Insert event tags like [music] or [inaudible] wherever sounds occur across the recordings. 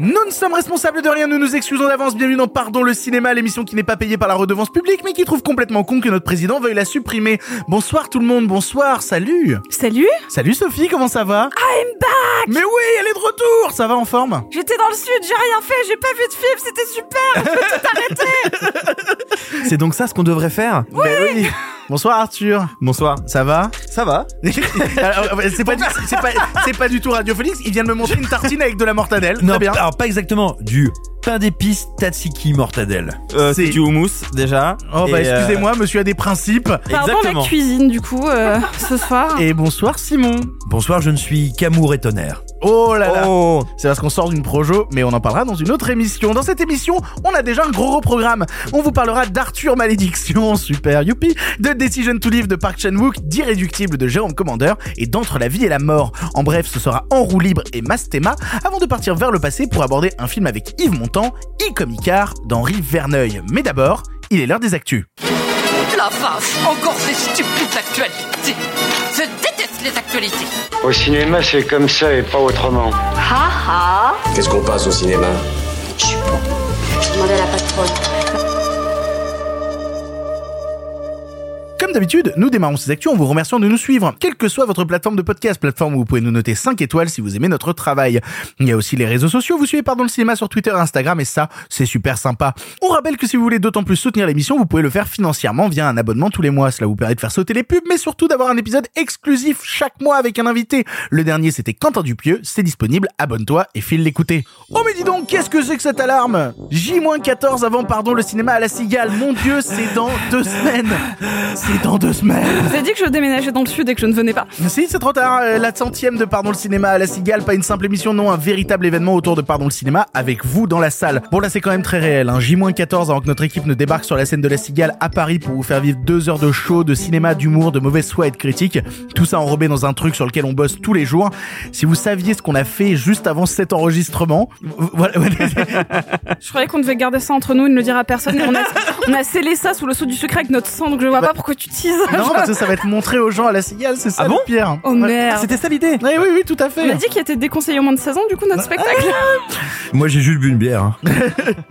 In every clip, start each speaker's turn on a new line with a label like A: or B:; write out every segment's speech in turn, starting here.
A: Nous ne sommes responsables de rien, nous nous excusons d'avance. Bienvenue dans Pardon le cinéma, l'émission qui n'est pas payée par la redevance publique, mais qui trouve complètement con que notre président veuille la supprimer. Bonsoir tout le monde, bonsoir, salut.
B: Salut.
A: Salut Sophie, comment ça va?
B: I'm back.
A: Mais oui, elle est de retour. Ça va en forme?
B: J'étais dans le sud, j'ai rien fait, j'ai pas vu de film, c'était super, je peux tout arrêter. [laughs]
C: C'est donc ça ce qu'on devrait faire?
A: Oui, oui. Bonsoir Arthur
C: Bonsoir.
A: Ça va?
C: Ça va [laughs]
A: euh, C'est pas, du- c'est pas, c'est pas du tout radiophonique, il vient de me montrer une tartine avec de la mortadelle.
C: Non,
A: Très bien.
C: alors pas exactement. Du pain d'épices tatsiki mortadelle.
A: C'est-
C: c'est du houmous déjà.
A: Oh bah
C: euh,
A: excusez-moi, monsieur a des principes.
B: Pardon
C: Exactement.
B: la cuisine du coup, euh, ce soir.
A: Et bonsoir Simon.
C: Bonsoir, je ne suis qu'amour et tonnerre.
A: Oh là là
C: Oh
A: C'est parce qu'on sort d'une projo, mais on en parlera dans une autre émission. Dans cette émission, on a déjà un gros gros programme. On vous parlera d'Arthur Malédiction, [laughs] super youpi, de Decision to Live de Park Chan-wook, d'Irréductible de Jérôme Commander et d'Entre la vie et la mort. En bref, ce sera En roue libre et Mastema avant de partir vers le passé pour aborder un film avec Yves Montand, I comme Icare d'Henri Verneuil. Mais d'abord, il est l'heure des actus.
D: La vache, encore ces stupides actualités. Les actualités.
E: Au cinéma, c'est comme ça et pas autrement.
F: Ha ha
G: Qu'est-ce qu'on passe au cinéma?
F: Je suis bon. Je demandais à la patronne.
A: Comme d'habitude, nous démarrons ces actus en vous remerciant de nous suivre, quelle que soit votre plateforme de podcast, plateforme où vous pouvez nous noter 5 étoiles si vous aimez notre travail. Il y a aussi les réseaux sociaux, vous suivez Pardon le cinéma sur Twitter Instagram et ça, c'est super sympa. On rappelle que si vous voulez d'autant plus soutenir l'émission, vous pouvez le faire financièrement via un abonnement tous les mois. Cela vous permet de faire sauter les pubs, mais surtout d'avoir un épisode exclusif chaque mois avec un invité. Le dernier, c'était Quentin Dupieux, c'est disponible, abonne-toi et file l'écouter. Oh mais dis donc, qu'est-ce que c'est que cette alarme? J-14 avant Pardon le cinéma à la cigale, mon dieu, c'est dans deux semaines C'est dans deux semaines
B: Je vous ai dit que je déménageais dans le sud et que je ne venais pas.
A: si, c'est trop tard. Euh, La centième de Pardon le cinéma à la Cigale, pas une simple émission, non, un véritable événement autour de Pardon le cinéma avec vous dans la salle. Bon, là, c'est quand même très réel. Hein. J-14 avant que notre équipe ne débarque sur la scène de la Cigale à Paris pour vous faire vivre deux heures de show, de cinéma, d'humour, de mauvaise foi et de critique. Tout ça enrobé dans un truc sur lequel on bosse tous les jours. Si vous saviez ce qu'on a fait juste avant cet enregistrement, voilà. [laughs]
B: Je croyais qu'on devait garder ça entre nous et ne le dire à personne. On a, on a scellé ça sous le sceau du secret avec notre sang, donc je vois
A: Bah-
B: pas pourquoi tu teases.
A: non, [laughs] parce que ça va être montré aux gens à la Cigale, c'est ça
C: Ah
A: le
C: bon
A: pire.
B: Oh merde.
C: C'était ça l'idée
A: Oui, oui, oui, tout à
B: On
A: fait.
B: a dit qu'il était déconseillé au moins de 16 ans, du coup, notre spectacle. [laughs]
C: Moi j'ai juste bu une bière. hein.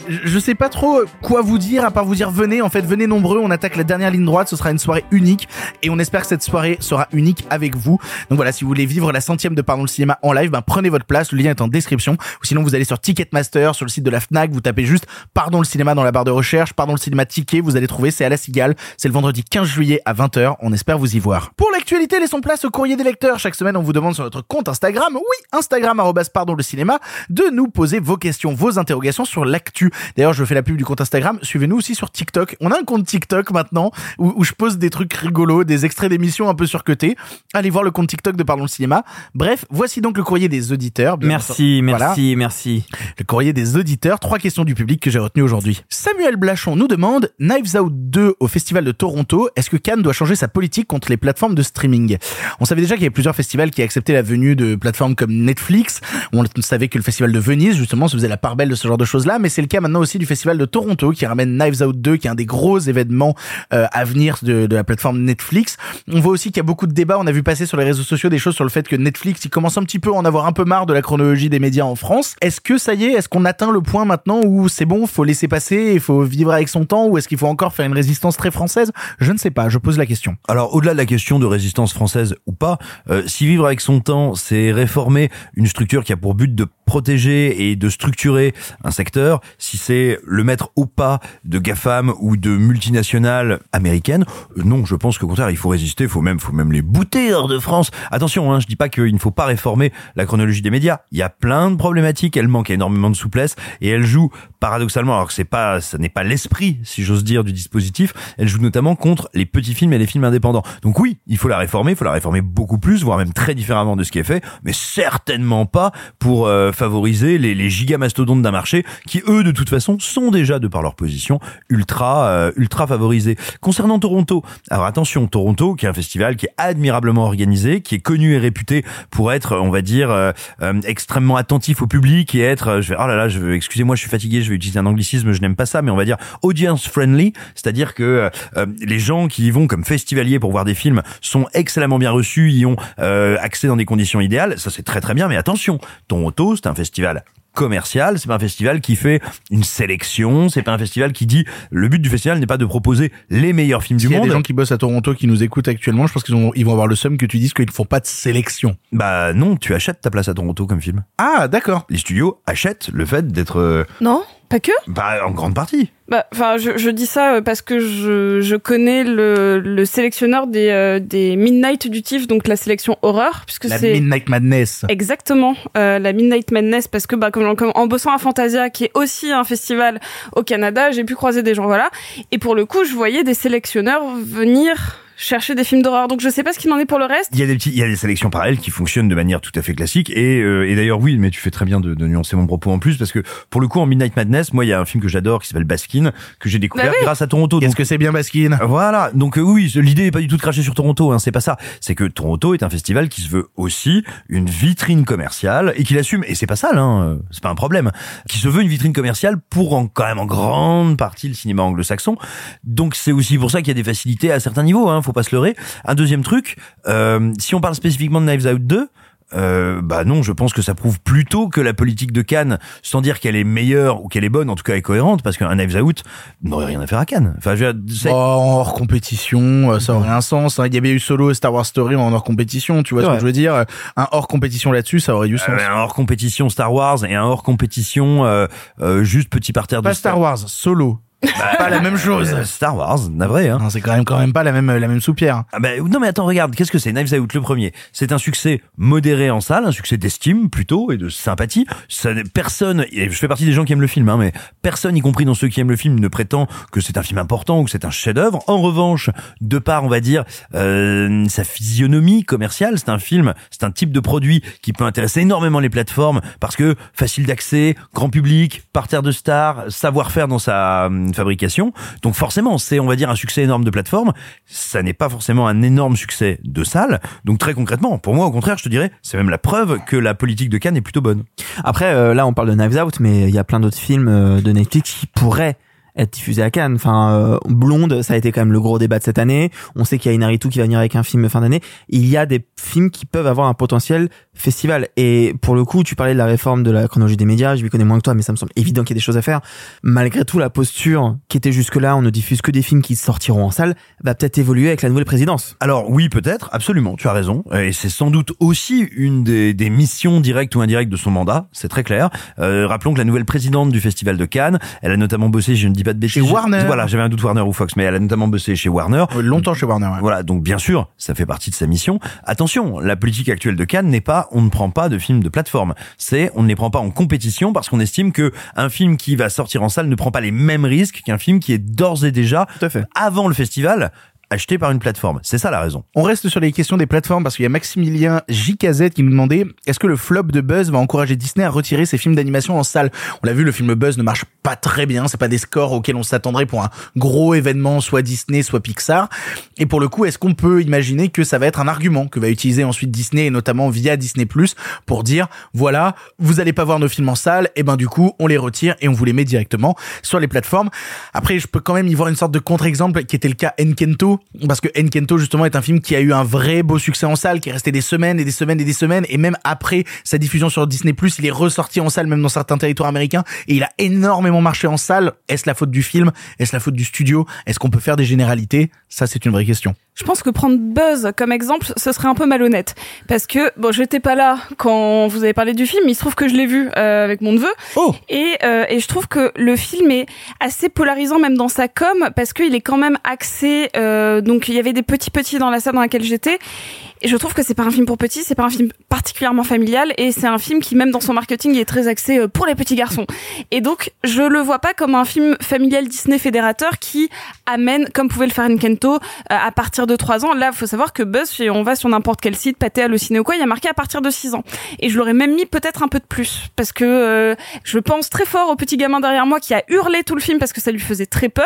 A: Je je sais pas trop quoi vous dire à part vous dire venez en fait venez nombreux on attaque la dernière ligne droite ce sera une soirée unique et on espère que cette soirée sera unique avec vous donc voilà si vous voulez vivre la centième de Pardon le cinéma en live ben prenez votre place le lien est en description ou sinon vous allez sur Ticketmaster sur le site de la Fnac vous tapez juste Pardon le cinéma dans la barre de recherche Pardon le cinéma ticket vous allez trouver c'est à la Cigale c'est le vendredi 15 juillet à 20h on espère vous y voir pour l'actualité laissons place au courrier des lecteurs chaque semaine on vous demande sur notre compte Instagram oui Instagram pardon le cinéma de nous poser vos questions vos interrogations sur l'actu D'ailleurs, je fais la pub du compte Instagram. Suivez-nous aussi sur TikTok. On a un compte TikTok maintenant où, où je pose des trucs rigolos, des extraits d'émissions un peu surcotés. Allez voir le compte TikTok de Parlons le cinéma. Bref, voici donc le courrier des auditeurs. Bien
C: Merci.
A: Voilà.
C: merci, merci.
A: Le courrier des auditeurs. Trois questions du public que j'ai retenues aujourd'hui. Samuel Blachon nous demande Knives Out 2 au Festival de Toronto. Est-ce que Cannes doit changer sa politique contre les plateformes de streaming On savait déjà qu'il y avait plusieurs festivals qui acceptaient la venue de plateformes comme Netflix. On savait que le Festival de Venise, justement, se faisait la part belle de ce genre de choses-là. Mais c'est le cas maintenant aussi du Festival de Toronto qui ramène Knives Out 2, qui est un des gros événements euh, à venir de, de la plateforme Netflix. On voit aussi qu'il y a beaucoup de débats. On a vu passer sur les réseaux sociaux des choses sur le fait que Netflix, il commence un petit peu à en avoir un peu marre de la chronologie des médias en France. Est-ce que ça y est, est-ce qu'on atteint le point maintenant où c'est bon, faut laisser passer, il faut vivre avec son temps, ou est-ce qu'il faut encore faire une résistance très française? Je ne sais pas. Je pose la question.
C: Alors au-delà de la question de résistance française ou pas, euh, si vivre avec son temps, c'est réformer une structure qui a pour but de protéger et de structurer un secteur, si c'est le mettre au pas de GAFAM ou de multinationales américaines, euh, non, je pense qu'au contraire, il faut résister, il faut même, faut même les bouter hors de France. Attention, hein, je dis pas qu'il ne faut pas réformer la chronologie des médias. Il y a plein de problématiques, elle manque énormément de souplesse et elle joue paradoxalement, alors que c'est pas, ça n'est pas l'esprit, si j'ose dire, du dispositif, elle joue notamment contre les petits films et les films indépendants. Donc oui, il faut la réformer, il faut la réformer beaucoup plus, voire même très différemment de ce qui est fait, mais certainement pas pour euh, favoriser les, les gigamastodontes d'un marché qui eux de toute façon sont déjà de par leur position ultra euh, ultra favorisés. Concernant Toronto, alors attention, Toronto qui est un festival qui est admirablement organisé, qui est connu et réputé pour être, on va dire, euh, euh, extrêmement attentif au public et être, euh, je vais, oh là là, je excusez-moi, je suis fatigué, je vais utiliser un anglicisme, je n'aime pas ça, mais on va dire audience friendly, c'est-à-dire que euh, les gens qui y vont comme festivaliers pour voir des films sont excellemment bien reçus, y ont accès dans des conditions idéales, ça c'est très très bien, mais attention, Toronto, c'est un festival commercial, c'est pas un festival qui fait une sélection, c'est pas un festival qui dit le but du festival n'est pas de proposer les meilleurs films du
A: y a
C: monde.
A: des gens qui bossent à Toronto qui nous écoutent actuellement, je pense qu'ils ont- ils vont avoir le seum que tu dises qu'ils ne font pas de sélection.
C: Bah non, tu achètes ta place à Toronto comme film.
A: Ah, d'accord.
C: Les studios achètent le fait d'être euh,
B: Non Pas que
C: bah, en grande partie.
B: Bah, enfin, je, je dis ça euh, parce que je, je connais le, le sélectionneur des, euh, des Midnight du TIFF, donc la sélection horreur, puisque
A: La
B: c'est
A: Midnight Madness.
B: exactement euh, la Midnight Madness, parce que bah, comme, comme en bossant à Fantasia, qui est aussi un festival au Canada, j'ai pu croiser des gens, voilà. Et pour le coup, je voyais des sélectionneurs venir chercher des films d'horreur. Donc je sais pas ce qu'il en est pour le reste.
C: Il y a des petits, il y a des sélections parallèles qui fonctionnent de manière tout à fait classique et, euh, et d'ailleurs oui, mais tu fais très bien de, de nuancer mon propos en plus parce que pour le coup en Midnight Madness, moi il y a un film que j'adore qui s'appelle Baskin que j'ai découvert
B: Bah oui.
C: grâce à Toronto.
A: Qu'est-ce que c'est bien Baskin?
C: Voilà, donc euh, oui, l'idée est pas du tout de cracher sur Toronto, hein, c'est pas ça. C'est que Toronto est un festival qui se veut aussi une vitrine commerciale et qui l'assume. Et c'est pas sale, hein, c'est pas un problème. Qui se veut une vitrine commerciale pour en, quand même en grande partie le cinéma anglo-saxon. Donc c'est aussi pour ça qu'il y a des facilités à certains niveaux, hein, faut pas se leurrer. Un deuxième truc, euh, si on parle spécifiquement de Knives Out 2, euh, bah non, je pense que ça prouve plutôt que la politique de Cannes, sans dire qu'elle est meilleure ou qu'elle est bonne, en tout cas est cohérente, parce qu'un Knives Out n'aurait rien à faire à Cannes. Enfin, je veux dire,
A: Oh, en hors compétition, euh, ça aurait un sens. hein. Il y avait eu Solo et Star Wars Story en hors compétition, tu vois ce que je veux dire Un hors compétition là-dessus, ça aurait du sens.
C: Euh, un hors compétition Star Wars et un hors compétition euh, euh, juste petit parterre de
A: Pas Star Wars, Solo. Pas la même chose.
C: Euh, Star Wars, navré hein.
A: Non, c'est quand même quand même pas la même la même soupière.
C: Ah ben, non mais attends, regarde, qu'est-ce que c'est Knives Out le premier? C'est un succès modéré en salle, un succès d'estime plutôt et de sympathie. Ça, personne, et je fais partie des gens qui aiment le film, hein, mais personne, y compris dans ceux qui aiment le film, ne prétend que c'est un film important ou que c'est un chef-d'œuvre. En revanche, de par, on va dire, euh, sa physionomie commerciale, c'est un film, c'est un type de produit qui peut intéresser énormément les plateformes parce que facile d'accès, grand public, parterre de stars, savoir-faire dans sa fabrication. Donc forcément, c'est, on va dire, un succès énorme de plateforme. Ça n'est pas forcément un énorme succès de salle. Donc très concrètement, pour moi, au contraire, je te dirais, c'est même la preuve que la politique de Cannes est plutôt bonne.
G: Après, euh, là, on parle de Knives Out, mais il y a plein d'autres films euh, de Netflix qui pourraient être diffusés à Cannes. Enfin, euh, Blonde, ça a été quand même le gros débat de cette année. On sait qu'il y a Inaritu qui va venir avec un film fin d'année. Il y a des films qui peuvent avoir un potentiel festival. Et pour le coup, tu parlais de la réforme de la chronologie des médias. Je lui connais moins que toi, mais ça me semble évident qu'il y a des choses à faire. Malgré tout, la posture qui était jusque-là, on ne diffuse que des films qui sortiront en salle, va peut-être évoluer avec la nouvelle présidence.
C: Alors oui, peut-être, absolument, tu as raison. Et c'est sans doute aussi une des, des missions directes ou indirectes de son mandat, c'est très clair. Euh, rappelons que la nouvelle présidente du Festival de Cannes, elle a notamment bossé, je ne dis pas de bêtises.
A: Chez Warner.
C: Voilà, j'avais un doute Warner ou Fox, mais elle a notamment bossé chez Warner.
A: Euh, Longtemps chez Warner. ouais.
C: Voilà, donc bien sûr, ça fait partie de sa mission. Attention, la politique actuelle de Cannes n'est pas on ne prend pas de films de plateforme. C'est on ne les prend pas en compétition parce qu'on estime que un film qui va sortir en salle ne prend pas les mêmes risques qu'un film qui est d'ores et déjà avant le festival acheté par une plateforme. C'est ça la raison.
A: On reste sur les questions des plateformes parce qu'il y a Maximilien JKZ qui nous demandait est-ce que le flop de Buzz va encourager Disney à retirer ses films d'animation en salle? On l'a vu, le film Buzz ne marche pas très bien, c'est pas des scores auxquels on s'attendrait pour un gros événement, soit Disney, soit Pixar. Et pour le coup, est-ce qu'on peut imaginer que ça va être un argument que va utiliser ensuite Disney et notamment via Disney Plus pour dire voilà, vous allez pas voir nos films en salle, et ben du coup, on les retire et on vous les met directement sur les plateformes. Après, je peux quand même y voir une sorte de contre-exemple qui était le cas Enkento parce que Enkento justement est un film qui a eu un vrai beau succès en salle, qui est resté des semaines et des semaines et des semaines, et même après sa diffusion sur Disney+, il est ressorti en salle même dans certains territoires américains, et il a énormément marché en salle. Est-ce la faute du film? Est-ce la faute du studio? Est-ce qu'on peut faire des généralités? Ça, c'est une vraie question.
B: Je pense que prendre Buzz comme exemple, ce serait un peu malhonnête. Parce que, bon, j'étais pas là quand vous avez parlé du film, mais il se trouve que je l'ai vu euh, avec mon neveu.
A: Oh
B: Et, euh, et je trouve que le film est assez polarisant même dans sa com, parce qu'il est quand même axé... euh, donc il y avait des petits petits dans la salle dans laquelle j'étais. Et je trouve que c'est pas un film pour petits, c'est pas un film particulièrement familial et c'est un film qui même dans son marketing est très axé euh, pour les petits garçons. Et donc je le vois pas comme un film familial Disney fédérateur qui amène, comme pouvait le faire Nkento, euh, à partir de 3 ans. Là, faut savoir que Buzz, si on va sur n'importe quel site, Pathé, Allociné ou quoi, il y a marqué à partir de 6 ans. Et je l'aurais même mis peut-être un peu de plus parce que euh, je pense très fort au petit gamin derrière moi qui a hurlé tout le film parce que ça lui faisait très peur.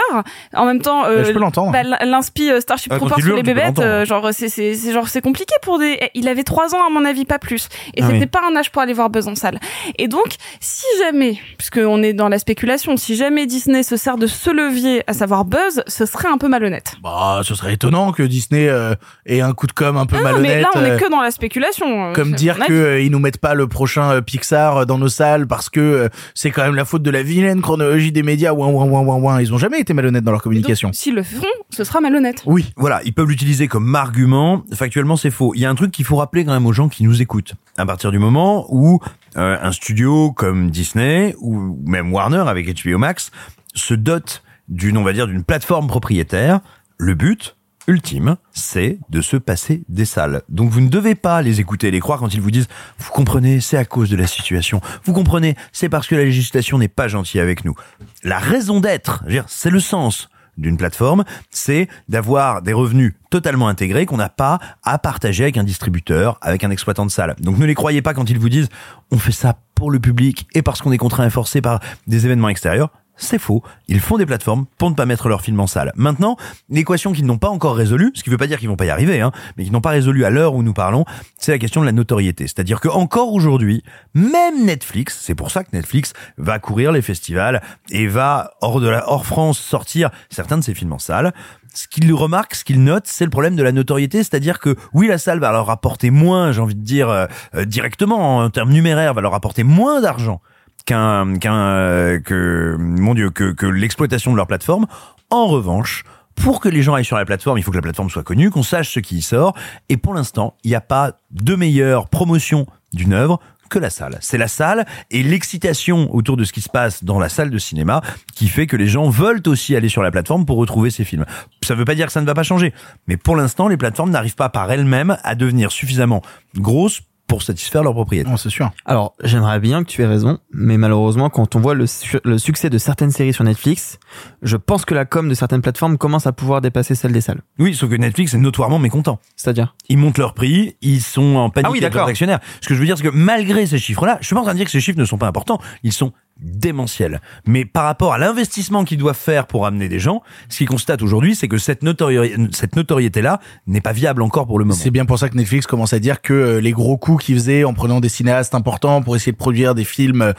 B: En même temps, euh, bah, l'inspi euh, Starship
C: Ah,
B: Troopers sur les bébêtes, genre c'est genre c'est compliqué pour des. Il avait 3 ans à mon avis, pas plus. Et
A: Ah
B: c'était
A: oui.
B: pas un âge pour aller voir Buzz en salle. Et donc, si jamais, puisque on est dans la spéculation, si jamais Disney se sert de ce levier, à savoir Buzz, ce serait un peu malhonnête.
A: Bah, ce serait étonnant que Disney euh, ait un coup de com un peu
B: Ah non,
A: malhonnête.
B: mais là, on
A: euh,
B: est que dans la spéculation.
A: Comme
B: C'est
A: dire
B: avis.
A: euh, ils nous mettent pas le prochain euh, Pixar euh, dans nos salles parce que euh, c'est quand même la faute de la vilaine chronologie des médias. Ouin, ouin, ouin, ouin, ouin. Ils ont jamais été malhonnêtes dans leur communication.
B: S'ils le feront, ce sera malhonnête.
A: Oui.
C: Voilà, ils peuvent l'utiliser comme argument. Factuellement, c'est Il y a un truc qu'il faut rappeler quand même aux gens qui nous écoutent. À partir du moment où euh, un studio comme Disney ou même Warner avec HBO Max se dote d'une, on va dire, d'une plateforme propriétaire, le but ultime, c'est de se passer des salles. Donc vous ne devez pas les écouter, les croire quand ils vous disent vous comprenez, c'est à cause de la situation. Vous comprenez, c'est parce que la législation n'est pas gentille avec nous. La raison d'être, c'est le sens d'une plateforme, c'est d'avoir des revenus totalement intégrés qu'on n'a pas à partager avec un distributeur, avec un exploitant de salle. Donc ne les croyez pas quand ils vous disent on fait ça pour le public et parce qu'on est contraint et forcé par des événements extérieurs. C'est faux. Ils font des plateformes pour ne pas mettre leur film en salle. Maintenant, l'équation qu'ils n'ont pas encore résolue, ce qui ne veut pas dire qu'ils vont pas y arriver, hein, mais qu'ils n'ont pas résolu à l'heure où nous parlons, c'est la question de la notoriété. C'est-à-dire que encore aujourd'hui, même Netflix, c'est pour ça que Netflix va courir les festivals et va hors de la hors France sortir certains de ses films en salle. Ce qu'ils remarquent, ce qu'ils notent, c'est le problème de la notoriété, c'est-à-dire que oui, la salle va leur rapporter moins, j'ai envie de dire euh, euh, directement en termes numéraires, va leur rapporter moins d'argent qu'un qu'un euh, que mon dieu que que l'exploitation de leur plateforme. En revanche, pour que les gens aillent sur la plateforme, il faut que la plateforme soit connue, qu'on sache ce qui y sort. Et pour l'instant, il n'y a pas de meilleure promotion d'une œuvre que la salle. C'est la salle et l'excitation autour de ce qui se passe dans la salle de cinéma qui fait que les gens veulent aussi aller sur la plateforme pour retrouver ces films. Ça ne veut pas dire que ça ne va pas changer, mais pour l'instant, les plateformes n'arrivent pas par elles-mêmes à devenir suffisamment grosses pour satisfaire leurs propriétaires.
A: Non, c'est sûr.
G: Alors, j'aimerais bien que tu aies raison, mais malheureusement, quand on voit le, su- le succès de certaines séries sur Netflix, je pense que la com de certaines plateformes commence à pouvoir dépasser celle des salles.
C: Oui, sauf que Netflix est notoirement mécontent.
G: C'est-à-dire
C: Ils montent leur prix, ils sont en panique
G: Ah oui,
C: avec leurs
G: d'accord.
C: actionnaires. Ce que je veux dire, c'est que malgré ces chiffres-là, je suis pas en train de dire que ces chiffres ne sont pas importants, ils sont démentiels. Mais par rapport à l'investissement qu'ils doivent faire pour amener des gens, ce qu'ils constatent aujourd'hui, c'est que cette, notori- cette notoriété-là n'est pas viable encore pour le moment.
A: C'est bien pour ça que Netflix commence à dire que euh, les gros coups qu'ils faisaient en prenant des cinéastes importants pour essayer de produire des films, euh,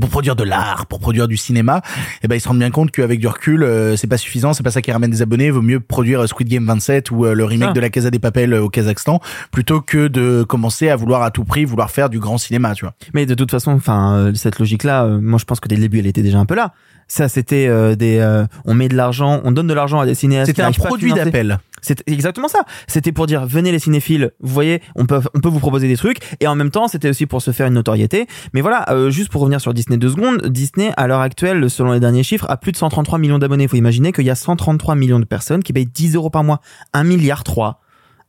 A: pour produire de l'art, pour produire du cinéma, eh ben ils se rendent bien compte qu'avec du recul, euh, c'est pas suffisant, c'est pas ça qui ramène des abonnés. Il vaut mieux produire Squid Game 27 ou euh, le remake
G: Ah.
A: de La Casa des Papel euh, au Kazakhstan plutôt que de commencer à vouloir à tout prix vouloir faire du grand cinéma, tu vois.
G: Mais de toute façon, enfin, euh, cette logique-là, euh, moi, je pense que dès le début, elle était déjà un peu là. Ça, c'était euh, des, euh, on met de l'argent, on donne de l'argent à des cinéastes.
A: C'était un produit d'appel.
G: C'est exactement ça. C'était pour dire venez les cinéphiles, vous voyez, on peut on peut vous proposer des trucs et en même temps c'était aussi pour se faire une notoriété. Mais voilà, euh, juste pour revenir sur Disney deux secondes, Disney à l'heure actuelle, selon les derniers chiffres, a plus de 133 millions d'abonnés. Faut imaginer qu'il y a 133 millions de personnes qui payent 10 euros par mois, 1 milliard 3.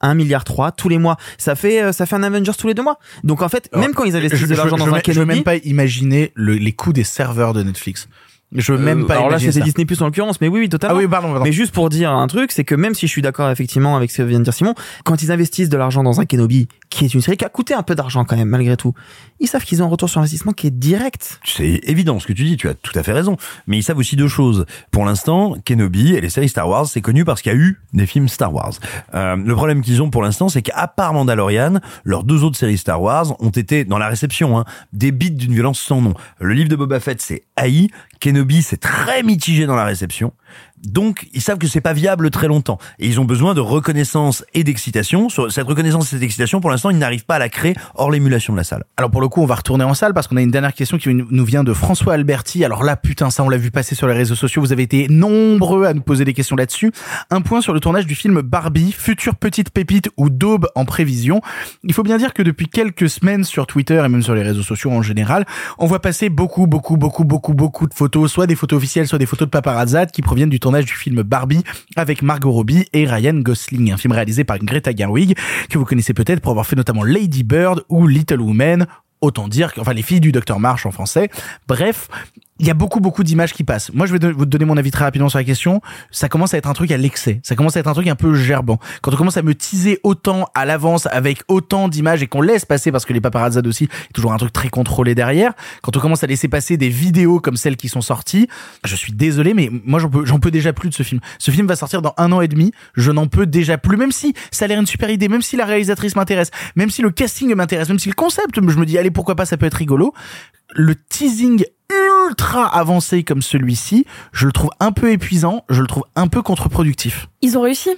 G: 1 milliard 3 tous les mois. Ça fait euh, ça fait un Avengers tous les deux mois. Donc en fait, même quand ils investissent
A: je,
G: de l'argent dans
A: je
G: un
A: je
G: Kenobi,
A: même pas imaginer le- les coûts des serveurs de Netflix. Je veux même
G: Euh,
A: pas
G: alors là, c'était
A: ça.
G: Disney Plus en l'occurrence, mais oui, oui, totalement.
A: Ah oui, pardon, pardon.
G: Mais juste pour dire un truc, c'est que même si je suis d'accord effectivement avec ce que vient de dire Simon, quand ils investissent de l'argent dans un Kenobi, qui est une série qui a coûté un peu d'argent quand même, malgré tout, ils savent qu'ils ont un retour sur investissement qui est direct.
C: C'est évident ce que tu dis, tu as tout à fait raison. Mais ils savent aussi deux choses. Pour l'instant, Kenobi et les séries Star Wars, c'est connu parce qu'il y a eu des films Star Wars. Euh, le problème qu'ils ont pour l'instant, c'est qu'à part Mandalorian, leurs deux autres séries Star Wars ont été, dans la réception, hein, des bits d'une violence sans nom. Le livre de Boba Fett, c'est haï. Kenobi, c'est très mitigé dans la réception. Donc, ils savent que c'est pas viable très longtemps. Et ils ont besoin de reconnaissance et d'excitation. Cette reconnaissance et cette excitation, pour l'instant, ils n'arrivent pas à la créer hors l'émulation de la salle.
A: Alors pour le coup, on va retourner en salle parce qu'on a une dernière question qui nous vient de François Alberti. Alors là, putain, ça on l'a vu passer sur les réseaux sociaux. Vous avez été nombreux à nous poser des questions là-dessus. Un point sur le tournage du film Barbie, future petite pépite ou daube en prévision. Il faut bien dire que depuis quelques semaines sur Twitter et même sur les réseaux sociaux en général, on voit passer beaucoup, beaucoup, beaucoup, beaucoup, beaucoup de photos, soit des photos officielles, soit des photos de paparazzades qui proviennent du tournage du film Barbie avec Margot Robbie et Ryan Gosling, un film réalisé par Greta Gerwig que vous connaissez peut-être pour avoir fait notamment Lady Bird ou Little Women. Autant dire que, enfin, les filles du Docteur March en français. Bref, il y a beaucoup beaucoup d'images qui passent. Moi, je vais vous donner mon avis très rapidement sur la question. Ça commence à être un truc à l'excès. Ça commence à être un truc un peu gerbant. Quand on commence à me teaser autant à l'avance avec autant d'images et qu'on laisse passer parce que les paparazzas aussi, il y a toujours un truc très contrôlé derrière. Quand on commence à laisser passer des vidéos comme celles qui sont sorties, je suis désolé, mais moi j'en peux j'en peux déjà plus de ce film. Ce film va sortir dans un an et demi. Je n'en peux déjà plus. Même si ça a l'air une super idée, même si la réalisatrice m'intéresse, même si le casting m'intéresse, même si le concept, je me dis allez pourquoi pas, ça peut être rigolo. Le teasing ultra avancé comme celui-ci, je le trouve un peu épuisant, je le trouve un peu contre-productif.
B: Ils ont réussi?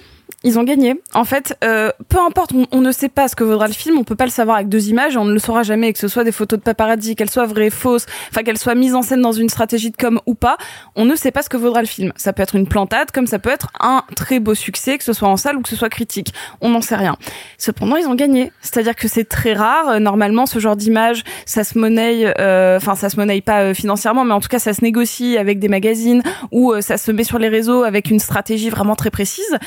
B: Ils ont gagné. En fait, euh, peu importe, on, ne sait pas ce que vaudra le film, on peut pas le savoir avec deux images, on ne le saura jamais, que ce soit des photos de paparazzi, qu'elles soient vraies, fausses, enfin qu'elles soient mises en scène dans une stratégie de com ou pas, on ne sait pas ce que vaudra le film. Ça peut être une plantade, comme ça peut être un très beau succès, que ce soit en salle ou que ce soit critique. On n'en sait rien. Cependant, ils ont gagné. C'est-à-dire que c'est très rare. Euh, Normalement, ce genre d'image, ça se monnaie, euh, enfin ça se monnaie pas euh, financièrement, mais en tout cas, ça se négocie avec des magazines ou euh, ça se met sur les réseaux avec une stratégie vraiment très précise.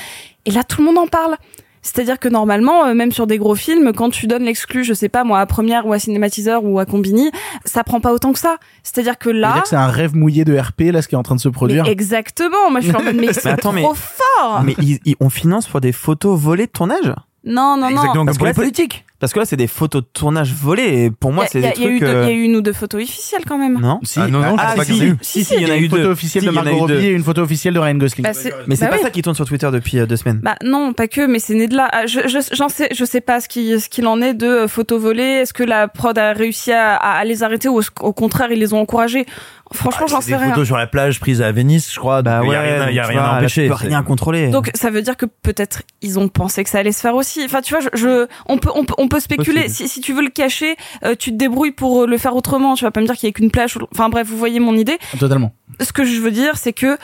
B: Et là, tout le monde en parle. C'est-à-dire que normalement, euh, même sur des gros films, quand tu donnes l'exclu, je sais pas moi, à Première ou à Cinématiseur ou à Combini, ça prend pas autant que ça. C'est-à-dire que là,
A: c'est un rêve mouillé de RP là, ce qui est en train de se produire.
B: Mais exactement. Moi, je suis en mode [laughs] mais c'est trop
G: mais,
B: fort.
G: Mais ils, ils, on finance pour des photos volées de tournage?
B: Non, non, non.
C: Exactement
G: Parce
C: comme
G: que
C: pour
G: là,
C: les politiques.
G: Parce que là, c'est des photos de tournage volées. Et pour moi, c'est des
B: a- il y a eu
G: trucs.
B: il y a eu une ou deux photos officielles quand même.
G: Non
A: Si,
C: Ah, non, non, je
A: ah,
C: pense pas
A: si,
C: qu'il y en a eu.
G: Si, si, il y en a
A: une
G: eu
A: photo
G: deux.
A: officielle
G: Si,
A: de Margot Robbie et une photo officielle de Ryan Gosling.
B: Bah, c'est-
G: Mais c'est
B: bah
G: pas
B: oui.
G: ça qui tourne sur Twitter depuis euh, deux semaines.
B: Bah non, pas que, mais c'est né de là. Ah, Je, je, j'en sais, je sais pas ce qui, ce qu'il en est de euh, photos volées. Est-ce que la prod a réussi à, à, à les arrêter ou qu'au contraire ils les ont encouragés? Franchement, j'en
C: Ah, C'est
B: sais
C: des
B: rien.
C: photos sur la plage prises à Venise, je crois.
G: Bah ouais,
C: y a rien, il y a rien à empêcher.
G: Rien contrôler.
B: Donc ça veut dire que peut-être ils ont pensé que ça allait se faire aussi. Enfin tu vois, je, je- on peut on peut on peut spéculer. Si, si tu veux le cacher, euh, tu te débrouilles pour euh, le faire autrement. Tu vas pas me dire qu'il y a qu'une plage. Enfin bref, vous voyez mon idée.
A: Totalement.
B: Ce que je veux dire, c'est que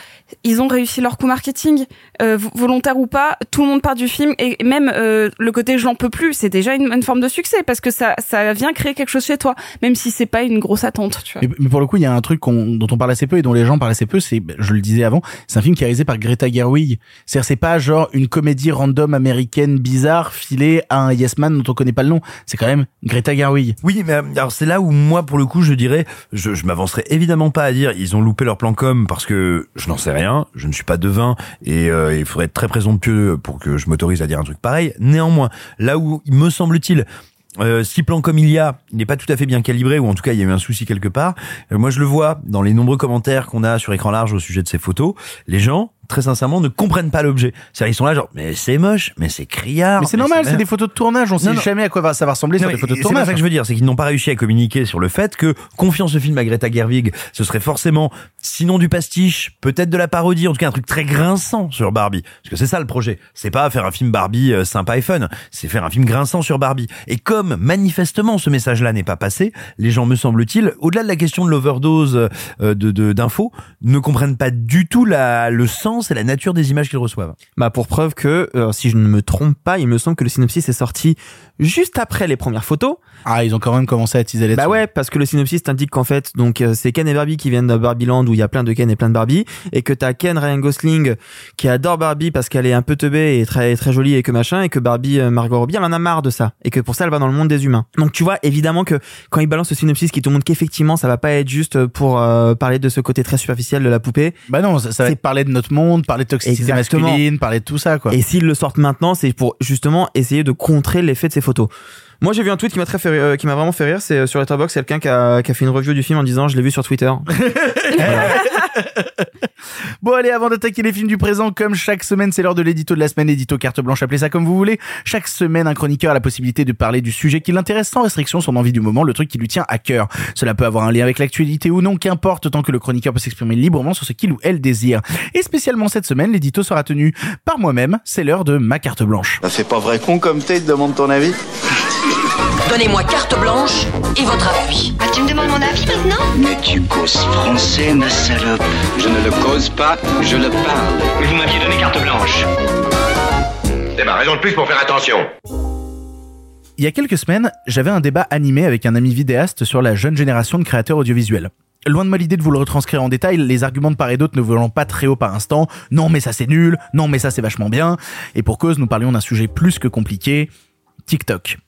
B: ils ont réussi leur coup marketing, euh, vo- volontaire ou pas. Tout le monde part du film et même euh, le côté j'en peux plus, c'est déjà une, une forme de succès parce que ça ça vient créer quelque chose chez toi, même si c'est pas une grosse attente. Tu vois.
A: Mais, mais pour le coup, il y a un truc qu'on- dont on parle assez peu et dont les gens parlent assez peu, c'est, je le disais avant, c'est un film qui est réalisé par Greta Gerwig. C'est-à-dire, c'est pas genre une comédie random américaine bizarre filée à un yes man dont on connaît pas le nom. C'est quand même Greta Gerwig.
C: Oui, mais euh, alors c'est là où moi, pour le coup, je dirais, je, je m'avancerai évidemment pas à dire ils ont loupé leur plan com parce que je n'en sais rien, je ne suis pas devin et euh, il faudrait être très présomptueux pour que je m'autorise à dire un truc pareil. Néanmoins, là où il me semble-t-il euh, si plan comme il y a, il n'est pas tout à fait bien calibré, ou en tout cas il y a eu un souci quelque part. Euh, moi je le vois dans les nombreux commentaires qu'on a sur écran large au sujet de ces photos. Les gens, très sincèrement, ne comprennent pas l'objet. C'est-à-dire ils sont là genre, mais c'est moche, mais c'est criard.
A: Mais c'est normal, c'est des photos de tournage. On sait
C: Non,
A: jamais à quoi va, ça va ressembler
C: Non,
A: sur des photos de
C: C'est
A: tournage.
C: ça que je veux dire, c'est qu'ils n'ont pas réussi à communiquer sur le fait que confiant ce film à Greta Gerwig, ce serait forcément, sinon du pastiche, peut-être de la parodie, en tout cas un truc très grinçant sur Barbie. Parce que c'est ça le projet. C'est pas faire un film Barbie euh, sympa et fun, c'est faire un film grinçant sur Barbie. Et comme manifestement ce message-là n'est pas passé, les gens, me semble-t-il, au-delà de la question de l'overdose euh, de de- d'infos, ne comprennent pas du tout la, le sens et la nature des images qu'ils reçoivent.
G: Bah pour preuve que, euh, si je ne me trompe pas, il me semble que le synopsis est sorti juste après les premières photos.
A: Ah, ils ont quand même commencé à teaser là-dessus.
G: Bah ouais, parce que le synopsis t'indique qu'en fait, donc euh, c'est Ken et Barbie qui viennent de Barbieland où il y a plein de Ken et plein de Barbie, et que t'as Ken Ryan Gosling qui adore Barbie parce qu'elle est un peu teubée et très très jolie et que machin, et que Barbie euh, Margot Robbie elle en a marre de ça, et que pour ça elle va dans le monde des humains. Donc tu vois évidemment que quand il balance le synopsis qui te montre qu'effectivement ça va pas être juste pour euh, parler de ce côté très superficiel de la poupée.
A: Bah non, ça, ça va être parler de notre monde, parler de toxicité
G: Exactement.
A: masculine, parler de tout ça, quoi.
G: Et s'ils le sortent maintenant, c'est pour justement essayer de contrer l'effet de ces Moi, j'ai vu un tweet qui m'a très fait, rire- euh, qui m'a vraiment fait rire. C'est euh, sur Letterboxd, c'est quelqu'un qui a, qui a fait une review du film en disant, je l'ai vu sur Twitter. [laughs] [laughs]
A: Bon allez, avant d'attaquer les films du présent, comme chaque semaine, c'est l'heure de l'édito de la semaine, édito carte blanche, appelez ça comme vous voulez. Chaque semaine, un chroniqueur a la possibilité de parler du sujet qui l'intéresse sans restriction, son envie du moment, le truc qui lui tient à cœur. Cela peut avoir un lien avec l'actualité ou non, qu'importe, tant que le chroniqueur peut s'exprimer librement sur ce qu'il ou elle désire. Et spécialement cette semaine, l'édito sera tenu par moi-même, c'est l'heure de ma carte blanche.
H: Ça fait pas vrai con comme t'es, te demande ton avis
D: Donnez-moi carte blanche et votre appui.
I: Ah, tu me demandes mon avis maintenant
E: Mais tu causes français, ma salope. Je ne le cause pas, je le parle.
J: Vous m'aviez donné carte blanche.
K: C'est ma raison de plus pour faire attention.
A: Il y a quelques semaines, j'avais un débat animé avec un ami vidéaste sur la jeune génération de créateurs audiovisuels. Loin de moi l'idée de vous le retranscrire en détail, les arguments de part et d'autre ne volant pas très haut par instant. Non mais ça c'est nul, non mais ça c'est vachement bien. Et pour cause, nous parlions d'un sujet plus que compliqué, TikTok.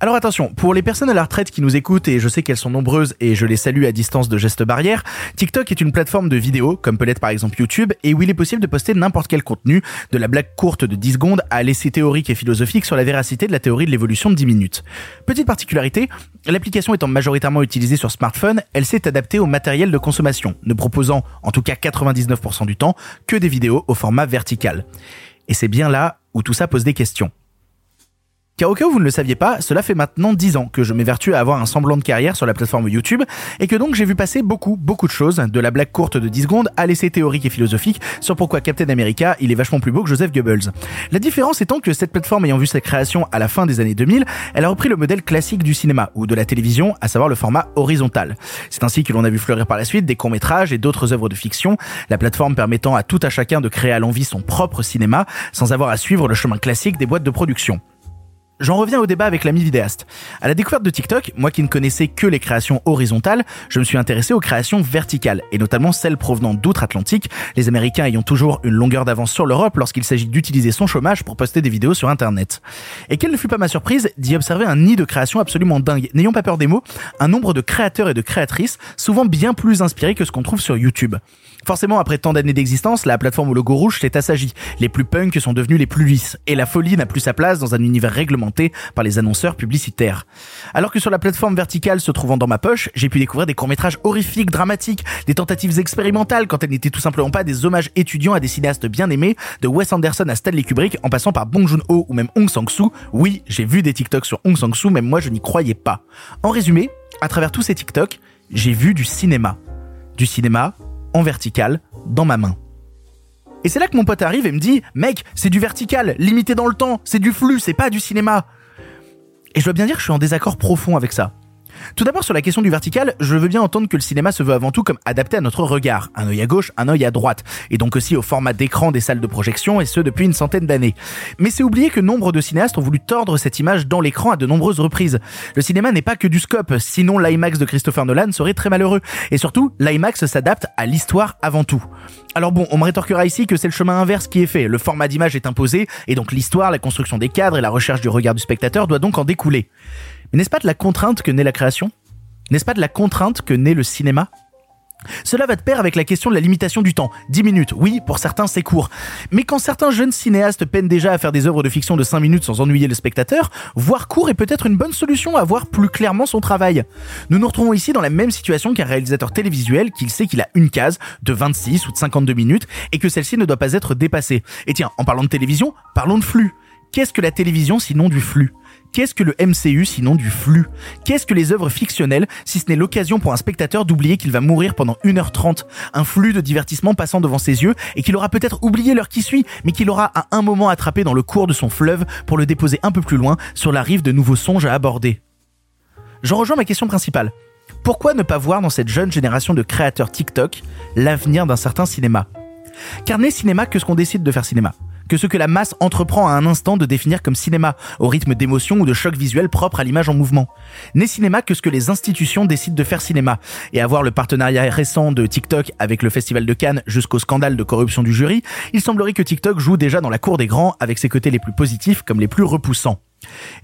A: Alors attention, pour les personnes à la retraite qui nous écoutent, et je sais qu'elles sont nombreuses et je les salue à distance de gestes barrières, TikTok est une plateforme de vidéos, comme peut l'être par exemple YouTube, et où il est possible de poster n'importe quel contenu, de la blague courte de 10 secondes à l'essai théorique et philosophique sur la véracité de la théorie de l'évolution de 10 minutes. Petite particularité, l'application étant majoritairement utilisée sur smartphone, elle s'est adaptée au matériel de consommation, ne proposant, en tout cas 99% du temps, que des vidéos au format vertical. Et c'est bien là où tout ça pose des questions. Car au cas où vous ne le saviez pas, cela fait maintenant 10 ans que je m'évertue à avoir un semblant de carrière sur la plateforme YouTube et que donc j'ai vu passer beaucoup, beaucoup de choses, de la blague courte de 10 secondes à l'essai théorique et philosophique sur pourquoi Captain America il est vachement plus beau que Joseph Goebbels. La différence étant que cette plateforme ayant vu sa création à la fin des années 2000, elle a repris le modèle classique du cinéma ou de la télévision, à savoir le format horizontal. C'est ainsi que l'on a vu fleurir par la suite des courts-métrages et d'autres œuvres de fiction, la plateforme permettant à tout à chacun de créer à l'envie son propre cinéma sans avoir à suivre le chemin classique des boîtes de production. J'en reviens au débat avec l'ami vidéaste. À la découverte de TikTok, moi qui ne connaissais que les créations horizontales, je me suis intéressé aux créations verticales, et notamment celles provenant d'outre-Atlantique, les Américains ayant toujours une longueur d'avance sur l'Europe lorsqu'il s'agit d'utiliser son chômage pour poster des vidéos sur Internet. Et quelle ne fut pas ma surprise d'y observer un nid de créations absolument dingue, n'ayons pas peur des mots, un nombre de créateurs et de créatrices souvent bien plus inspirés que ce qu'on trouve sur YouTube. Forcément, après tant d'années d'existence, la plateforme au logo rouge s'est assagie. Les plus punks sont devenus les plus lisses, et la folie n'a plus sa place dans un univers réglementé par les annonceurs publicitaires. Alors que sur la plateforme verticale se trouvant dans ma poche, j'ai pu découvrir des courts-métrages horrifiques, dramatiques, des tentatives expérimentales quand elles n'étaient tout simplement pas des hommages étudiants à des cinéastes bien aimés, de Wes Anderson à Stanley Kubrick en passant par Bong Joon-ho ou même Hong Sang-soo. Oui, j'ai vu des TikToks sur Hong Sang-soo, même moi je n'y croyais pas. En résumé, à travers tous ces TikToks, j'ai vu du cinéma. Du cinéma en vertical dans ma main. Et c'est là que mon pote arrive et me dit Mec, c'est du vertical, limité dans le temps, c'est du flux, c'est pas du cinéma. Et je dois bien dire que je suis en désaccord profond avec ça. Tout d'abord sur la question du vertical, je veux bien entendre que le cinéma se veut avant tout comme adapté à notre regard, un œil à gauche, un œil à droite, et donc aussi au format d'écran des salles de projection, et ce depuis une centaine d'années. Mais c'est oublier que nombre de cinéastes ont voulu tordre cette image dans l'écran à de nombreuses reprises. Le cinéma n'est pas que du scope, sinon l'IMAX de Christopher Nolan serait très malheureux. Et surtout, l'IMAX s'adapte à l'histoire avant tout. Alors bon, on me rétorquera ici que c'est le chemin inverse qui est fait. Le format d'image est imposé, et donc l'histoire, la construction des cadres et la recherche du regard du spectateur doit donc en découler. Mais n'est-ce pas de la contrainte que naît la création? N'est-ce pas de la contrainte que naît le cinéma? Cela va de pair avec la question de la limitation du temps. 10 minutes, oui, pour certains c'est court. Mais quand certains jeunes cinéastes peinent déjà à faire des œuvres de fiction de 5 minutes sans ennuyer le spectateur, voir court est peut-être une bonne solution à voir plus clairement son travail. Nous nous retrouvons ici dans la même situation qu'un réalisateur télévisuel qui sait qu'il a une case de 26 ou de 52 minutes et que celle-ci ne doit pas être dépassée. Et tiens, en parlant de télévision, parlons de flux. Qu'est-ce que la télévision sinon du flux? Qu'est-ce que le MCU sinon du flux? Qu'est-ce que les œuvres fictionnelles si ce n'est l'occasion pour un spectateur d'oublier qu'il va mourir pendant 1h30 Un flux de divertissement passant devant ses yeux et qu'il aura peut-être oublié l'heure qui suit, mais qu'il aura à un moment attrapé dans le cours de son fleuve pour le déposer un peu plus loin sur la rive de nouveaux songes à aborder. J'en rejoins ma question principale. Pourquoi ne pas voir dans cette jeune génération de créateurs TikTok l'avenir d'un certain cinéma? Car n'est cinéma que ce qu'on décide de faire cinéma que ce que la masse entreprend à un instant de définir comme cinéma, au rythme d'émotion ou de choc visuel propre à l'image en mouvement. N'est cinéma que ce que les institutions décident de faire cinéma. Et avoir le partenariat récent de TikTok avec le Festival de Cannes jusqu'au scandale de corruption du jury, il semblerait que TikTok joue déjà dans la cour des grands avec ses côtés les plus positifs comme les plus repoussants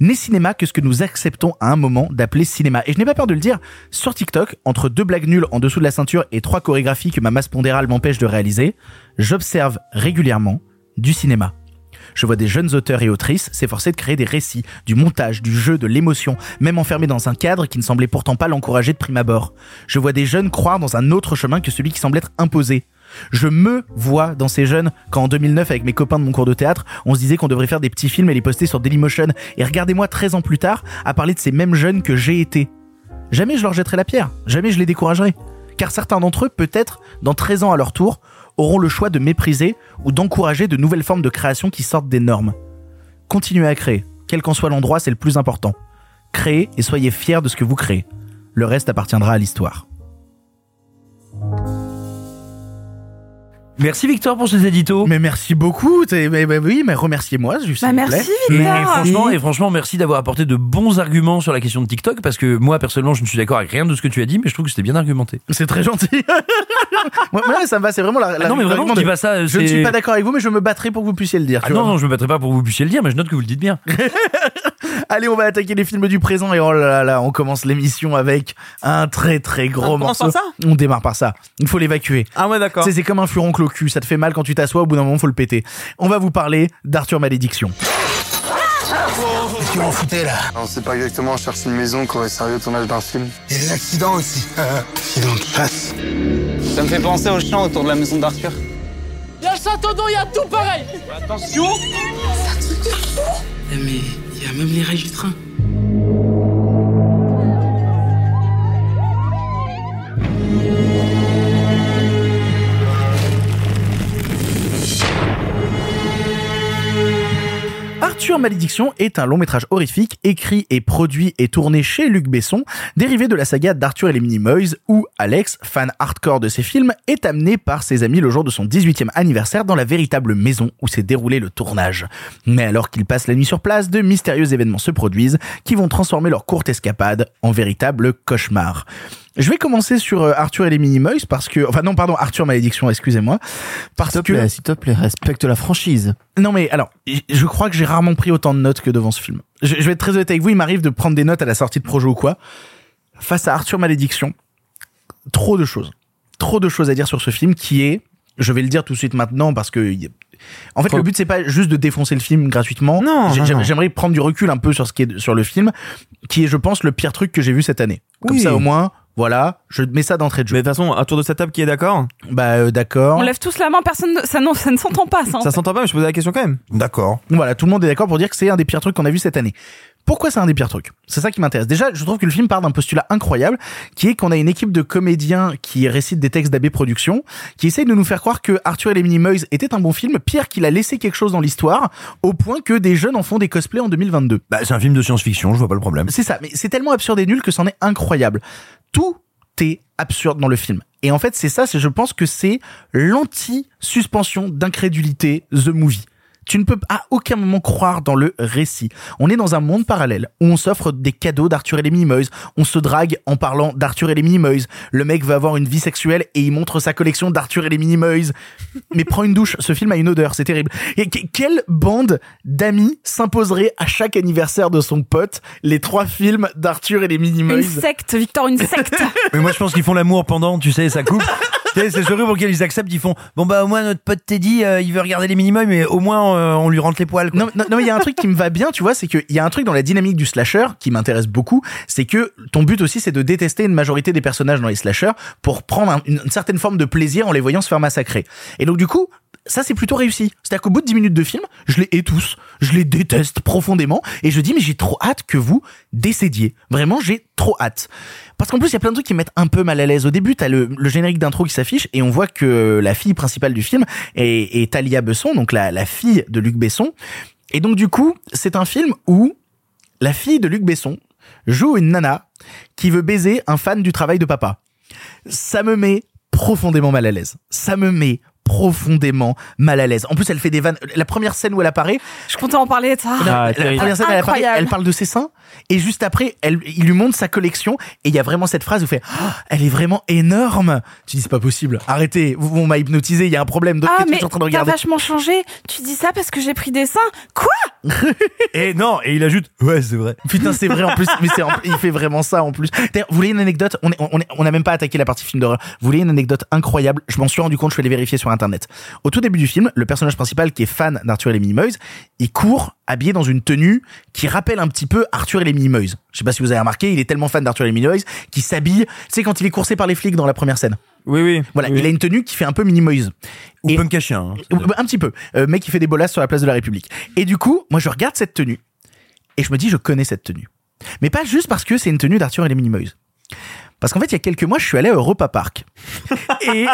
A: n'est cinéma que ce que nous acceptons à un moment d'appeler cinéma. Et je n'ai pas peur de le dire, sur TikTok, entre deux blagues nulles en dessous de la ceinture et trois chorégraphies que ma masse pondérale m'empêche de réaliser, j'observe régulièrement du cinéma. Je vois des jeunes auteurs et autrices s'efforcer de créer des récits, du montage, du jeu, de l'émotion, même enfermés dans un cadre qui ne semblait pourtant pas l'encourager de prime abord. Je vois des jeunes croire dans un autre chemin que celui qui semble être imposé. Je me vois dans ces jeunes quand en 2009 avec mes copains de mon cours de théâtre, on se disait qu'on devrait faire des petits films et les poster sur Dailymotion. Et regardez-moi 13 ans plus tard à parler de ces mêmes jeunes que j'ai été. Jamais je leur jetterai la pierre, jamais je les découragerai. Car certains d'entre eux, peut-être, dans 13 ans à leur tour, auront le choix de mépriser ou d'encourager de nouvelles formes de création qui sortent des normes. Continuez à créer, quel qu'en soit l'endroit, c'est le plus important. Créez et soyez fiers de ce que vous créez. Le reste appartiendra à l'histoire.
C: Merci Victor pour ces éditos.
A: Mais merci beaucoup. mais- mais oui, mais remerciez-moi, s'il
B: Bah,
A: plaît.
B: merci,
C: Et,
B: Victor.
C: et franchement, et franchement, merci d'avoir apporté de bons arguments sur la question de TikTok parce que moi personnellement, je ne suis d'accord avec rien de ce que tu as dit, mais je trouve que c'était bien argumenté.
A: C'est très gentil. [laughs] ouais, ça me va, c'est vraiment la, la-
C: Ah non, mais vraiment, dis pas ça.
A: Je ne suis pas d'accord avec vous, mais je me battrai pour que vous puissiez le dire.
C: Ah
A: tu
C: non,
A: vois.
C: non, je me battrai pas pour que vous puissiez le dire, mais je note que vous le dites bien. [laughs]
A: Allez, on va attaquer les films du présent et oh là là là, on commence l'émission avec un très très gros
G: On commence
A: morceau.
G: par ça
A: on démarre par ça. Il faut l'évacuer.
G: Ah ouais, d'accord.
A: C'est comme un furoncle au cul, ça te fait mal quand tu t'assois, au bout d'un moment faut le péter. On va vous parler d'Arthur Malédiction.
L: Qu'est-ce que vous foutez là?
M: On sait pas exactement, on cherche une maison qui aurait servi au tournage d'un film.
L: Il y a des accidents aussi. Accident de chasse.
N: Ça me fait penser au champ autour de la maison d'Arthur.
D: Y'a le château d'eau, y'a tout pareil
N: Attention
D: Mais il y a même les rails du train.
A: Arthur Malédiction est un long métrage horrifique écrit et produit et tourné chez Luc Besson, dérivé de la saga d'Arthur et les Minimoys, où Alex, fan hardcore de ces films, est amené par ses amis le jour de son 18e anniversaire dans la véritable maison où s'est déroulé le tournage. Mais alors qu'il passe la nuit sur place, de mystérieux événements se produisent qui vont transformer leur courte escapade en véritable cauchemar. Je vais commencer sur euh, Arthur et les Minimoys parce que, enfin non, pardon, Arthur Malédiction, excusez-moi, parce
G: S'il te
A: que
G: s'il te plaît, respecte la franchise.
A: non mais alors, je crois que j'ai rarement pris autant de notes que devant ce film. Je, je vais être très honnête avec vous, il m'arrive de prendre des notes à la sortie de projet ou quoi. Face à Arthur Malédiction, trop de choses. Trop de choses à dire sur ce film qui est, je vais le dire tout de suite maintenant parce que... En fait, le but c'est pas juste de défoncer le film gratuitement.
G: Non.
A: J'aimerais prendre du recul un peu sur ce qui est sur le film, qui est, je pense, le pire truc que j'ai vu cette année. Comme
G: Oui.
A: ça, au moins, voilà, je mets ça d'entrée de
G: Mais
A: jeu.
G: de toute façon, autour de cette table qui est d'accord?
A: Bah, euh, d'accord.
B: On lève tous la main, personne ne... ça, non, ça ne s'entend pas, ça. en
G: Ça
B: fait.
G: s'entend pas, mais je posais la question quand même.
C: D'accord.
A: Voilà, tout le monde est d'accord pour dire que c'est un des pires trucs qu'on a vu cette année. Pourquoi c'est un des pires trucs? C'est ça qui m'intéresse. Déjà, je trouve que le film part d'un postulat incroyable, qui est qu'on a une équipe de comédiens qui récitent des textes d'AB Productions, qui essayent de nous faire croire que Arthur et les Minimoys était un bon film, pire qu'il a laissé quelque chose dans l'histoire, au point que des jeunes en font des cosplays en 2022.
C: Bah, c'est un film de science-fiction, je vois pas le problème.
A: C'est ça, mais c'est tellement absurde et nul que c'en est incroyable. Tout est absurde dans le film. Et en fait, c'est ça, je pense que c'est l'anti-suspension d'incrédulité The Movie. Tu ne peux à aucun moment croire dans le récit. On est dans un monde parallèle où on s'offre des cadeaux d'Arthur et les Minimoys. On se drague en parlant d'Arthur et les Minimoys. Le mec veut avoir une vie sexuelle et il montre sa collection d'Arthur et les Minimoys. Mais prends une douche, ce film a une odeur, c'est terrible. Et que- quelle bande d'amis s'imposerait à chaque anniversaire de son pote les trois films d'Arthur et les
B: Une
A: Minimoys
B: secte, Victor, une secte. [laughs]
C: Mais moi, je pense qu'ils font l'amour pendant, tu sais, ça coupe. [laughs] C'est ce pour lequel ils acceptent, ils font bon bah au moins notre pote Teddy euh, il veut regarder les minimums mais au moins euh, on lui rentre les poils.
A: Non, non, il y a un truc qui me va bien, tu vois, c'est qu'il y a un truc dans la dynamique du slasher qui m'intéresse beaucoup, c'est que ton but aussi, c'est de détester une majorité des personnages dans les slashers pour prendre un- une, une certaine forme de plaisir en les voyant se faire massacrer. Et donc, du coup, ça, c'est plutôt réussi. C'est-à-dire qu'au bout de 10 minutes de film, je les hais tous, je les déteste profondément, et je dis, mais j'ai trop hâte que vous décédiez. Vraiment, j'ai trop hâte. Parce qu'en plus, il y a plein de trucs qui me mettent un peu mal à l'aise. Au début, t'as le, le générique d'intro qui s'affiche, et on voit que la fille principale du film est, Talia Besson, donc la fille de Luc Besson. Et donc, du coup, c'est un film où la fille de Luc Besson joue une nana qui veut baiser un fan du travail de papa. Ça me met profondément mal à l'aise. Ça me met profondément mal à l'aise. En plus, elle fait des vannes. La première scène où elle apparaît,
B: Je comptais en parler de ça.
G: Ah,
A: la
G: terrible.
A: première scène, elle, apparaît,
B: Incroyable.
A: elle parle de ses seins, et juste après, elle, il lui montre sa collection, et il y a vraiment cette phrase où il fait, Oh, elle est vraiment énorme. Tu dis, c'est pas possible. Arrêtez. Vous, on m'a hypnotisé. Il y a un problème. Donc,
B: Ah, mais
A: tu es en train de
B: t'as vachement changé. Tu dis ça parce que j'ai pris des seins. Quoi? [laughs]
C: Et non et il ajoute ouais c'est vrai.
A: Putain, c'est vrai en plus, mais c'est en- [laughs] il fait vraiment ça en plus. D'ailleurs, vous voulez une anecdote? On est, on est, on n'a même pas attaqué la partie film d'horreur. Vous voulez une anecdote incroyable? Je m'en suis rendu compte, je vais les vérifier sur internet. Au tout début du film, le personnage principal qui est fan d'Arthur et les Minimoys, il court habillé dans une tenue qui rappelle un petit peu Arthur et les Minimoys. Je sais pas si vous avez remarqué, il est tellement fan d'Arthur et les Minimoys qu'il s'habille. C'est quand il est coursé par les flics dans la première scène.
G: Oui, oui.
A: Voilà,
G: oui.
A: il a une tenue qui fait un peu Minimoys.
C: Ou
A: Et-
C: punk hein.
A: Un petit peu. Euh, mec qui fait des bolasses sur la place de la République. Et du coup, moi je regarde cette tenue et je me dis je connais cette tenue. Mais pas juste parce que c'est une tenue d'Arthur et les Minimoys. Parce qu'en fait, il y a quelques mois, je suis allé à Europa Park. [laughs] Et,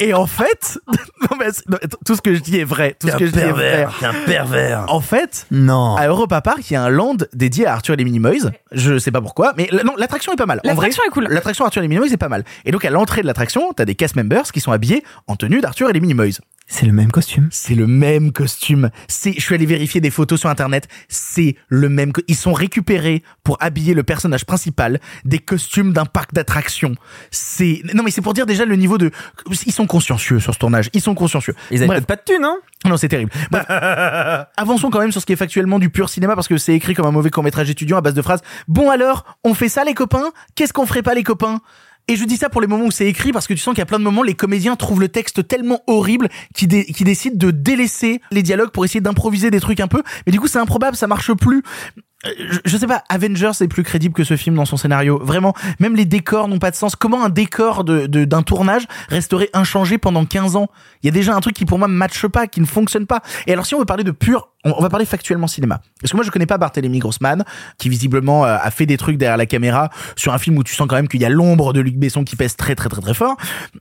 A: et en fait, [laughs] non, mais non, tout ce que je dis est vrai. Tout
C: T'es
A: ce
C: un
A: que je dis est
C: pervers,
A: vrai.
C: t'es un pervers.
A: En fait,
G: Non.
A: à Europa Park, il y a un land dédié à Arthur et les Minimoys. Je sais pas pourquoi, mais la- non, l'attraction est pas mal. En vrai,
B: L'attraction est cool.
A: L'attraction Arthur et les Minimoys est pas mal. Et donc, à l'entrée de l'attraction, t'as des cast members qui sont habillés en tenue d'Arthur et les Minimoys.
G: C'est le même costume.
A: C'est le même costume. C'est, je suis allé vérifier des photos sur internet. C'est le même. co- Ils sont récupérés pour habiller le personnage principal des costumes d'un parc d'attractions. C'est non mais c'est pour dire déjà le niveau de. Ils sont consciencieux sur ce tournage. Ils sont consciencieux.
G: Ils avaient pas de thunes, hein
A: Non, c'est terrible. Bref. [laughs] Avançons quand même sur ce qui est factuellement du pur cinéma parce que c'est écrit comme un mauvais court-métrage étudiant à base de phrases. Bon alors, on fait ça les copains? Qu'est-ce qu'on ferait pas les copains? Et je dis ça pour les moments où c'est écrit parce que tu sens qu'il y a plein de moments les comédiens trouvent le texte tellement horrible qu'ils dé- qu'ils décident de délaisser les dialogues pour essayer d'improviser des trucs un peu. Mais du coup c'est improbable, ça marche plus. Euh, Je, sais pas, Avengers est plus crédible que ce film dans son scénario. Vraiment, même les décors n'ont pas de sens. Comment un décor de d'un tournage resterait inchangé pendant 15 ans? Il y a déjà un truc qui pour moi ne matche pas, qui ne fonctionne pas. Et alors si on veut parler de pur, on, va parler factuellement cinéma. Parce que moi je connais pas Barthélemy Grossman, qui visiblement euh, a fait des trucs derrière la caméra sur un film où tu sens quand même qu'il y a l'ombre de Luc Besson qui pèse très très très très fort.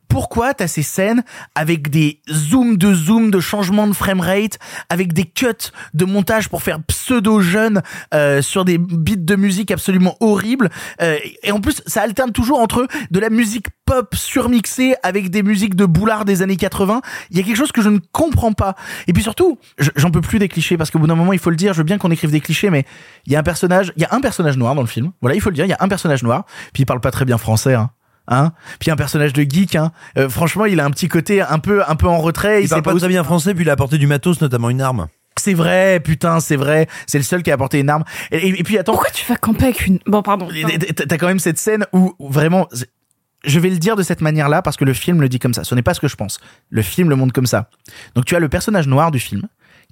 A: Pourquoi t'as ces scènes avec des zooms de zoom, de changement de framerate, avec des cuts de montage pour faire pseudo jeune euh, sur des beats de musique absolument horribles. Euh, et en plus, ça alterne toujours entre de la musique pop surmixée avec des musiques de boulard des années 80. Il y a quelque chose que je ne comprends pas. Et puis surtout, je- j'en peux plus des clichés parce qu'au bout d'un moment, il faut le dire. Je veux bien qu'on écrive des clichés, mais il y a un personnage, il y a un personnage noir dans le film. Voilà, il faut le dire. Il y a un personnage noir. Puis il parle pas très bien français. Hein. Hein? Puis un personnage de geek, hein. Euh, franchement, il a un petit côté un peu, un peu en retrait.
C: Il
A: sait
C: parle pas
A: où-
C: très bien français, puis il a apporté du matos, notamment une arme.
A: C'est vrai, putain, c'est vrai. C'est le seul qui a apporté une arme. Et, et- et puis attends,
B: Pourquoi tu vas camper avec une. Bon, pardon.
A: T'as quand même cette scène où où vraiment, je vais le dire de cette manière-là parce que le film le dit comme ça. Ce n'est pas ce que je pense. Le film le montre comme ça. Donc tu as le personnage noir du film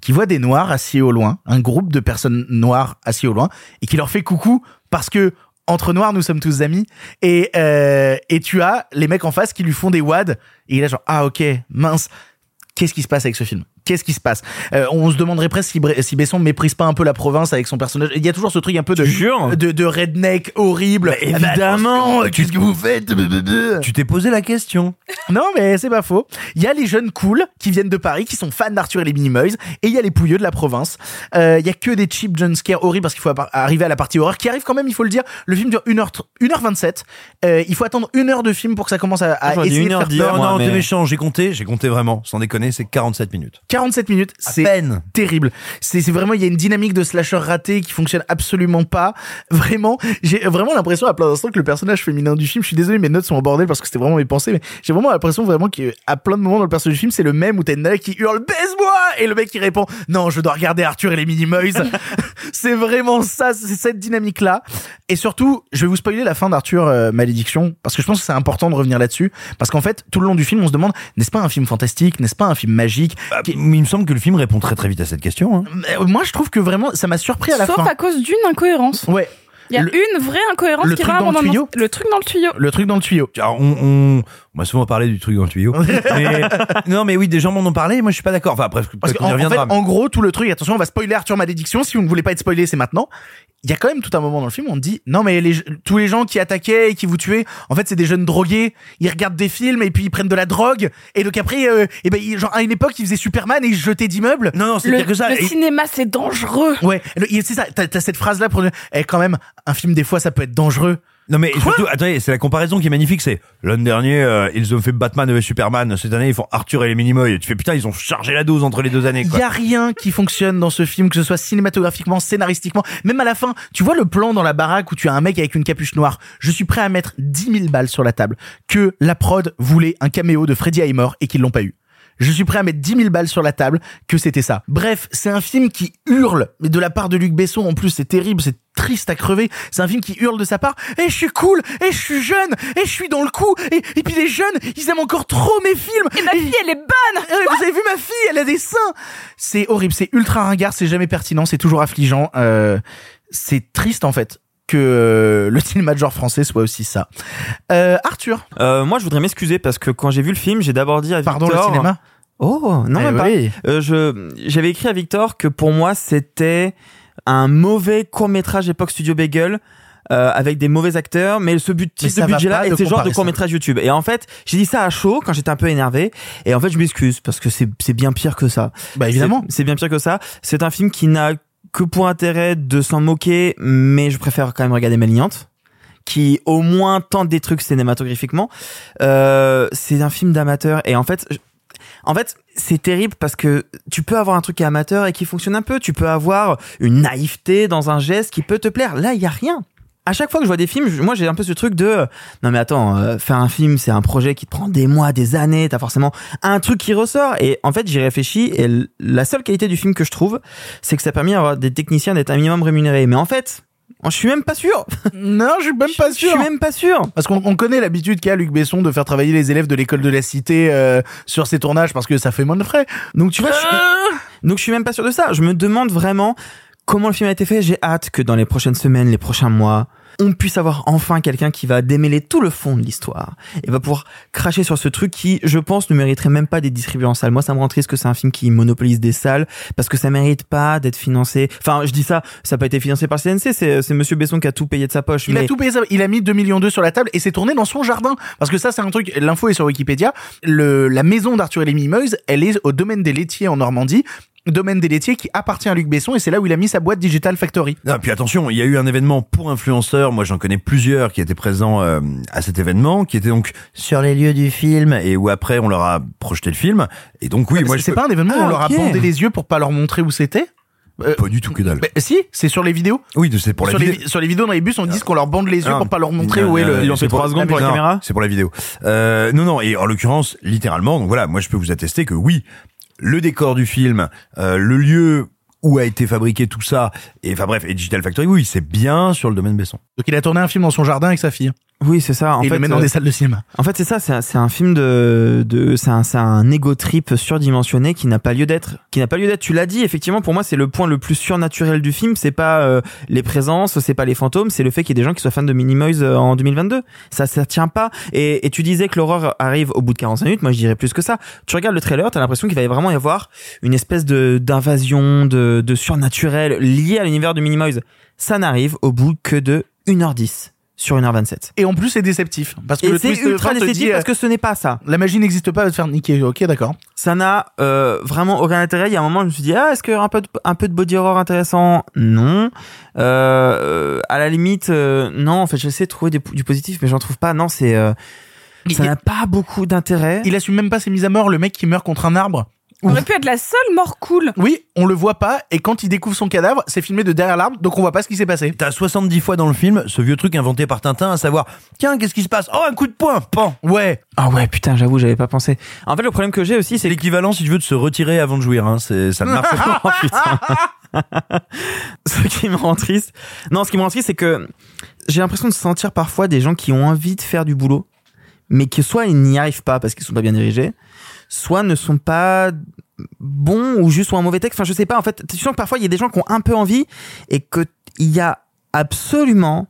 A: qui voit des noirs assis au loin, un groupe de personnes noires assis au loin, et qui leur fait coucou parce que entre noirs nous sommes tous amis. Et euh, et tu as les mecs en face qui lui font des wads et il est genre ah ok mince. Qu'est-ce qui se passe avec ce film? Qu'est-ce qui se passe Euh, On se demanderait presque si, si Besson méprise pas un peu la province avec son personnage. Il y a toujours ce truc un peu de de, de redneck horrible.
C: Bah, évidemment,
A: Ah, bah, qu'est-ce que vous faites
C: Tu t'es posé la question.
A: Non, mais c'est pas faux. Il y a les jeunes cool qui viennent de Paris, qui sont fans d'Arthur et les Minimoys, et il y a les pouilleux de la province. Euh, Il y a que des cheap jumpscares horribles parce qu'il faut arriver à la partie horreur qui arrive quand même, il faut le dire. Le film dure 1h, 1h27. Euh, il faut attendre une heure de film pour que ça commence à, à essayer de faire
G: 1h10,
A: peur.
C: Non, non,
G: mais-
C: t'es méchant, j'ai compté, j'ai compté vraiment, sans déconner, c'est 47 minutes.
A: 47 minutes, c'est terrible. C'est c'est vraiment il y a une dynamique de slasher raté qui fonctionne absolument pas. Vraiment, j'ai vraiment l'impression à plein d'instants que le personnage féminin du film, je suis désolé mes notes sont en bordel parce que c'était vraiment mes pensées mais j'ai vraiment l'impression vraiment qu'à plein de moments dans le personnage du film, c'est le même où t'as une nana qui hurle baise-moi et le mec qui répond non, je dois regarder Arthur et les Minimoys. [laughs] c'est vraiment ça, c'est cette dynamique là. Et surtout, je vais vous spoiler la fin d'Arthur euh, Malédiction parce que je pense que c'est important de revenir là-dessus parce qu'en fait, tout le long du film, on se demande n'est-ce pas un film fantastique, n'est-ce pas un film magique?
C: Bah, mais il me semble que le film répond très très vite à cette question. hein.
A: euh, moi, je trouve que vraiment, ça m'a surpris à la
B: Sauf
A: fin.
B: à cause d'une incohérence.
A: Ouais.
B: Il y a
A: Le-
B: une vraie incohérence
A: le
B: qui
A: truc
B: va
A: dans le tuyau
B: Le truc dans le tuyau.
A: Le truc dans le tuyau.
C: Alors, on, on, on m'a souvent parlé du truc dans le tuyau. [laughs] mais, non, mais oui, des gens m'en ont parlé, moi je suis pas d'accord. Enfin, après,
A: Parce qu'en
C: qu'on y
A: en fait, en gros, tout le truc, attention, on va spoiler Arthur Malédiction. Si vous ne voulez pas être spoilé, c'est maintenant. Il y a quand même tout un moment dans le film où on te dit, non, mais les, tous les gens qui attaquaient et qui vous tuaient, en fait, c'est des jeunes drogués. Ils regardent des films et puis ils prennent de la drogue. Et donc après, euh, et ben, ils- genre, à une époque, ils faisaient Superman et ils jetaient d'immeubles.
C: Non, non, c'est
B: Le,
C: pire que ça.
B: le
C: Et-
B: cinéma, c'est dangereux.
A: Ouais, c'est ça. T'as t'as cette phrase-là pour dire, eh, quand même, un film, des fois, ça peut être dangereux.
C: Non mais surtout, attendez, c'est la comparaison qui est magnifique. C'est l'an dernier, euh, ils ont fait Batman et Superman. Cette année, ils font Arthur et les Minimoys. Tu fais putain, ils ont chargé la dose entre les deux années.
A: Il y a rien qui fonctionne dans ce film, que ce soit cinématographiquement, scénaristiquement, même à la fin. Tu vois le plan dans la baraque où tu as un mec avec une capuche noire. Je suis prêt à mettre 10 000 balles sur la table que la prod voulait un caméo de Freddie Highmore et qu'ils l'ont pas eu. Je suis prêt à mettre 10 000 balles sur la table que c'était ça. Bref, c'est un film qui hurle, mais de la part de Luc Besson en plus, c'est terrible, c'est triste à crever. C'est un film qui hurle de sa part. Et je suis cool, et je suis jeune, et je suis dans le coup. Et, et puis les jeunes, ils aiment encore trop mes films.
B: Et ma fille, elle est bonne
A: Euh, Vous avez vu ma fille, elle a des seins. C'est horrible, c'est ultra ringard, c'est jamais pertinent, c'est toujours affligeant. Euh, c'est triste en fait que euh, le [laughs] cinéma de genre français soit aussi ça. Euh, Arthur,
G: Euh, moi, je voudrais m'excuser parce que quand j'ai vu le film, j'ai d'abord dit à
A: pardon
G: Victor.
A: le cinéma.
G: Oh, non,
A: Eh
G: même
A: oui.
G: pas. Euh, je, j'avais écrit à Victor que pour moi, c'était un mauvais court-métrage époque Studio Bagel. euh, avec des mauvais acteurs, mais ce but,
A: Mais va
G: budget-là ce genre de court métrage YouTube. Et en fait, j'ai dit ça à chaud quand j'étais un peu énervé. Et en fait, je m'excuse parce que c'est bien pire que ça.
A: Bah évidemment.
G: C'est bien pire que ça. C'est un film qui n'a que pour intérêt de s'en moquer, mais je préfère quand même regarder Malignante qui au moins tente des trucs cinématographiquement. Euh, c'est un film d'amateur et en fait, en fait, c'est terrible parce que tu peux avoir un truc amateur et qui fonctionne un peu. Tu peux avoir une naïveté dans un geste qui peut te plaire. Là, il y a rien. À chaque fois que je vois des films, moi j'ai un peu ce truc de euh, non mais attends, euh, faire un film c'est un projet qui te prend des mois, des années, t'as forcément un truc qui ressort et en fait j'y réfléchis et la seule qualité du film que je trouve c'est que ça a permis à avoir des techniciens d'être un minimum rémunérés. Mais en fait, je suis même pas sûr. [laughs]
A: Non, je suis même pas sûr.
G: Je suis même pas sûr.
A: Parce qu'on on connaît l'habitude qu'a Luc Besson de faire travailler les élèves de l'école de la cité euh, sur ses tournages parce que ça fait moins de frais.
G: Donc tu vois, je suis... donc je suis même pas sûr de ça. Je me demande vraiment comment le film a été fait. J'ai hâte que dans les prochaines semaines, les prochains mois, on puisse avoir enfin quelqu'un qui va démêler tout le fond de l'histoire et va pouvoir cracher sur ce truc qui, je pense, ne mériterait même pas d'être distribué en salle. Moi, ça me rend triste que c'est un film qui monopolise des salles parce que ça mérite pas d'être financé. Enfin, je dis ça, ça n'a pas été financé par CNC. C'est, c'est Monsieur Besson qui a tout payé de sa poche.
A: Il
G: mais...
A: a tout payé, il a mis 2 millions d'euros sur la table et c'est tourné dans son jardin. Parce que ça, c'est un truc, l'info est sur Wikipédia. Le, la maison d'Arthur et les Mimeuses, elle est au domaine des laitiers en Normandie. Domaine des laitiers qui appartient à Luc Besson et c'est là où il a mis sa boîte Digital Factory.
C: Non, puis attention, il y a eu un événement pour influenceurs. Moi, j'en connais plusieurs qui étaient présents euh, à cet événement, qui étaient donc sur les lieux du film et où après on leur a projeté le film. Et donc oui, moi je
A: c'est
C: peux-
A: pas un événement où
G: Ah,
A: on leur a bandé les yeux pour pas leur montrer où c'était? Euh,
C: pas du tout que dalle.
A: mais si, c'est sur les vidéos.
C: Oui, c'est pour la
A: sur,
C: vidéo.
A: les, sur les vidéos dans les bus, on dit qu'on leur bande les yeux
C: Ah.
A: pour pas leur montrer où est le.
G: Ils ont fait trois secondes pour la caméra
C: C'est pour la vidéo. Euh, non, non. Et en l'occurrence, littéralement, donc voilà, moi je peux vous attester que oui, le décor du film, euh, le lieu où a été fabriqué tout ça, et enfin bref, et Digital Factory, oui, c'est bien sur le domaine Besson.
A: Donc il a tourné un film dans son jardin avec sa fille.
G: Oui, c'est ça. En
A: et il
G: fait,
A: le met dans
G: euh,
A: des salles de cinéma.
G: En fait, c'est ça, c'est un, un film de, de c'est un, c'est un ego trip surdimensionné qui n'a pas lieu d'être, qui n'a pas lieu d'être. Tu l'as dit, effectivement, pour moi, c'est le point le plus surnaturel du film. C'est pas euh, les présences, c'est pas les fantômes, c'est le fait qu'il y ait des gens qui soient fans de Minimoys euh, en 2022. Ça, ça tient pas. Et, et tu disais que l'horreur arrive au bout de 45 minutes. Moi, je dirais plus que ça. Tu regardes le trailer, t'as l'impression qu'il va vraiment y avoir une espèce de d'invasion, de, de surnaturel lié à l'univers de Minimoys. Ça n'arrive au bout que de 1h10 sur 1h27.
A: Et en plus, c'est déceptif. Parce que
G: Et c'est ultra déceptif
A: dit,
G: parce
A: euh,
G: que ce n'est pas ça.
A: la magie n'existe pas, va te faire niquer. Ok, d'accord.
G: Ça n'a euh, vraiment aucun intérêt. Il y a un moment, je me suis dit, ah, est-ce qu'il y aura un peu de, un peu de body horror intéressant? Non. Euh, euh, à la limite, euh, non. En fait, j'essaie de trouver des- du positif, mais j'en trouve pas. Non, c'est euh, ça n'a pas beaucoup d'intérêt.
A: Il assume même pas ses mises à mort, le mec qui meurt contre un arbre.
B: On aurait pu être la seule mort cool.
A: Oui, on le voit pas, et quand il découvre son cadavre, c'est filmé de derrière l'arbre, donc on voit pas ce qui s'est passé.
C: T'as 70 fois dans le film ce vieux truc inventé par Tintin, à savoir, tiens, qu'est-ce qui se passe? Oh, un coup de poing, pan.
A: Ouais.
G: Ah ouais, putain, j'avoue, j'avais pas pensé. En fait, le problème que j'ai aussi,
C: C'est l'équivalent, si tu veux, de se retirer avant de jouir. Hein. C'est, ça ne marche [laughs] pas.
G: Putain. [laughs] ce qui me rend triste. Non, ce qui me rend triste, c'est que j'ai l'impression de sentir parfois des gens qui ont envie de faire du boulot, mais que soit ils n'y arrivent pas parce qu'ils sont pas bien dirigés, soit ne sont pas bons ou juste ont un mauvais texte. Enfin, je sais pas. En fait, tu sens que parfois il y a des gens qui ont un peu envie et que il y a absolument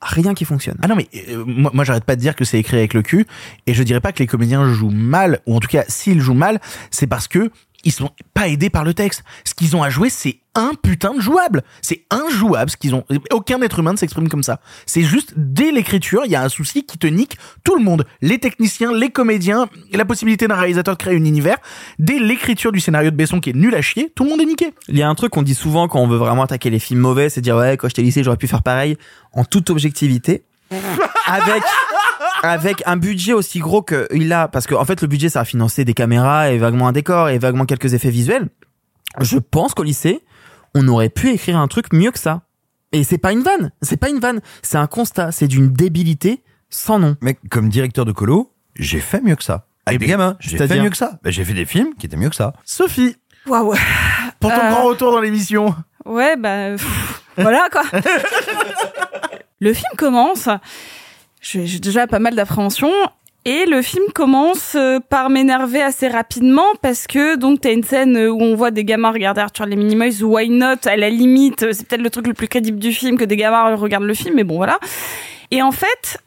G: rien qui fonctionne.
A: Ah non, mais euh, moi j'arrête pas de dire que c'est écrit avec le cul, et je dirais pas que les comédiens jouent mal, ou en tout cas, s'ils jouent mal, c'est parce que ils sont pas aidés par le texte. Ce qu'ils ont à jouer, c'est un putain de jouable. C'est injouable ce qu'ils ont. Aucun être humain ne s'exprime comme ça. C'est juste, dès l'écriture, il y a un souci qui te nique tout le monde. Les techniciens, les comédiens, la possibilité d'un réalisateur de créer un univers. Dès l'écriture du scénario de Besson qui est nul à chier, tout le monde est niqué.
G: Il y a un truc qu'on dit souvent quand on veut vraiment attaquer les films mauvais, c'est dire ouais, quand j'étais lycée, j'aurais pu faire pareil en toute objectivité. Avec avec un budget aussi gros qu'il a parce que en fait le budget ça a financé des caméras et vaguement un décor et vaguement quelques effets visuels. Je pense qu'au lycée, on aurait pu écrire un truc mieux que ça. Et c'est pas une vanne, c'est pas une vanne, c'est un constat, c'est d'une débilité sans nom.
C: Mec, comme directeur de colo, j'ai fait mieux que ça. Avec des gamins, j'ai fait mieux que ça. Ben, j'ai fait des films qui étaient mieux que ça.
A: Sophie,
B: Waouh.
A: pour ton
B: Euh.
A: grand retour dans l'émission.
B: Ouais, bah pff, voilà quoi. [laughs] le film commence. J'ai déjà pas mal d'appréhension. Et le film commence euh, par m'énerver assez rapidement parce que donc t'as une scène où on voit des gamins regarder Arthur les Minimoys, why not? À la limite, euh, c'est peut-être le truc le plus crédible du film que des gamins regardent le film, mais bon voilà. Et en fait,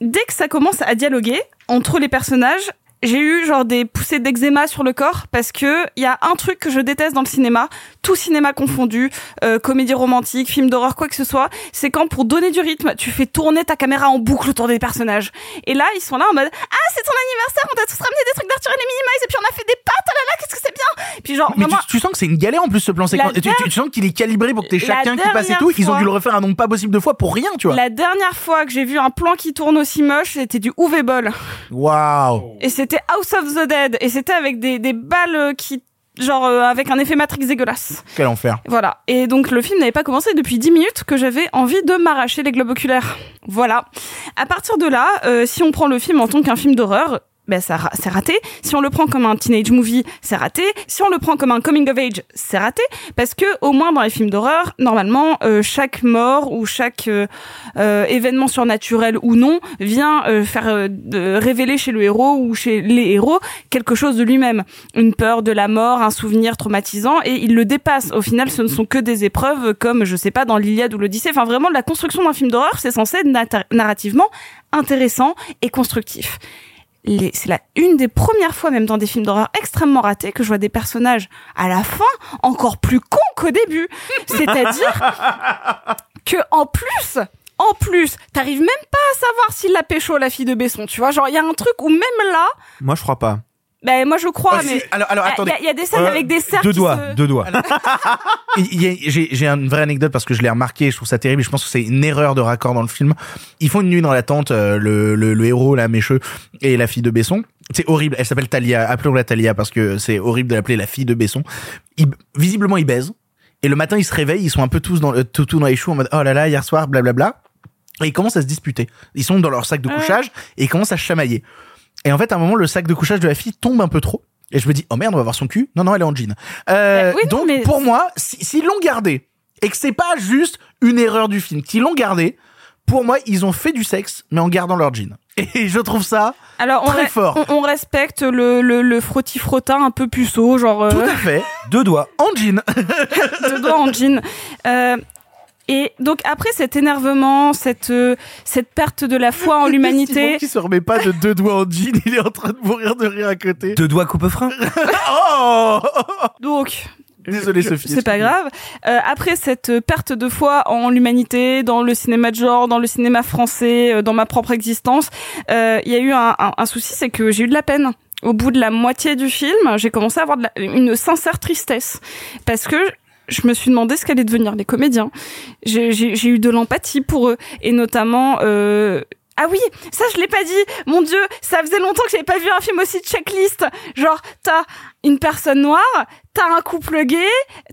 B: dès que ça commence à dialoguer entre les personnages, j'ai eu genre des poussées d'eczéma sur le corps parce que il y a un truc que je déteste dans le cinéma, tout cinéma confondu, euh, comédie romantique, film d'horreur, quoi que ce soit, c'est quand pour donner du rythme, tu fais tourner ta caméra en boucle autour des personnages. Et là, ils sont là en mode ah c'est ton anniversaire, on t'a tous ramené des trucs d'Arthur et les Minimize et puis on a fait des pâtes, oh là là, qu'est-ce que c'est bien. Puis genre
A: Mais
B: vraiment,
A: tu, tu sens que c'est une galère en plus ce plan séquence. Tu, tu- tu sens qu'il est calibré pour que t'aies chacun qui passe et tout. Ils ont dû
B: fois-
A: le refaire un nombre pas possible de fois pour rien, tu vois.
B: la dernière fois que j'ai vu un plan qui tourne aussi moche, c'était du UV Ball.
A: Waouh.
B: Et c'était House of the Dead. Et c'était avec des, des balles euh, qui, genre, euh, avec un effet Matrix dégueulasse.
A: Quel enfer.
B: Voilà. Et donc, le film n'avait pas commencé depuis 10 minutes que j'avais envie de m'arracher les globes oculaires. Voilà. À partir de là, euh, si on prend le film en tant qu'un film d'horreur, ben ça c'est raté. Si on le prend comme un teenage movie, c'est raté. Si on le prend comme un coming of age, c'est raté parce que au moins dans les films d'horreur, normalement euh, chaque mort ou chaque euh, euh, événement surnaturel ou non vient euh, faire révéler chez le héros ou chez les héros quelque chose de lui-même, une peur de la mort, un souvenir traumatisant et il le dépasse. Au final, ce ne sont que des épreuves comme je sais pas dans l'Iliade ou l'Odyssée. Enfin vraiment la construction d'un film d'horreur, c'est censé être narrativement intéressant et constructif c'est la une des premières fois, même dans des films d'horreur extrêmement ratés, que je vois des personnages à la fin encore plus cons qu'au début. C'est-à-dire [laughs] que en plus, en plus, t'arrives même pas à savoir s'il l'a pécho la fille de Besson. Tu vois, genre il y a un truc où même là,
G: Moi, je crois pas.
B: Ben moi je crois,
A: Ah, si.
B: mais
A: Alors- alors,
B: il y a-
A: attendez.
B: il y, a des scènes
C: Euh,
B: avec des cerfs
C: Deux
B: qui
C: doigts,
B: se-
C: deux doigts. [laughs]
A: Il J'ai j'ai une vraie anecdote parce que je l'ai remarqué et je trouve ça terrible. et Je pense que c'est une erreur de raccord dans le film. Ils font une nuit dans la tente, euh, le, le, le héros, la mécheux, et la fille de Besson. C'est horrible. Elle s'appelle Talia. Appelons-la Talia parce que c'est horrible de l'appeler la fille de Besson. Ils- visiblement, ils baisent. Et le matin, ils se réveillent. Ils sont un peu tous dans, le- tout, tout dans les choux en mode oh là là, hier soir, blablabla. Et ils commencent à se disputer. Ils sont dans leur sac de
B: Ouais.
A: couchage et ils commencent à se chamailler. Et en fait, à un moment, le sac de couchage de la fille tombe un peu trop. Et je me dis, oh merde, on va voir son cul. Non, non, elle est en jean. Euh,
B: Euh, non,
A: donc,
B: mais-
A: pour moi, si- s'ils l'ont gardé, et que c'est pas juste une erreur du film, qu'ils l'ont gardé, pour moi, ils ont fait du sexe, mais en gardant leur jean. [laughs] Et je trouve ça
B: Alors on,
A: très fort.
B: on, on respecte le, le, le frotti-frottin un peu puceau, genre euh,
A: Tout à fait.
C: Deux doigts.
A: En jean. [laughs]
B: deux doigts en jean. Euh, et donc après cet énervement, cette euh, cette perte de la foi en [laughs] l'humanité,
A: qui se remet pas de deux doigts en jean, il est en train de mourir de rire à côté.
C: Deux doigts coupe-frein. [laughs]
A: Oh
B: donc
A: Désolé Sophie.
B: c'est pas grave. Euh, après cette perte de foi en l'humanité, dans le cinéma de genre, dans le cinéma français, euh, dans ma propre existence, euh, il y a eu un, un- un souci, c'est que j'ai eu de la peine. Au bout de la moitié du film, j'ai commencé à avoir de la- une sincère tristesse parce que je me suis demandé ce qu'allaient devenir les comédiens. J'ai eu de l'empathie pour eux et notamment. Euh, ah oui, ça je l'ai pas dit. Mon Dieu, ça faisait longtemps que j'avais pas vu un film aussi checklist. Genre, t'as une personne noire, t'as un couple gay,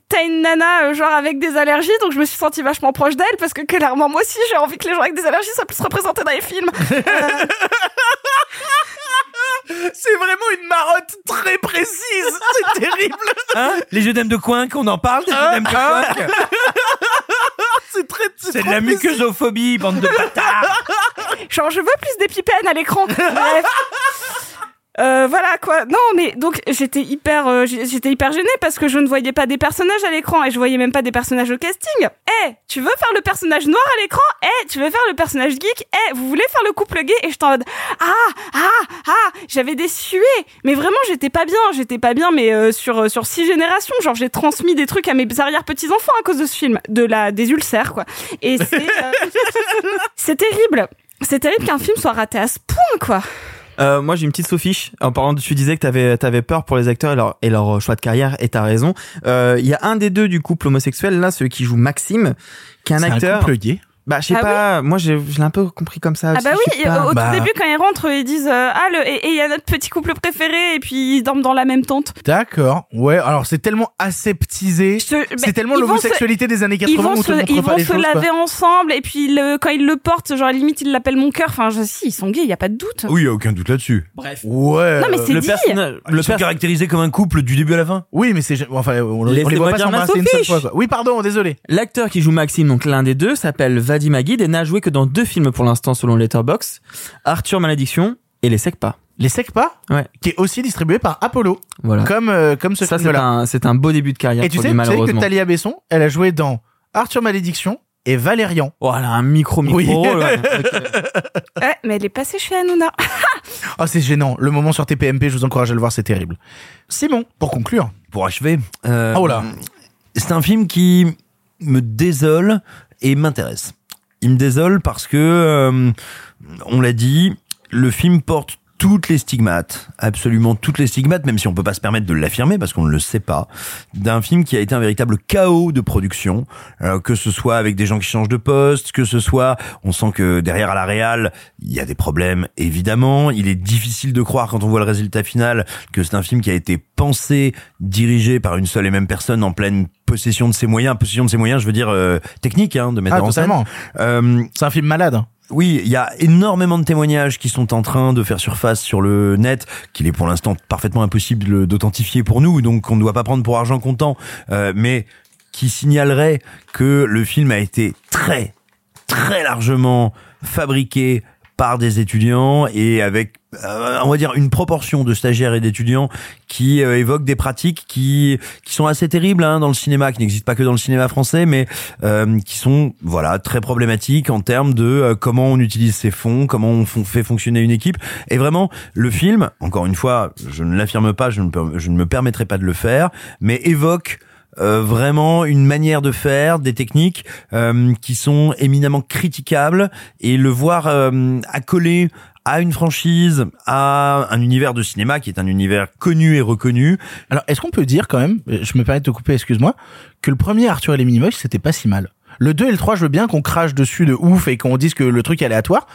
B: t'as une nana euh, genre avec des allergies, donc je me suis sentie vachement proche d'elle parce que clairement moi aussi j'ai envie que les gens avec des allergies soient plus représentés dans les films. [laughs]
A: C'est vraiment une marotte très précise. C'est terrible.
C: Hein? Les jeux d'âme de coin, qu'on en parle des jeux d'âme de coin
A: C'est très.
C: C'est de la
A: précis.
C: muqueusophobie, bande de bâtards
B: Genre je veux plus d'épipènes à l'écran. [laughs] Bref. Euh, voilà quoi. Non mais donc j'étais hyper euh, j'étais hyper gênée parce que je ne voyais pas des personnages à l'écran et je voyais même pas des personnages au casting. Eh, tu veux faire le personnage noir à l'écran? Eh, tu veux faire le personnage geek? Eh, vous voulez faire le couple gay? Et je en mode ah ah ah, j'avais des suées. Mais vraiment j'étais pas bien, j'étais pas bien mais euh, sur euh, sur six générations, genre j'ai transmis des trucs à mes arrière petits enfants à cause de ce film, de la des ulcères quoi. Et c'est euh, [laughs] c'est terrible. C'est terrible qu'un film soit raté à ce point quoi.
G: Euh, moi, j'ai une petite sophiche. En parlant de, tu disais que t'avais, t'avais peur pour les acteurs et leur, et leur choix de carrière, et t'as raison. Euh, Il y a un des deux du couple homosexuel, là, celui qui joue Maxime, qui est un acteur.
A: couple gay.
G: Bah, je sais
B: Ah
G: pas. Moi, j'ai, je l'ai un peu compris comme ça.
B: Ah
G: aussi,
B: bah
G: je
B: oui, au, au
A: Bah.
B: tout début quand ils rentrent, ils disent euh, ah le et il y a notre petit couple préféré et puis ils dorment dans la même tente.
A: D'accord. Ouais. Alors c'est tellement aseptisé.
B: Je- bah,
A: C'est tellement
B: ils
A: l'homosexualité des années
B: se- Ils
A: 80
B: vont
A: où
B: se, ils vont se
A: choses. quoi.
B: laver ensemble et puis le, quand ils le portent, genre à la limite ils l'appellent mon cœur. Enfin, je, si ils sont gays, il y a pas de doute.
C: Oui, y a aucun doute là-dessus.
B: Bref.
A: Ouais.
B: Non mais c'est
C: Le
B: dit.
C: personnage, le sont caractérisé comme un couple du début à la fin.
A: Oui, mais c'est enfin on, on les voit pas s'embrasser une seule fois. Quoi. Oui, pardon, désolé.
G: L'acteur qui joue Maxime, donc l'un des deux, s'appelle Vadim Aguid et n'a joué que dans deux films pour l'instant selon Letterboxd. Arthur Malédiction et Les Secpas.
A: Les Secpas,
G: Ouais.
A: qui est aussi distribué par Apollo,
G: Voilà.
A: comme euh, comme ce
G: Ça, c'est
A: film-là.
G: un, c'est un beau début de carrière
A: Et tu
G: pour
A: sais,
G: lui,
A: tu sais que. Talia Besson, elle a joué dans Arthur Malédiction et Valérian.
G: Oh, elle a un micro micro.
A: Oui.
G: ouais. [laughs]
B: Ouais, mais elle est passée chez Hanouna. [laughs]
A: Oh, c'est gênant. Le moment sur TPMP, je vous encourage à le voir, c'est terrible. Simon, pour conclure.
C: Pour achever. euh,
A: Oh là.
C: C'est un film qui me désole et m'intéresse. Il me désole parce que, euh, on l'a dit, le film porte toutes les stigmates, absolument toutes les stigmates, même si on peut pas se permettre de l'affirmer parce qu'on ne le sait pas, d'un film qui a été un véritable chaos de production, euh, que ce soit avec des gens qui changent de poste, que ce soit, on sent que derrière à la réal, il y a des problèmes, évidemment. Il est difficile de croire quand on voit le résultat final que c'est un film qui a été pensé, dirigé par une seule et même personne en pleine possession de ses moyens. Possession de ses moyens, je veux dire euh, technique, hein, de mettre
A: Ah,
C: en scène. Euh,
A: C'est un film malade.
C: Oui, il y a énormément de témoignages qui sont en train de faire surface sur le net, qu'il est pour l'instant parfaitement impossible d'authentifier pour nous, donc on ne doit pas prendre pour argent comptant, euh, mais qui signalerait que le film a été très, très largement fabriqué par des étudiants et avec euh, on va dire une proportion de stagiaires et d'étudiants qui euh, évoquent des pratiques qui qui sont assez terribles hein, dans le cinéma qui n'existent pas que dans le cinéma français mais euh, qui sont voilà très problématiques en termes de euh, comment on utilise ses fonds comment on fait fonctionner une équipe. Et vraiment le film encore une fois je ne l'affirme pas je ne, je ne me permettrai pas de le faire mais évoque euh, vraiment une manière de faire, des techniques euh, qui sont éminemment critiquables et le voir euh, accolé à une franchise, à un univers de cinéma qui est un univers connu et reconnu.
A: Alors, est-ce qu'on peut dire quand même, je me permets de te couper, excuse-moi, que le premier Arthur et les Minimoys, c'était pas si mal. Le 2 et le 3, je veux bien qu'on crache dessus de ouf et qu'on dise que le truc est aléatoire.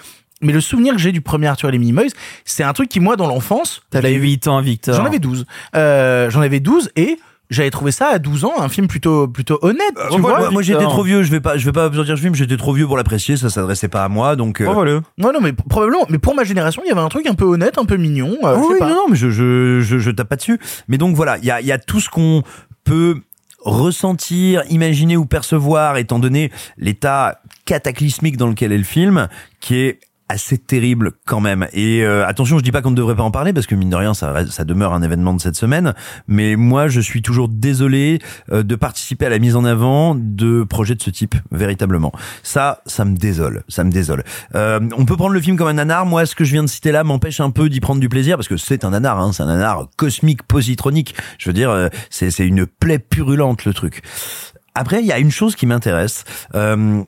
A: Mais le souvenir que j'ai du premier Arthur et les Minimoys, c'est un truc qui, moi, dans l'enfance,
G: T'avais 8 ans, Victor.
A: j'en avais 12. Euh, j'en avais 12 et j'avais trouvé ça à 12 ans un film plutôt, plutôt honnête, tu
C: Euh, moi,
A: vois.
C: moi, moi, j'étais trop vieux, je vais pas je vais pas dire ce film, j'étais trop vieux pour l'apprécier, ça s'adressait pas à moi donc euh,
G: Oh, voilà.
A: Non, non, mais probablement, mais pour ma génération, il y avait un truc un peu honnête, un peu mignon. euh,
C: oui,
A: pas.
C: non, non, mais je, je, je, je tape pas dessus. Mais donc voilà, il y a, il y a tout ce qu'on peut ressentir, imaginer ou percevoir, étant donné l'état cataclysmique dans lequel est le film, qui est assez terrible quand même. Et euh, attention, je dis pas qu'on ne devrait pas en parler parce que mine de rien, ça, ça demeure un événement de cette semaine. Mais moi, je suis toujours désolé euh, de participer à la mise en avant de projets de ce type, véritablement. Ça, ça me désole, ça me désole. Euh, on peut prendre le film comme un nanar. Moi, ce que je viens de citer là m'empêche un peu d'y prendre du plaisir parce que c'est un nanar, hein, c'est un nanar cosmique, positronique. Je veux dire, euh, c'est une plaie purulente le truc. Après, il y a une chose qui m'intéresse. Euh,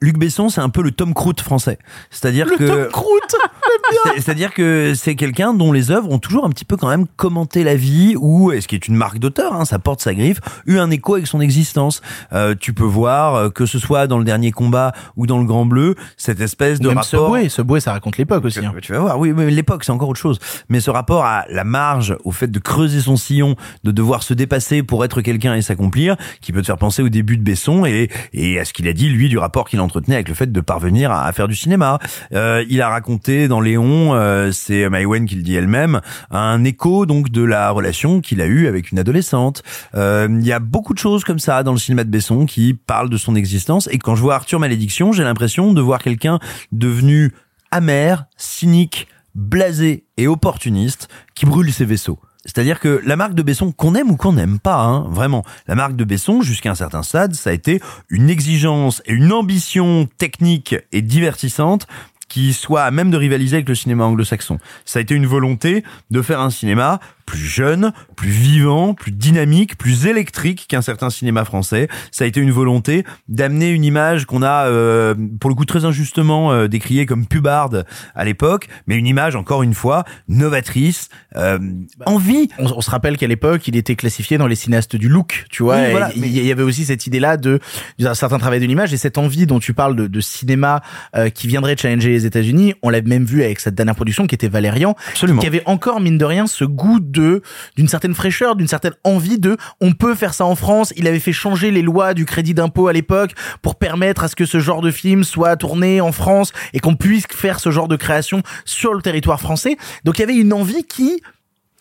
C: Luc Besson, c'est un peu le Tom Cruise français. C'est-à-dire
A: Le
C: que
A: Tom [laughs]
C: c'est- C'est-à-dire que c'est quelqu'un dont les œuvres ont toujours un petit peu quand même commenté la vie ou, et ce qui est une marque d'auteur, hein, ça porte sa griffe, eu un écho avec son existence. Euh, tu peux voir euh, que ce soit dans le dernier combat ou dans le Grand Bleu, cette espèce de
A: Même
C: rapport.
A: Subway, Subway, ça raconte l'époque aussi. hein.
C: Tu vas voir, oui, mais l'époque, c'est encore autre chose. Mais ce rapport à la marge, au fait de creuser son sillon, de devoir se dépasser pour être quelqu'un et s'accomplir, qui peut te faire penser au début de Besson et, et à ce qu'il a dit, lui, du rapport qu'il avec le fait de parvenir à, à faire du cinéma. Euh, il a raconté dans Léon, euh, c'est Maïwen qui le dit elle-même, un écho donc de la relation qu'il a eue avec une adolescente. Euh, Il y a beaucoup de choses comme ça dans le cinéma de Besson qui parlent de son existence. Et quand je vois Arthur Malédiction, j'ai l'impression de voir quelqu'un devenu amer, cynique, blasé et opportuniste qui brûle ses vaisseaux. C'est-à-dire que la marque de Besson, qu'on aime ou qu'on n'aime pas, hein, vraiment, la marque de Besson, jusqu'à un certain stade, ça a été une exigence et une ambition technique et divertissante qui soit à même de rivaliser avec le cinéma anglo-saxon. Ça a été une volonté de faire un cinéma plus jeune, plus vivant, plus dynamique, plus électrique qu'un certain cinéma français. Ça a été une volonté d'amener une image qu'on a, euh, pour le coup, très injustement euh, décriée comme pubarde à l'époque, mais une image, encore une fois, novatrice, euh, envie.
A: On, on se rappelle qu'à l'époque, il était classifié dans les cinéastes du look, tu vois.
C: Oui,
A: et
C: voilà,
A: il
C: mais-
A: y avait aussi cette idée-là de d'un certain travail de l'image et cette envie dont tu parles de, de cinéma euh, qui viendrait challenger les États-Unis. On l'a même vu avec cette dernière production qui était Valérian,
C: Absolument.
A: qui avait encore mine de rien ce goût de d'une certaine fraîcheur, d'une certaine envie de on peut faire ça en France. Il avait fait changer les lois du crédit d'impôt à l'époque pour permettre à ce que ce genre de film soit tourné en France et qu'on puisse faire ce genre de création sur le territoire français. Donc il y avait une envie qui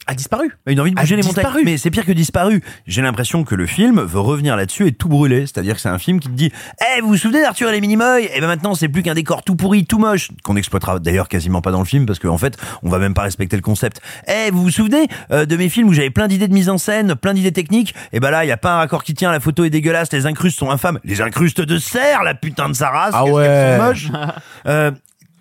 A: A disparu.
C: Une envie de
A: A
C: bouger les montagnes.
A: disparu.
C: Mais c'est pire que disparu. J'ai l'impression que le film veut revenir là-dessus et tout brûler. C'est-à-dire que c'est un film qui te dit, eh, vous vous souvenez d'Arthur et les Minimoys? Eh ben maintenant, c'est plus qu'un décor tout pourri, tout moche, qu'on n'exploitera d'ailleurs quasiment pas dans le film parce qu'en fait, on va même pas respecter le concept. Eh, vous vous souvenez euh, de mes films où j'avais plein d'idées de mise en scène, plein d'idées techniques? Eh ben là, il y a pas un raccord qui tient, la photo est dégueulasse, les incrustes sont infâmes. Les incrustes de serre, la putain de sa race.
A: Ah ouais.
C: sont moches? [laughs] Euh,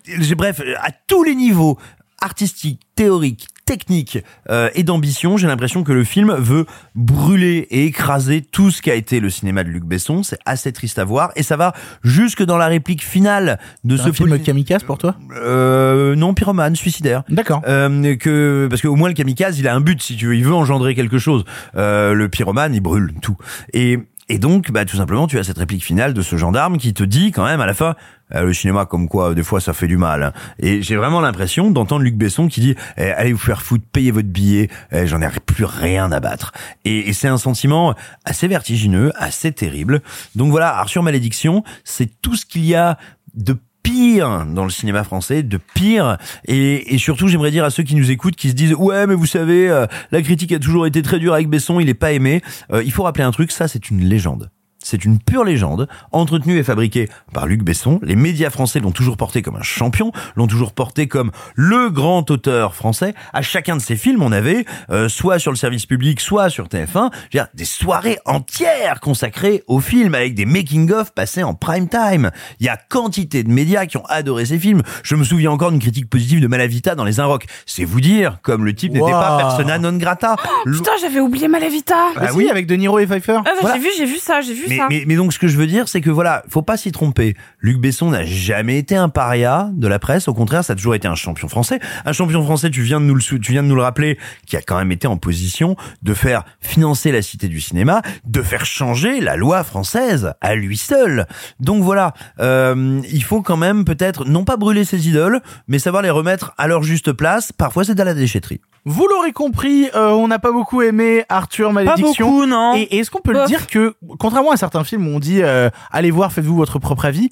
C: j'ai- bref, à tous les niveaux, artistiques, théoriques, techniques euh, et d'ambition, j'ai l'impression que le film veut brûler et écraser tout ce qui a été le cinéma de Luc Besson. C'est assez triste à voir et ça va jusque dans la réplique finale de ce
A: un film kamikaze pour toi
C: euh, non, pyromane, suicidaire.
A: D'accord.
C: Euh, que parce qu'au moins le kamikaze, il a un but, si tu veux, il veut engendrer quelque chose. Euh, le pyromane, il brûle tout. Et et donc, bah tout simplement, tu as cette réplique finale de ce gendarme qui te dit quand même à la fin, euh, le cinéma comme quoi des fois ça fait du mal. Et j'ai vraiment l'impression d'entendre Luc Besson qui dit, eh, allez vous faire foutre, payez votre billet, eh, j'en ai plus rien à battre. Et, et c'est un sentiment assez vertigineux, assez terrible. Donc voilà, Arthur Malédiction, c'est tout ce qu'il y a de pire dans le cinéma français, de pire. Et, et surtout, j'aimerais dire à ceux qui nous écoutent, qui se disent ouais, mais vous savez, euh, la critique a toujours été très dure avec Besson, il est pas aimé. Euh, il faut rappeler un truc, ça c'est une légende. C'est une pure légende, entretenue et fabriquée par Luc Besson. Les médias français l'ont toujours porté comme un champion, l'ont toujours porté comme le grand auteur français. À chacun de ses films, on avait, euh, soit sur le service public, soit sur TF1, je veux dire, des soirées entières consacrées au film, avec des making-of passés en prime time. Il y a quantité de médias qui ont adoré ces films. Je me souviens encore d'une critique positive de Malavita dans Les Inrocks. C'est vous dire, comme le type n'était pas persona non grata.
B: Putain, j'avais oublié Malavita.
C: Bah
A: oui, avec De Niro et Pfeiffer.
B: Ah, bah,
C: Voilà.
B: J'ai vu, j'ai vu ça, j'ai vu
C: Mais,
B: ça.
C: mais, mais donc ce que je veux dire, c'est que voilà, faut pas s'y tromper. Luc Besson n'a jamais été un paria de la presse. Au contraire, ça a toujours été un champion français. Un champion français, tu viens de nous le, tu viens de nous le rappeler, qui a quand même été en position de faire financer la cité du cinéma, de faire changer la loi française à lui seul. Donc voilà, euh, il faut quand même peut-être non pas brûler ses idoles, mais savoir les remettre à leur juste place. Parfois, c'est à la déchetterie.
A: Vous l'aurez compris, euh, on n'a pas beaucoup aimé Arthur Malédiction.
G: beaucoup, non.
A: Et, et est-ce qu'on peut le
B: Bof.
A: dire que, contrairement à certains films où on dit euh, allez voir, faites-vous votre propre avis,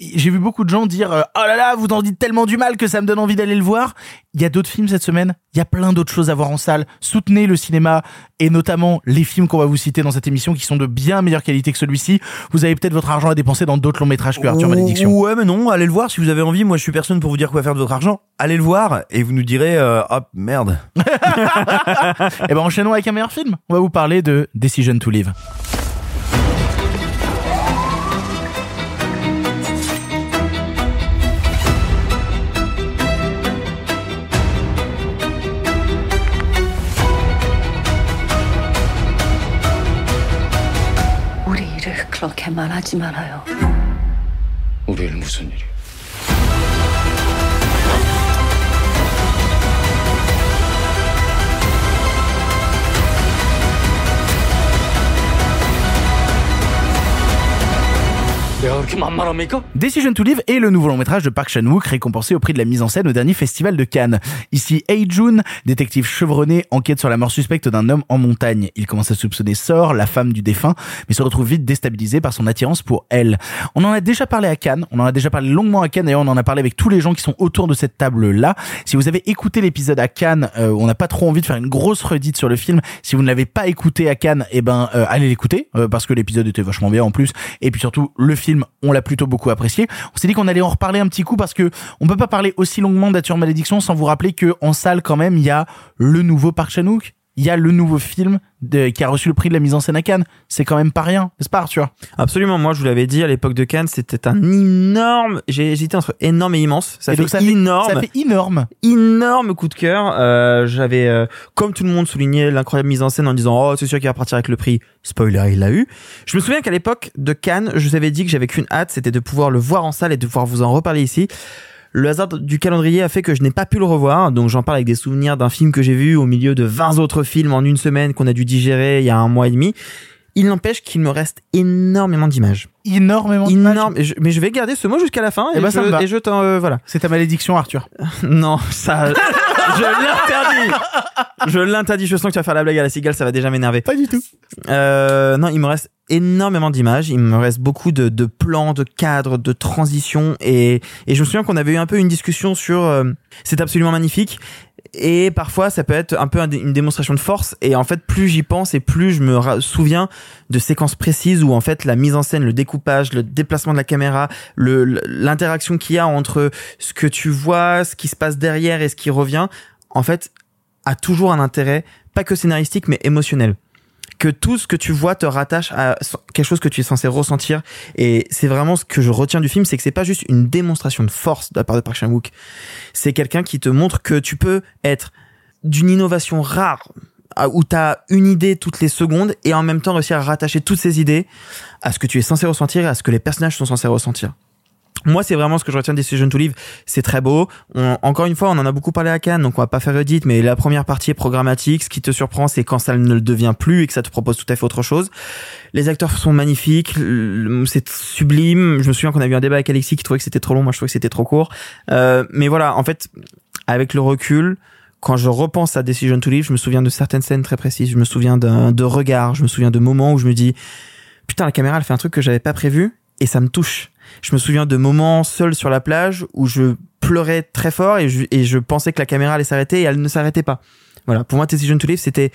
A: j'ai vu beaucoup de gens dire euh, oh là là, vous en dites tellement du mal que ça me donne envie d'aller le voir. Il y a d'autres films cette semaine, il y a plein d'autres choses à voir en salle. Soutenez le cinéma et notamment les films qu'on va vous citer dans cette émission qui sont de bien meilleure qualité que celui-ci. Vous avez peut-être votre argent à dépenser dans d'autres longs métrages que Arthur Malédiction.
C: Ouais, mais non, allez le voir si vous avez envie. Moi, je suis personne pour vous dire quoi faire de votre argent. Allez le voir et vous nous direz, euh, hop, merde. [laughs]
A: Et ben enchaînons avec un meilleur film. On va vous parler de Decision to Live.
D: 그렇게만 하지 말아요.
E: 우리를 무슨 일이?
N: 내
A: Decision to Live est le nouveau long métrage de Park Chan-wook récompensé au prix de la mise en scène au dernier festival de Cannes. Ici, Hei Jun, détective chevronné, enquête sur la mort suspecte d'un homme en montagne. Il commence à soupçonner Sor, la femme du défunt, mais se retrouve vite déstabilisé par son attirance pour elle. On en a déjà parlé à Cannes, on en a déjà parlé longuement à Cannes, et on en a parlé avec tous les gens qui sont autour de cette table-là. Si vous avez écouté l'épisode à Cannes, euh, on n'a pas trop envie de faire une grosse redite sur le film. Si vous ne l'avez pas écouté à Cannes, eh ben euh, allez l'écouter euh, parce que l'épisode était vachement bien en plus. Et puis surtout, le film, on l'a plutôt beaucoup apprécié. On s'est dit qu'on allait en reparler un petit coup parce que on peut pas parler aussi longuement d'Arthur Malédiction sans vous rappeler que en salle quand même il y a le nouveau Park Chan-wook, il y a le nouveau film de, qui a reçu le prix de la mise en scène à Cannes. C'est quand même pas rien, n'est-ce pas Arthur
G: Absolument. Moi, je vous l'avais dit à l'époque de Cannes, c'était un énorme. J'ai hésité entre énorme et immense. Ça
A: Et
G: fait
A: donc ça fait-
G: énorme.
A: ça fait énorme.
G: Énorme coup de cœur. Euh, J'avais, euh, comme tout le monde, souligné l'incroyable mise en scène en disant oh c'est sûr qu'il va partir avec le prix. Spoiler, il l'a eu. Je me souviens qu'à l'époque de Cannes, je vous avais dit que j'avais qu'une hâte, c'était de pouvoir le voir en salle et de pouvoir vous en reparler ici. Le hasard du calendrier a fait que je n'ai pas pu le revoir, donc j'en parle avec des souvenirs d'un film que j'ai vu au milieu de 20 autres films en une semaine qu'on a dû digérer il y a un mois et demi. Il n'empêche qu'il me reste énormément d'images.
A: Énormément
G: Énorme. Mais je vais garder ce mot jusqu'à la fin.
A: Eh
G: et,
A: ben,
G: je,
A: ça me va.
G: et je t'en, euh, voilà.
A: C'est ta malédiction Arthur. [laughs]
G: non, ça. [laughs] je l'interdis. Je l'interdis. Je sens que tu vas faire la blague à la cigale, ça va déjà m'énerver.
A: Pas du tout.
G: Euh, non, il me reste énormément d'images. Il me reste beaucoup de, de plans, de cadres, de transitions. Et, et je me souviens qu'on avait eu un peu une discussion sur euh, c'est absolument magnifique. Et parfois, ça peut être un peu une démonstration de force. Et en fait, plus j'y pense et plus je me souviens de séquences précises où en fait la mise en scène, le découpage, le déplacement de la caméra, l'interaction qu'il y a entre ce que tu vois, ce qui se passe derrière et ce qui revient, en fait, a toujours un intérêt, pas que scénaristique, mais émotionnel que tout ce que tu vois te rattache à quelque chose que tu es censé ressentir. Et c'est vraiment ce que je retiens du film c'est que c'est pas juste une démonstration de force de la part de Park Chan-wook. C'est quelqu'un qui te montre que tu peux être d'une innovation rare où tu as une idée toutes les secondes et en même temps réussir à rattacher toutes ces idées à ce que tu es censé ressentir et à ce que les personnages sont censés ressentir moi, c'est vraiment ce que je retiens de Decision to Live. C'est très beau. On- encore une fois, on en a beaucoup parlé à Cannes, donc on va pas faire Reddit, mais la première partie est programmatique. Ce qui te surprend, c'est quand ça ne le devient plus et que ça te propose tout à fait autre chose. Les acteurs sont magnifiques. C'est sublime. Je me souviens qu'on a eu un débat avec Alexis qui trouvait que c'était trop long. Moi, je trouvais que c'était trop court. Euh, mais voilà, en fait, avec le recul, quand je repense à Decision to Live, je me souviens de certaines scènes très précises. Je me souviens de regards. Je me souviens de moments où je me dis, putain, la caméra, elle fait un truc que j'avais pas prévu et ça me touche. Je me souviens de moments seuls sur la plage où je pleurais très fort et je, pensais que la caméra allait s'arrêter et elle ne s'arrêtait pas. Voilà, pour moi, Decision to Live, c'était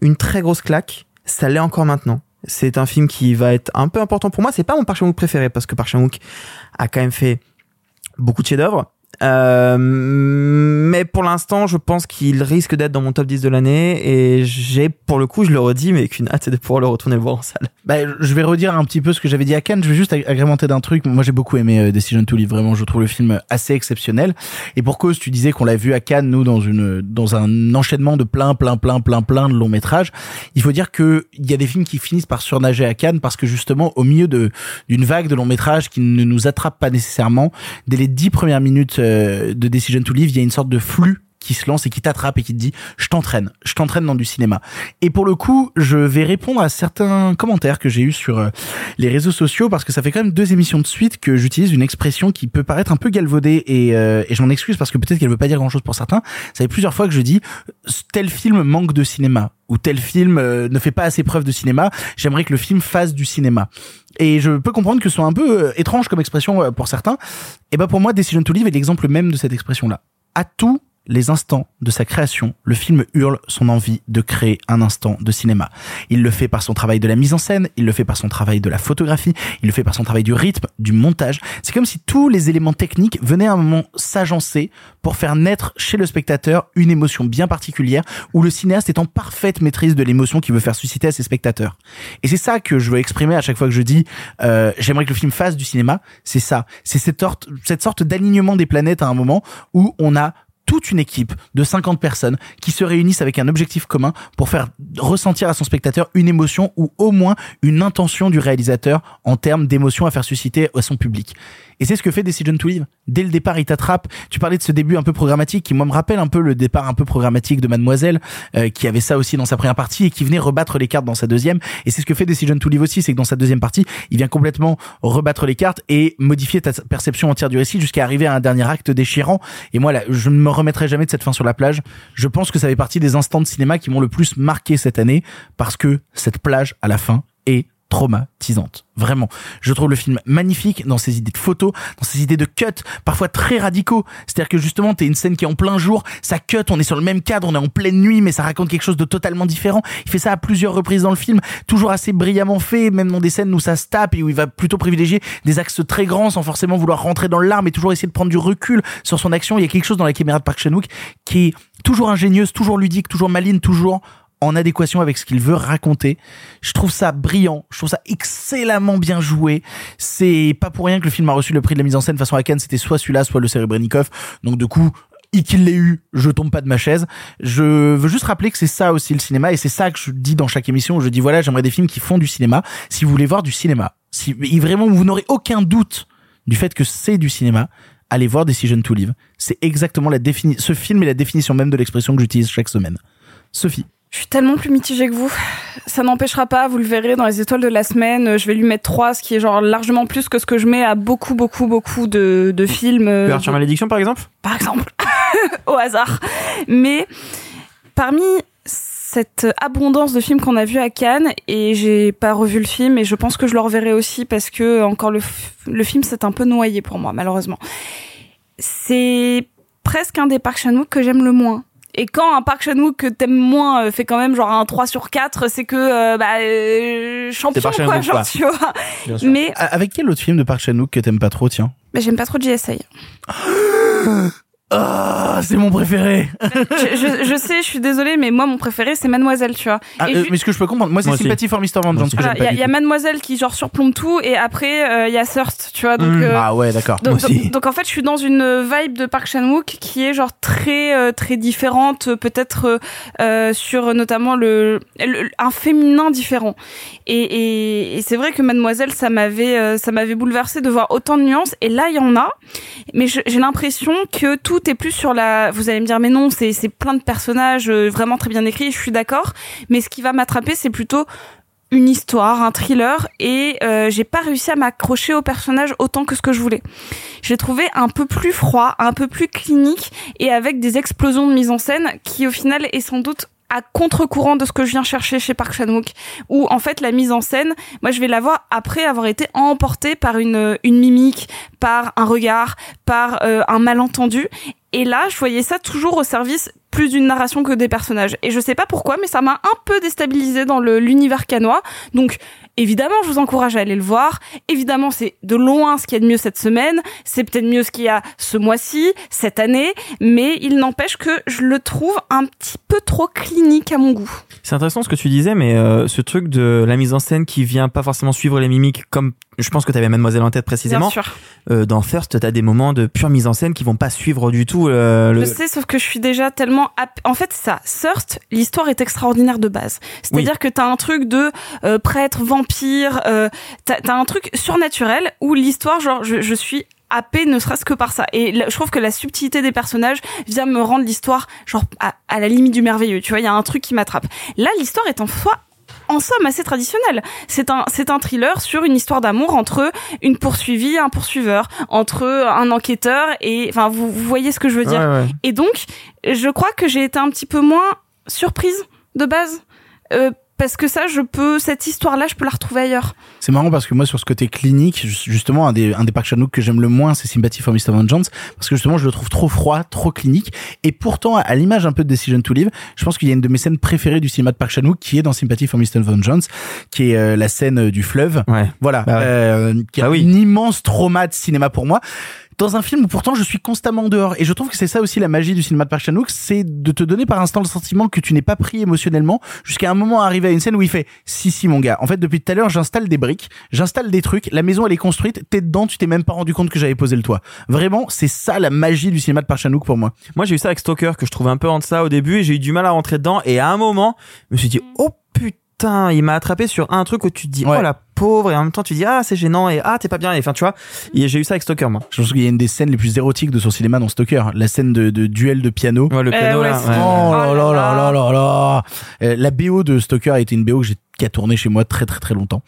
G: une très grosse claque. Ça l'est encore maintenant. C'est un film qui va être un peu important pour moi. C'est pas mon Park Chan-wook préféré parce que Park Chan-wook a quand même fait beaucoup de chefs-d'œuvre. Euh, mais pour l'instant, je pense qu'il risque d'être dans mon top 10 de l'année et j'ai, pour le coup, je le redis, mais qu'une hâte, c'est de pouvoir le retourner voir en salle.
A: Bah, je vais redire un petit peu ce que j'avais dit à Cannes. Je vais juste ag- agrémenter d'un truc. Moi, j'ai beaucoup aimé euh, Decision to Live. Vraiment, je trouve le film assez exceptionnel. Et pour cause, tu disais qu'on l'a vu à Cannes, nous, dans une, dans un enchaînement de plein, plein, plein, plein, plein de longs métrages. Il faut dire que il y a des films qui finissent par surnager à Cannes parce que justement, au milieu de, d'une vague de longs métrages qui ne nous attrape pas nécessairement, dès les dix premières minutes euh, de Decision to Live, il y a une sorte de flux qui se lance et qui t'attrape et qui te dit je t'entraîne, je t'entraîne dans du cinéma. Et pour le coup, je vais répondre à certains commentaires que j'ai eu sur euh, les réseaux sociaux parce que ça fait quand même deux émissions de suite que j'utilise une expression qui peut paraître un peu galvaudée et, euh, et je m'en excuse parce que peut-être qu'elle veut pas dire grand chose pour certains. Ça fait plusieurs fois que je dis tel film manque de cinéma ou tel film euh, ne fait pas assez preuve de cinéma. J'aimerais que le film fasse du cinéma. Et je peux comprendre que ce soit un peu euh, étrange comme expression euh, pour certains. Et ben pour moi, Decision to Live est l'exemple même de cette expression-là. À tout les instants de sa création, le film hurle son envie de créer un instant de cinéma. Il le fait par son travail de la mise en scène, il le fait par son travail de la photographie, il le fait par son travail du rythme, du montage. C'est comme si tous les éléments techniques venaient à un moment s'agencer pour faire naître chez le spectateur une émotion bien particulière où le cinéaste est en parfaite maîtrise de l'émotion qu'il veut faire susciter à ses spectateurs. Et c'est ça que je veux exprimer à chaque fois que je dis euh, j'aimerais que le film fasse du cinéma, c'est ça. C'est cette sorte, cette sorte d'alignement des planètes à un moment où on a toute une équipe de 50 personnes qui se réunissent avec un objectif commun pour faire ressentir à son spectateur une émotion ou au moins une intention du réalisateur en termes d'émotion à faire susciter à son public. Et c'est ce que fait Decision to Live. Dès le départ, il t'attrape. Tu parlais de ce début un peu programmatique qui, moi, me rappelle un peu le départ un peu programmatique de Mademoiselle, euh, qui avait ça aussi dans sa première partie et qui venait rebattre les cartes dans sa deuxième. Et c'est ce que fait Decision to Live aussi, c'est que dans sa deuxième partie, il vient complètement rebattre les cartes et modifier ta perception entière du récit jusqu'à arriver à un dernier acte déchirant. Et moi, là, je ne me remettrai jamais de cette fin sur la plage. Je pense que ça fait partie des instants de cinéma qui m'ont le plus marqué cette année parce que cette plage, à la fin, est traumatisante. Vraiment. Je trouve le film magnifique dans ses idées de photos, dans ses idées de cut, parfois très radicaux. C'est-à-dire que justement, t'es une scène qui est en plein jour, ça cut, on est sur le même cadre, on est en pleine nuit, mais ça raconte quelque chose de totalement différent. Il fait ça à plusieurs reprises dans le film, toujours assez brillamment fait, même dans des scènes où ça se tape et où il va plutôt privilégier des axes très grands sans forcément vouloir rentrer dans l'art, mais toujours essayer de prendre du recul sur son action. Il y a quelque chose dans la caméra de Park Chan-wook qui est toujours ingénieuse, toujours ludique, toujours maligne, toujours en adéquation avec ce qu'il veut raconter. Je trouve ça brillant, je trouve ça excellemment bien joué. C'est pas pour rien que le film a reçu le prix de la mise en scène façon à Cannes, c'était soit celui-là, soit le Serebrennikov. Donc du coup, et qu'il l'ait eu, je tombe pas de ma chaise. Je veux juste rappeler que c'est ça aussi le cinéma et c'est ça que je dis dans chaque émission. Je dis voilà, j'aimerais des films qui font du cinéma. Si vous voulez voir du cinéma, si vraiment vous n'aurez aucun doute du fait que c'est du cinéma, allez voir Decision to Live. C'est exactement la définition. Ce film est la définition même de l'expression que j'utilise chaque semaine. Sophie.
B: Je suis tellement plus mitigée que vous. Ça n'empêchera pas, vous le verrez dans les étoiles de la semaine, je vais lui mettre 3, ce qui est genre largement plus que ce que je mets à beaucoup, beaucoup, beaucoup de, de films. euh,
G: Arthur Malédiction, par exemple?
B: Par exemple. [laughs] au hasard. Mais parmi cette abondance de films qu'on a vu à Cannes et j'ai pas revu le film et je pense que je le reverrai aussi parce que encore le, le film s'est un peu noyé pour moi malheureusement. C'est presque un des Park Chan-wook que j'aime le moins. Et quand un Park Chan-wook que t'aimes moins euh, fait quand même genre un 3 sur 4, c'est que euh, bah euh, champion quoi, genre tu vois. Mais
A: Avec quel autre film de Park Chan-wook que t'aimes pas trop, tiens?
B: Mais j'aime pas trop JSA. [gasps]
A: Ah, c'est mon préféré.
B: je, je, je sais, je suis désolée, mais moi mon préféré c'est Mademoiselle, tu vois.
A: Ah,
B: Et
A: euh,
B: je-
A: mais ce que je peux comprendre, moi c'est. Sympathy for Mr. Vengeance
B: Il y, a-
A: du
B: il y a
A: tout.
B: Mademoiselle qui genre surplombe tout et après euh, il y a Thirst, tu vois. Donc,
A: Mm.
B: euh,
A: Ah ouais, d'accord.
B: donc, donc- donc, en fait je suis dans une vibe de Park Chan Wook qui est genre très euh, très différente, euh, peut-être euh, euh, sur notamment le, le- un féminin différent. Et, et, et c'est vrai que Mademoiselle ça m'avait euh, ça m'avait bouleversé de voir autant de nuances et là il y en a, mais j'ai l'impression que tout est plus sur la. Vous allez me dire mais non c'est c'est plein de personnages euh, vraiment très bien écrits, je suis d'accord, mais ce qui va m'attraper c'est plutôt une histoire, un thriller, et euh, j'ai pas réussi à m'accrocher au personnage autant que ce que je voulais. Je l'ai trouvé un peu plus froid, un peu plus clinique, et avec des explosions de mise en scène qui au final est sans doute à contre-courant de ce que je viens chercher chez Park Chan-wook, où en fait la mise en scène, moi je vais la voir après avoir été emportée par une, mimique, par un regard, par euh, un malentendu, et là je voyais ça toujours au service plus d'une narration que des personnages. Et je sais pas pourquoi, mais ça m'a un peu déstabilisé dans l'univers canois. Donc, évidemment, je vous encourage à aller le voir. Évidemment, c'est de loin ce qu'il y a de mieux cette semaine. C'est peut-être mieux ce qu'il y a ce mois-ci, cette année. Mais il n'empêche que je le trouve un petit peu trop clinique à mon goût.
G: C'est intéressant ce que tu disais, mais euh, ce truc de la mise en scène qui vient pas forcément suivre les mimiques, comme je pense que tu avais Mademoiselle en tête précisément.
B: Bien sûr.
G: Euh, dans First, t'as des moments de pure mise en scène qui vont pas suivre du tout euh, le.
B: Je sais, sauf que je suis déjà tellement... En fait, ça, Thirst, l'histoire est extraordinaire de base. C'est-à-dire que t'as un truc de euh, prêtre, vampire, euh, t'as un truc surnaturel où l'histoire, genre, je, je suis happée ne serait-ce que par ça. Et là, je trouve que la subtilité des personnages vient me rendre l'histoire, genre, à, à la limite du merveilleux. Tu vois, il y a un truc qui m'attrape. Là, l'histoire est en soi en somme assez traditionnelle. C'est un c'est un thriller sur une histoire d'amour entre une poursuivie et un poursuiveur, entre un enquêteur et enfin vous, vous voyez ce que je veux dire.
G: Ouais, ouais.
B: Et donc je crois que j'ai été un petit peu moins surprise de base euh, parce que ça je peux cette histoire là je peux la retrouver ailleurs.
A: C'est marrant parce que moi sur ce côté clinique, ju- justement un des un des Park Chan-wook que j'aime le moins, c'est Sympathy for Mr. Vengeance parce que justement je le trouve trop froid, trop clinique et pourtant à l'image un peu de Decision to Live, je pense qu'il y a une de mes scènes préférées du cinéma de Park Chan-wook qui est dans Sympathy for Mr. Vengeance, qui est euh, la scène euh, du fleuve.
G: Ouais.
A: Voilà,
G: Bah ouais.
A: euh, qui est
G: Bah oui.
A: un immense trauma de cinéma pour moi. Dans un film où pourtant je suis constamment dehors et je trouve que c'est ça aussi la magie du cinéma de Park Chan-wook, c'est de te donner par instant le sentiment que tu n'es pas pris émotionnellement jusqu'à un moment arrivé à une scène où il fait si si mon gars. En fait depuis tout à l'heure j'installe des briques, j'installe des trucs, la maison elle est construite, t'es dedans, tu t'es même pas rendu compte que j'avais posé le toit. Vraiment c'est ça la magie du cinéma de Park Chan-wook pour moi.
G: Moi, j'ai eu ça avec Stalker que je trouvais un peu en deçà au début et j'ai eu du mal à rentrer dedans. Et à un moment, je me suis dit, oh putain, il m'a attrapé sur un truc où tu te dis,
A: Ouais.
G: oh la pauvre, et en même temps tu dis, ah c'est gênant et ah t'es pas bien. Et enfin, tu vois, j'ai eu ça avec Stalker, moi.
A: Je pense qu'il y a une des scènes les plus érotiques de son cinéma dans Stalker, la scène de, de duel de piano.
G: Ouais, le piano
B: ouais,
G: là. ouais.
A: Oh là
B: Oh là
A: là là là là. Euh, La BO de Stalker a été une BO que j'ai qui a tourné chez moi très très très longtemps.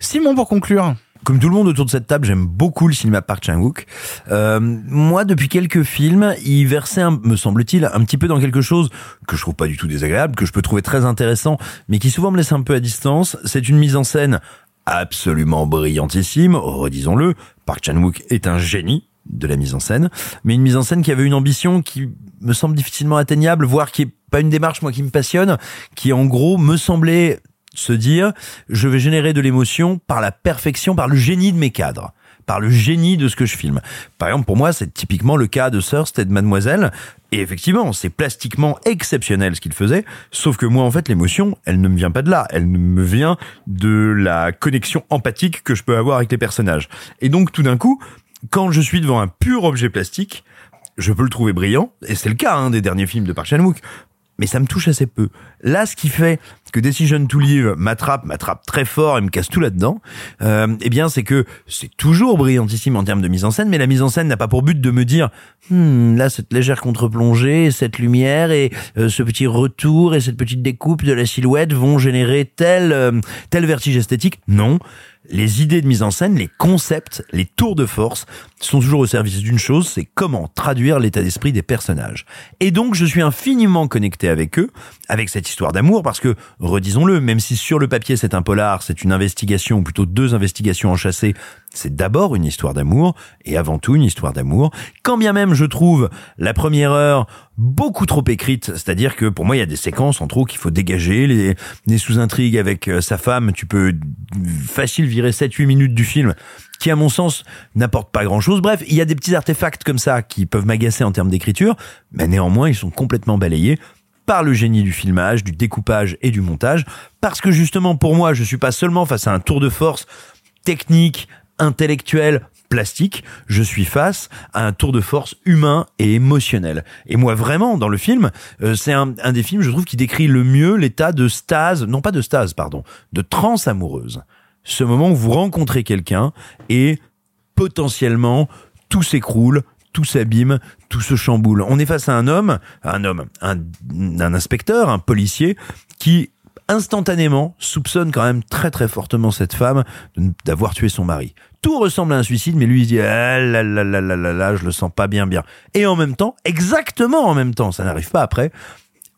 A: Simon pour conclure.
C: Comme tout le monde autour de cette table, j'aime beaucoup le cinéma Park Chan-wook. Euh, moi, depuis quelques films, il versait, un- me semble-t-il, un petit peu dans quelque chose que je trouve pas du tout désagréable, que je peux trouver très intéressant, mais qui souvent me laisse un peu à distance. C'est une mise en scène absolument brillantissime, redisons-le. Park Chan-wook est un génie de la mise en scène, mais une mise en scène qui avait une ambition qui me semble difficilement atteignable, voire qui est pas une démarche moi qui me passionne, qui en gros me semblait se dire je vais générer de l'émotion par la perfection, par le génie de mes cadres par le génie de ce que je filme. Par exemple, pour moi, c'est typiquement le cas de Thirst et de Mademoiselle. Et effectivement, c'est plastiquement exceptionnel ce qu'il faisait. Sauf que moi, en fait, l'émotion, elle ne me vient pas de là. Elle me vient de la connexion empathique que je peux avoir avec les personnages. Et donc, tout d'un coup, quand je suis devant un pur objet plastique, je peux le trouver brillant. Et c'est le cas hein, des derniers films de Park Chan-wook. Mais ça me touche assez peu. Là, ce qui fait que Decision to Live m'attrape, m'attrape très fort et me casse tout là-dedans, euh, eh bien c'est que c'est toujours brillantissime en termes de mise en scène, mais la mise en scène n'a pas pour but de me dire hmm, là cette légère contre-plongée, cette lumière et euh, ce petit retour et cette petite découpe de la silhouette vont générer tel euh, tel vertige esthétique. Non, les idées de mise en scène, les concepts, les tours de force sont toujours au service d'une chose, c'est comment traduire l'état d'esprit des personnages. Et donc je suis infiniment connecté avec eux, avec cette histoire d'amour, parce que, redisons-le, même si sur le papier c'est un polar, c'est une investigation, ou plutôt deux investigations enchâssées, c'est d'abord une histoire d'amour, et avant tout une histoire d'amour, quand bien même je trouve la première heure beaucoup trop écrite, c'est-à-dire que pour moi il y a des séquences en trop qu'il faut dégager, les, les sous-intrigues avec euh, sa femme, tu peux facile virer 7-8 minutes du film, qui à mon sens n'apportent pas grand-chose. Bref, il y a des petits artefacts comme ça qui peuvent m'agacer en termes d'écriture, mais néanmoins ils sont complètement balayés par le génie du filmage, du découpage et du montage, parce que justement pour moi je suis pas seulement face à un tour de force technique, intellectuel, plastique, je suis face à un tour de force humain et émotionnel. Et moi vraiment, dans le film, euh, c'est un, un, des films, je trouve, qui décrit le mieux l'état de stase, non pas de stase, pardon, de transe amoureuse. Ce moment où vous rencontrez quelqu'un et potentiellement tout s'écroule, tout s'abîme, tout se chamboule. On est face à un homme, un homme, un, inspecteur, un policier qui instantanément soupçonne quand même très très fortement cette femme d'avoir tué son mari. Tout ressemble à un suicide, mais lui il dit ah là là là là là là, je le sens pas bien bien. Et en même temps, exactement en même temps, ça n'arrive pas après.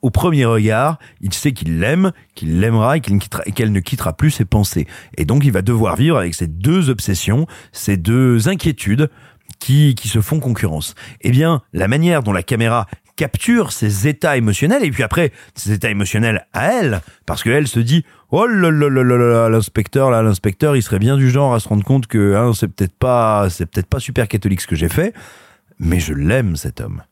C: Au premier regard, il sait qu'il l'aime, qu'il l'aimera et qu'elle ne quittera plus ses pensées. Et donc il va devoir vivre avec ces deux obsessions, ces deux inquiétudes qui, qui se font concurrence. Eh bien, la manière dont la caméra capture ses états émotionnels et puis après ses états émotionnels à elle parce que elle se dit oh là là là là l'inspecteur là l'inspecteur il serait bien du genre à se rendre compte que hein, c'est peut-être pas c'est peut-être pas super catholique ce que j'ai fait mais je l'aime cet homme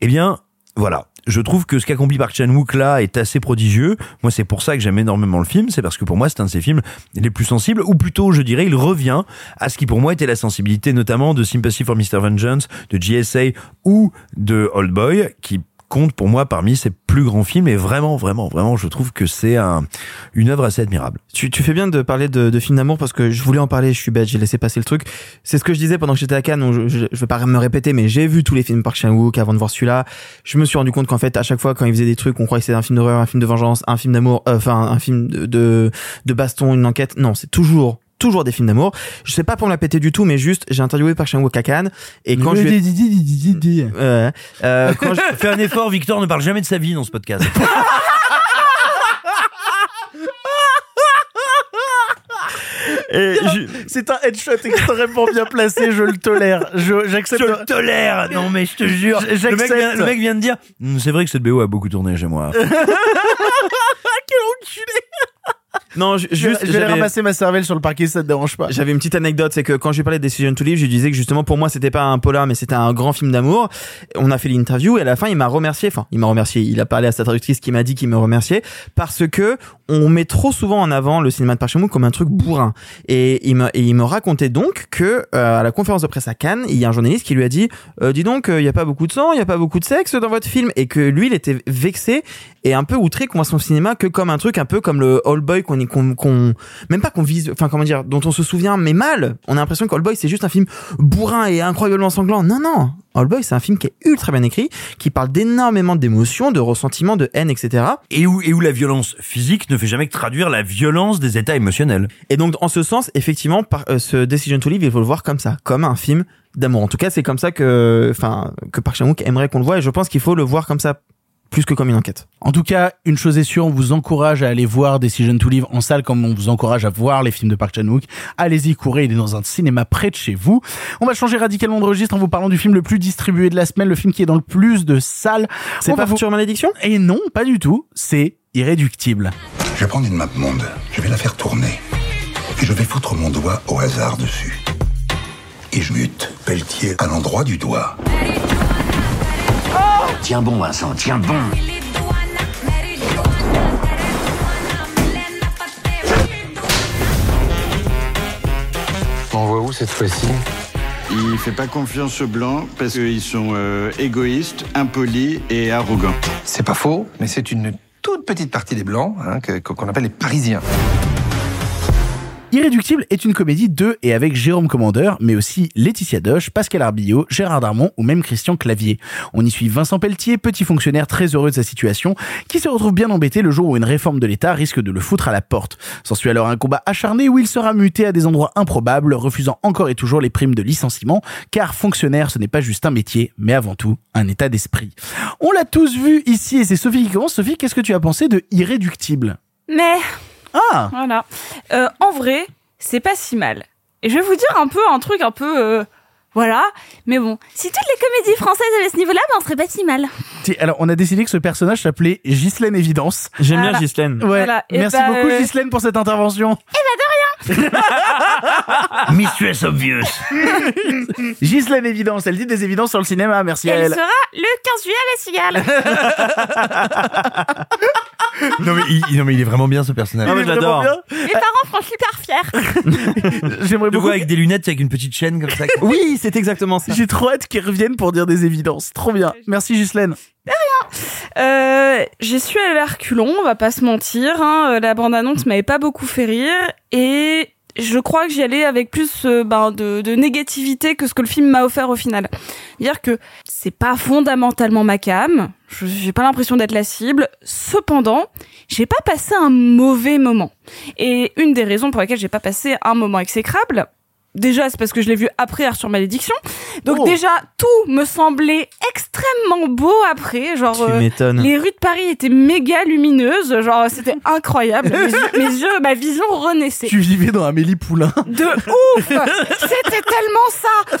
C: eh bien voilà je trouve que ce qu'accomplit Park Chan-wook là est assez prodigieux. Moi, c'est pour ça que j'aime énormément le film. C'est parce que pour moi, c'est un de ses films les plus sensibles, ou plutôt, je dirais, il revient à ce qui pour moi était la sensibilité, notamment de Sympathy for Mr. Vengeance, de GSA ou de Old Boy, qui compte pour moi parmi ses plus grands films et vraiment, vraiment, vraiment, je trouve que c'est un, une œuvre assez admirable.
G: Tu, tu fais bien de parler de, de films d'amour parce que je voulais en parler, je suis bête, j'ai laissé passer le truc. C'est ce que je disais pendant que j'étais à Cannes, je, je, je vais pas me répéter, mais j'ai vu tous les films par Chan-wook avant de voir celui-là. Je me suis rendu compte qu'en fait, à chaque fois, quand il faisait des trucs, on croyait que c'était un film d'horreur, un film de vengeance, un film d'amour, euh, enfin, un film de, de, de baston, une enquête. Non, c'est toujours toujours des films d'amour. Je sais pas pour me la péter du tout, mais juste, j'ai interviewé par Chan-wook à Cannes, et quand je lui ai... euh, euh, [laughs] quand je...
C: Fais un effort, Victor ne parle jamais de sa vie dans ce podcast. [laughs]
A: C'est un headshot extrêmement bien placé, je le tolère. Je, j'accepte.
C: Je le tolère. Non mais je te jure. Le mec, vient, le mec vient de dire. Hm, c'est vrai que cette BO a beaucoup tourné chez moi. [laughs]
A: Quel enculé
G: non, je, juste,
A: je vais ramasser ma cervelle sur le parquet, ça te dérange pas.
G: J'avais une petite anecdote, c'est que quand je lui parlais de Decision to Live, je disais que justement pour moi c'était pas un polar, mais c'était un grand film d'amour. On a fait l'interview et à la fin il m'a remercié. Enfin, il m'a remercié. Il a parlé à sa traductrice qui m'a dit qu'il me remerciait parce que on met trop souvent en avant le cinéma de Park Chan-wook comme un truc bourrin. Et il me, et il me racontait donc que euh, à la conférence de presse à Cannes, il y a un journaliste qui lui a dit euh, "Dis donc, il y a pas beaucoup de sang, il y a pas beaucoup de sexe dans votre film", et que lui il était vexé et un peu outré qu'on voit son cinéma que comme un truc un peu comme le Old Boy qu'on qu'on qu'on même pas qu'on vise enfin comment dire dont on se souvient mais mal. On a l'impression qu'Old Boy c'est juste un film bourrin et incroyablement sanglant. Non non. Old Boy c'est un film qui est ultra bien écrit qui parle d'énormément d'émotions de ressentiments de haine etc
C: et où et où la violence physique ne fait jamais que traduire la violence des états émotionnels.
G: Et donc en ce sens effectivement par, euh, ce Decision to Live il faut le voir comme ça comme un film d'amour. En tout cas c'est comme ça que enfin que Park Chan-wook aimerait qu'on le voit et je pense qu'il faut le voir comme ça plus que comme une enquête.
A: En tout cas, une chose est sûre, on vous encourage à aller voir Decision to Live en salle comme on vous encourage à voir les films de Park Chan-wook. Allez-y, courez, il est dans un cinéma près de chez vous. On va changer radicalement de registre en vous parlant du film le plus distribué de la semaine, le film qui est dans le plus de salles.
G: C'est pas
A: vous...
G: Future Malédiction?
A: Et non, pas du tout, c'est Irréductible.
L: Je vais prendre une map monde, je vais la faire tourner. Et je vais foutre mon doigt au hasard dessus. Et je mute Pelletier à l'endroit du doigt.
J: Tiens bon, Vincent, tiens bon.
M: On voit où cette fois-ci?
H: Il fait pas confiance aux blancs parce qu'ils sont euh, égoïstes, impolis et arrogants.
M: C'est pas faux, mais c'est une toute
O: petite partie des Blancs, hein, qu'on appelle les Parisiens.
A: Irréductible est une comédie de et avec Jérôme Commandeur, mais aussi Laetitia Doche, Pascal Arbillot, Gérard Darmon ou même Christian Clavier. On y suit Vincent Pelletier, petit fonctionnaire très heureux de sa situation, qui se retrouve bien embêté le jour où une réforme de l'État risque de le foutre à la porte. S'ensuit alors un combat acharné où il sera muté à des endroits improbables, refusant encore et toujours les primes de licenciement, car fonctionnaire ce n'est pas juste un métier, mais avant tout un état d'esprit. On l'a tous vu ici et c'est Sophie qui commence. Sophie, qu'est-ce que tu as pensé de Irréductible?
B: Mais
A: Ah
B: voilà. Euh, en vrai, c'est pas si mal. Et je vais vous dire un peu un truc un peu euh, voilà, mais bon, si toutes les comédies françaises avaient ce niveau-là, ben on serait pas si mal.
A: Alors, on a décidé que ce personnage s'appelait Ghislaine Évidence.
G: J'aime
B: Voilà.
G: bien Ghislaine.
A: Ouais.
B: Voilà.
A: Merci
B: bah,
A: beaucoup,
B: euh,
A: Ghislaine, pour cette intervention. [laughs]
P: Mistress Obvious. [laughs]
A: Ghislaine Évidence, elle dit des évidences sur le cinéma. Merci à
B: Elle
A: elle.
B: sera le 15 juillet à la Cigale. [laughs]
C: Non mais, il, non mais il est vraiment bien ce personnage.
G: Ah, mais
A: bien.
B: Mes parents seront super fiers.
A: J'aimerais beaucoup.
C: vois avec des lunettes avec une petite chaîne comme ça.
G: Oui, c'est exactement ça.
A: J'ai trop hâte qu'ils reviennent pour dire des évidences. Trop bien. Merci, Ghislaine.
B: Euh, J'y suis allée à reculons, on va pas se mentir. Hein. Euh, La bande-annonce m'avait pas beaucoup fait rire et je crois que j'y allais avec plus euh, ben, de, de négativité que ce que le film m'a offert au final. Dire que c'est pas fondamentalement ma cam, je- j'ai pas l'impression d'être la cible. Cependant, j'ai pas passé un mauvais moment. Et une des raisons pour lesquelles j'ai pas passé un moment exécrable, déjà c'est parce que je l'ai vu après Arthur Malédiction. Donc
A: Oh.
B: déjà tout me semblait extrêmement beau après, genre
G: Tu
B: euh, les rues de Paris étaient méga lumineuses, genre c'était [laughs] incroyable. mes, yeux, mes yeux- ma vision renaissait.
A: Tu vivais dans Amélie Poulain.
B: De ouf C'était tellement ça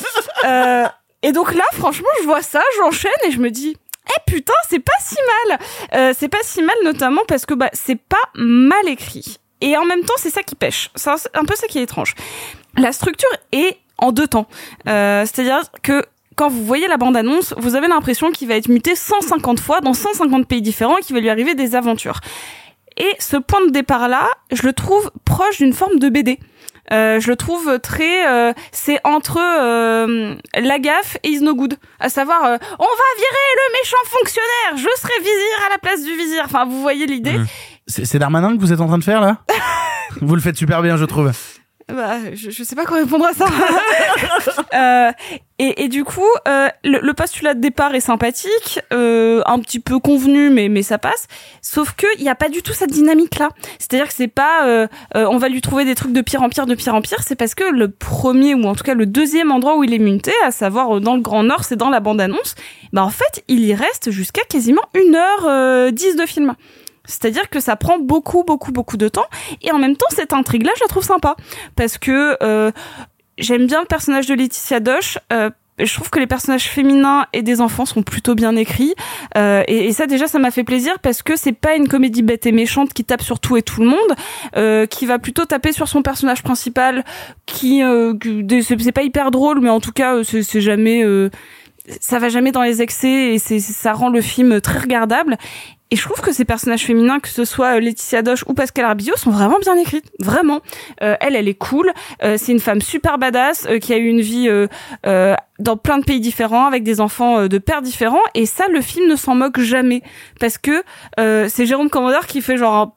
B: Euh, Et donc là, franchement, je vois ça, j'enchaîne et je me dis... Eh putain, c'est pas si mal. Euh, c'est pas si mal notamment parce que bah c'est pas mal écrit. Et en même temps, c'est ça qui pêche. C'est un peu ça qui est étrange. La structure est en deux temps. Euh, C'est-à-dire que quand vous voyez la bande-annonce, vous avez l'impression qu'il va être muté 150 fois dans 150 pays différents et qu'il va lui arriver des aventures. Et ce point de départ-là, je le trouve proche d'une forme de BD. Euh, je le trouve très, euh, c'est entre euh, la gaffe et Is No Good, à savoir, euh, on va virer le méchant fonctionnaire, je serai vizir à la place du vizir. Enfin, vous voyez l'idée.
A: C'est c'est Darmanin que vous êtes en train de faire, là? [laughs] Vous le faites super bien, je trouve.
B: Bah, je, je sais pas quoi répondre à ça. [laughs] Euh, et, et du coup, euh, le, le postulat de départ est sympathique, euh, un petit peu convenu, mais mais ça passe. Sauf que il y a pas du tout cette dynamique là. C'est-à-dire que c'est pas, euh, euh, on va lui trouver des trucs de pire en pire, de pire en pire. C'est parce que le premier ou en tout cas le deuxième endroit où il est muté, à savoir euh, dans le Grand Nord, c'est dans la bande annonce. Bah en fait, il y reste jusqu'à quasiment une heure dix de film. C'est-à-dire que ça prend beaucoup, beaucoup, beaucoup de temps. Et en même temps, cette intrigue-là, je la trouve sympa. Parce que euh, j'aime bien le personnage de Laetitia Doche. Euh, je trouve que les personnages féminins et des enfants sont plutôt bien écrits. Euh, et, ça, déjà, ça m'a fait plaisir parce que c'est pas une comédie bête et méchante qui tape sur tout et tout le monde, euh, qui va plutôt taper sur son personnage principal, qui euh, c'est pas hyper drôle, mais en tout cas, euh, c'est jamais... euh, ça va jamais dans les excès et ça rend le film très regardable. Et je trouve que ces personnages féminins, que ce soit euh, Laetitia Doche ou Pascal Arbillot, sont vraiment bien écrites. Vraiment. Euh, elle, elle est cool. Euh, c'est une femme super badass euh, qui a eu une vie euh, euh, dans plein de pays différents, avec des enfants de pères différents. Et ça, le film ne s'en moque jamais. Parce que c'est Jérôme Commandeur qui fait genre un-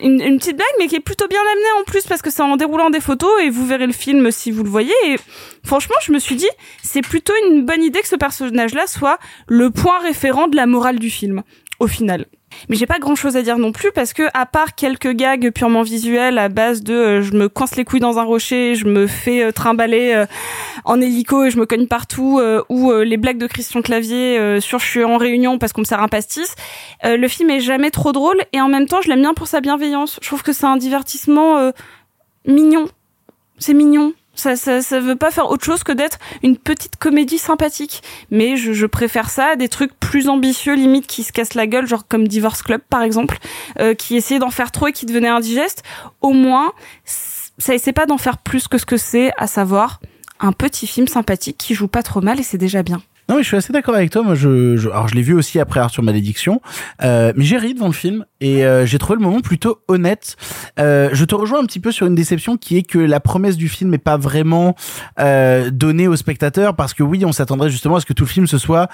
B: une, une petite blague, mais qui est plutôt bien amenée en plus, parce que c'est en déroulant des photos, et vous verrez le film si vous le voyez. Et franchement, je me suis dit, c'est plutôt une bonne idée que ce personnage-là soit le point référent de la morale du film au final. Mais j'ai pas grand chose à dire non plus parce que à part quelques gags purement visuels à base de euh, je me coince les couilles dans un rocher, je me fais euh, trimballer euh, en hélico et je me cogne partout ou les blagues de Christian Clavier sur je suis en réunion parce qu'on me sert un pastis, le film est jamais trop drôle et en même temps je l'aime bien pour sa bienveillance. Je trouve que c'est un divertissement mignon. C'est mignon. Ça, ça, ça veut pas faire autre chose que d'être une petite comédie sympathique. Mais je, je préfère ça à des trucs plus ambitieux, limite, qui se cassent la gueule, genre comme Divorce Club, par exemple, euh, qui essayait d'en faire trop et qui devenait indigeste. Au moins, ça essaie pas d'en faire plus que ce que c'est, à savoir un petit film sympathique qui joue pas trop mal et c'est déjà bien.
A: Non, mais je suis assez d'accord avec toi. Moi, je, je- alors je l'ai vu aussi après Arthur Malédiction, euh, mais j'ai ri devant le film et euh, j'ai trouvé le moment plutôt honnête. Euh, je te rejoins un petit peu sur une déception qui est que la promesse du film n'est pas vraiment euh, donnée au spectateur parce que oui, on s'attendrait justement à ce que tout film ce soit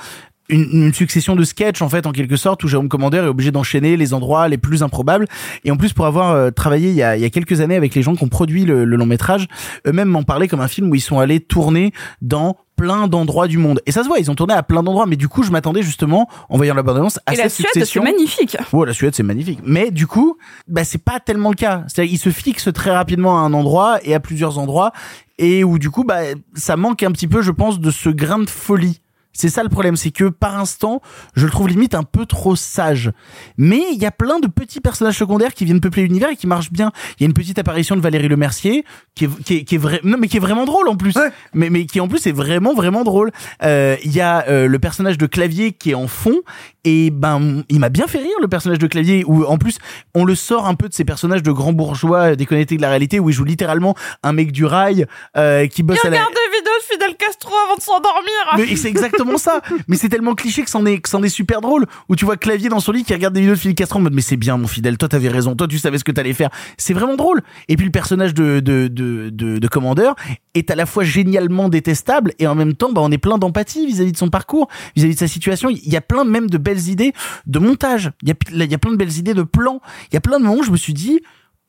A: une, une succession de sketchs en fait en quelque sorte où Jérôme Commandeur est obligé d'enchaîner les endroits les plus improbables et en plus pour avoir euh, travaillé il y, a, il y a quelques années avec les gens qui ont produit le, le long métrage eux-mêmes m'en parlaient comme un film où ils sont allés tourner dans plein d'endroits du monde et ça se voit ils ont tourné à plein d'endroits mais du coup je m'attendais justement en voyant la bande-annonce à
B: Et
A: cette
B: la Suède, c'est magnifique.
A: Ouais, la Suède, c'est magnifique. Mais du coup, bah, c'est pas tellement le cas. C'est-à-dire, il se fixe très rapidement à un endroit et à plusieurs endroits et où du coup, bah, ça manque un petit peu, je pense, de ce grain de folie. C'est ça le problème, c'est que par instant, je le trouve limite un peu trop sage. Mais il y a plein de petits personnages secondaires qui viennent peupler l'univers et qui marchent bien. Il y a une petite apparition de Valérie Lemercier qui est, qui est, qui est vrai, non mais qui est vraiment drôle en plus. Mais mais qui en plus est vraiment vraiment drôle. Euh, Il y a euh, le personnage de Clavier qui est en fond et ben il m'a bien fait rire le personnage de Clavier où en plus on le sort un peu de ces personnages de grands bourgeois déconnectés de la réalité où il joue littéralement un mec du rail euh, qui bosse à la
B: vidéos de Fidel Castro avant de s'endormir.
A: mais c'est exactement ça. Mais c'est tellement cliché que c'en est, que c'en est super drôle. Où tu vois Clavier dans son lit qui regarde des vidéos de Fidel Castro en mode mais c'est bien mon fidèle, toi t'avais raison, toi tu savais ce que t'allais faire. C'est vraiment drôle. Et puis le personnage de de de de, de commandeur est à la fois génialement détestable et en même temps bah on est plein d'empathie vis-à-vis de son parcours, vis-à-vis de sa situation. Il y a plein même de belles idées de montage. Il y a il y a plein de belles idées de plans. Il y a plein de moments où je me suis dit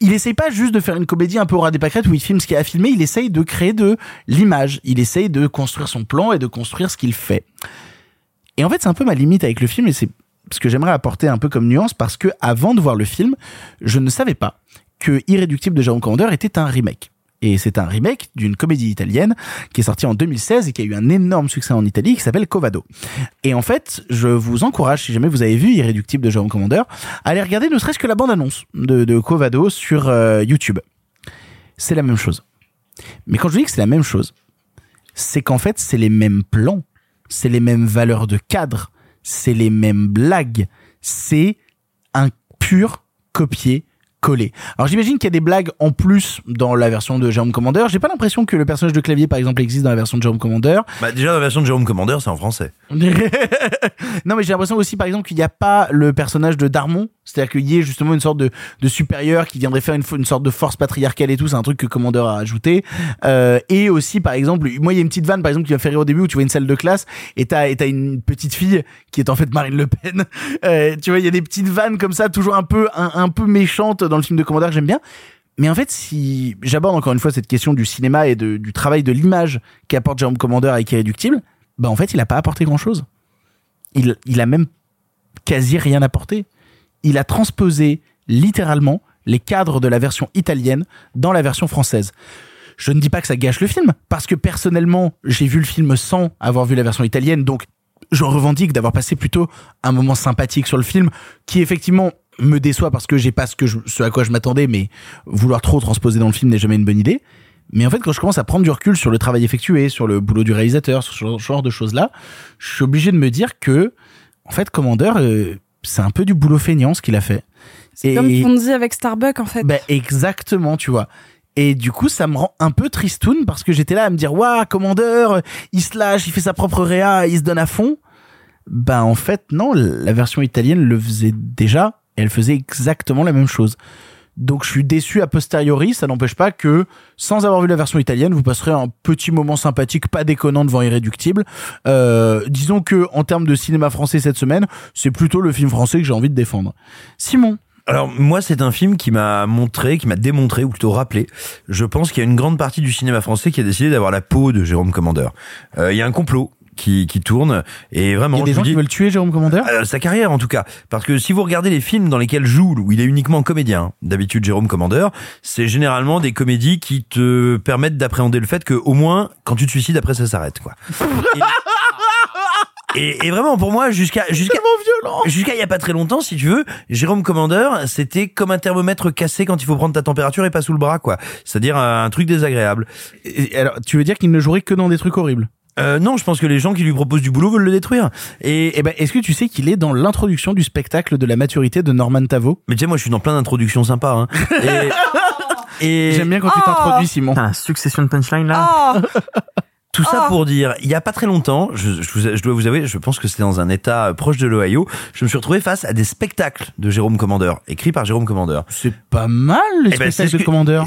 A: il essaye pas juste de faire une comédie un peu au des pâquerettes où il filme ce qu'il a à filmer, il essaye de créer de l'image, il essaye de construire son plan et de construire ce qu'il fait. Et en fait, c'est un peu ma limite avec le film et c'est ce que j'aimerais apporter un peu comme nuance parce que avant de voir le film, je ne savais pas que Irréductible de Jérôme Commandeur était un remake. Et c'est un remake d'une comédie italienne qui est sortie en 2016 et qui a eu un énorme succès en Italie qui s'appelle Covado. Et en fait, je vous encourage, si jamais vous avez vu Irréductible de Jérôme Commandeur, à aller regarder ne serait-ce que la bande-annonce de, de Covado sur euh, YouTube. C'est la même chose. Mais quand je dis que c'est la même chose, c'est qu'en fait, c'est les mêmes plans, c'est les mêmes valeurs de cadre, c'est les mêmes blagues, c'est un pur copier collé. Alors j'imagine qu'il y a des blagues en plus dans la version de Jérôme Commandeur. J'ai pas l'impression que le personnage de clavier par exemple existe dans la version de Jérôme Commandeur.
C: Bah déjà la version de Jérôme Commandeur c'est en français. [laughs]
A: non mais j'ai l'impression aussi par exemple qu'il n'y a pas le personnage de Darmon, c'est-à-dire qu'il y ait justement une sorte de, de supérieur qui viendrait faire une, une sorte de force patriarcale et tout, c'est un truc que Commandeur a ajouté. Euh, et aussi par exemple, moi il y a une petite vanne par exemple qui va faire rire au début où tu vois une salle de classe et t'as et t'as une petite fille qui est en fait Marine Le Pen. [laughs] Euh, tu vois il y a des petites vannes comme ça toujours un peu un, un peu méchantes dans le film de Commandeur que j'aime bien. Mais en fait, si j'aborde encore une fois cette question du cinéma et de, du travail de l'image qu'apporte Jérôme Commandeur avec Irréductible, bah en fait, il a pas apporté grand chose. Il, il a même quasi rien apporté. Il a transposé littéralement les cadres de la version italienne dans la version française. Je ne dis pas que ça gâche le film, parce que personnellement, j'ai vu le film sans avoir vu la version italienne, donc je revendique d'avoir passé plutôt un moment sympathique sur le film, qui effectivement me déçoit parce que j'ai pas ce que je, ce à quoi je m'attendais, mais vouloir trop transposer dans le film n'est jamais une bonne idée. Mais en fait, quand je commence à prendre du recul sur le travail effectué, sur le boulot du réalisateur, sur ce genre de choses-là, je suis obligé de me dire que, en fait, Commandeur, euh, c'est un peu du boulot feignant ce qu'il a fait.
B: C'est comme Fonzie avec Starbucks en fait.
A: Ben exactement, tu vois. Et du coup, ça me rend un peu tristoun parce que j'étais là à me dire, waouh, Commandeur, il se lâche, il fait sa propre réa, il se donne à fond. Ben en fait, non, la version italienne le faisait déjà, et elle faisait exactement la même chose. Donc je suis déçu a posteriori, ça n'empêche pas que sans avoir vu la version italienne, vous passerez un petit moment sympathique, pas déconnant devant Irréductible. Euh, disons que en termes de cinéma français cette semaine, c'est plutôt le film français que j'ai envie de défendre. Simon,
C: alors moi c'est un film qui m'a montré, qui m'a démontré ou plutôt rappelé. Je pense qu'il y a une grande partie du cinéma français qui a décidé d'avoir la peau de Jérôme Commandeur. Euh, Il y a un complot qui, qui tourne et vraiment
A: il y a des
C: je
A: gens
C: dis-
A: qui veulent tuer Jérôme Commandeur
C: euh, sa carrière en tout cas. Parce que si vous regardez les films dans lesquels joue où il est uniquement comédien d'habitude Jérôme Commandeur c'est généralement des comédies qui te permettent d'appréhender le fait que au moins quand tu te suicides après ça s'arrête quoi. [laughs] Et, et vraiment pour moi jusqu'à jusqu'à jusqu'à il y a pas très longtemps si tu veux Jérôme Commandeur c'était comme un thermomètre cassé quand il faut prendre ta température et pas sous le bras quoi. C'est-à-dire un, un truc désagréable.
A: Et alors, tu veux dire qu'il ne jouerait que dans des trucs horribles?
C: Euh, non je pense que les gens qui lui proposent du boulot veulent le détruire et
A: Eh ben, est-ce que tu sais qu'il est dans l'introduction du spectacle de la maturité de Norman Tavo?
C: Mais tu sais, moi, je suis dans plein d'introductions sympas. Hein. [laughs] Et, et
A: J'aime bien quand tu
B: Oh.
A: t'introduis, Simon.
G: Putain, succession de punchline là?
B: Oh
C: tout ça
B: Oh.
C: pour dire, il y a pas très longtemps, je, je, vous- je dois vous avouer, je pense que c'était dans un état euh, proche de l'Ohio, je me suis retrouvé face à des spectacles de Jérôme Commandeur, écrits par Jérôme Commandeur.
A: C'est pas mal, les
C: Eh ben,
A: spectacles de
C: que-
A: Commandeur.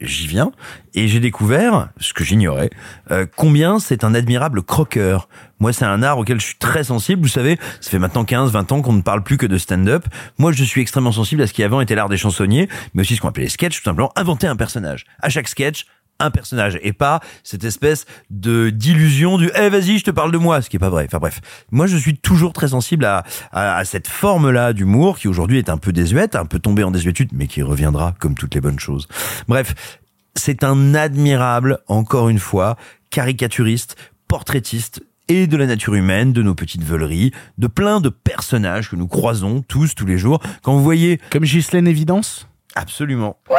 C: J'y viens et j'ai découvert ce que j'ignorais euh, combien c'est un admirable croqueur. Moi, c'est un art auquel je suis très sensible. Vous savez, ça fait maintenant 15, 20 ans qu'on ne parle plus que de stand-up. Moi, je suis extrêmement sensible à ce qui avant était l'art des chansonniers, mais aussi ce qu'on appelait les sketchs, tout simplement inventer un personnage. À chaque sketch, un personnage et pas cette espèce de d'illusion du eh vas-y je te parle de moi ce qui est pas vrai. Enfin bref. Moi je suis toujours très sensible à, à, à cette forme là d'humour qui aujourd'hui est un peu désuète un peu tombée en désuétude mais qui reviendra comme toutes les bonnes choses. Bref c'est un admirable encore une fois caricaturiste portraitiste et de la nature humaine, de nos petites veuleries, de plein de personnages que nous croisons tous, tous les jours. Quand vous voyez...
A: Comme Ghislaine Évidence
C: Absolument. Oui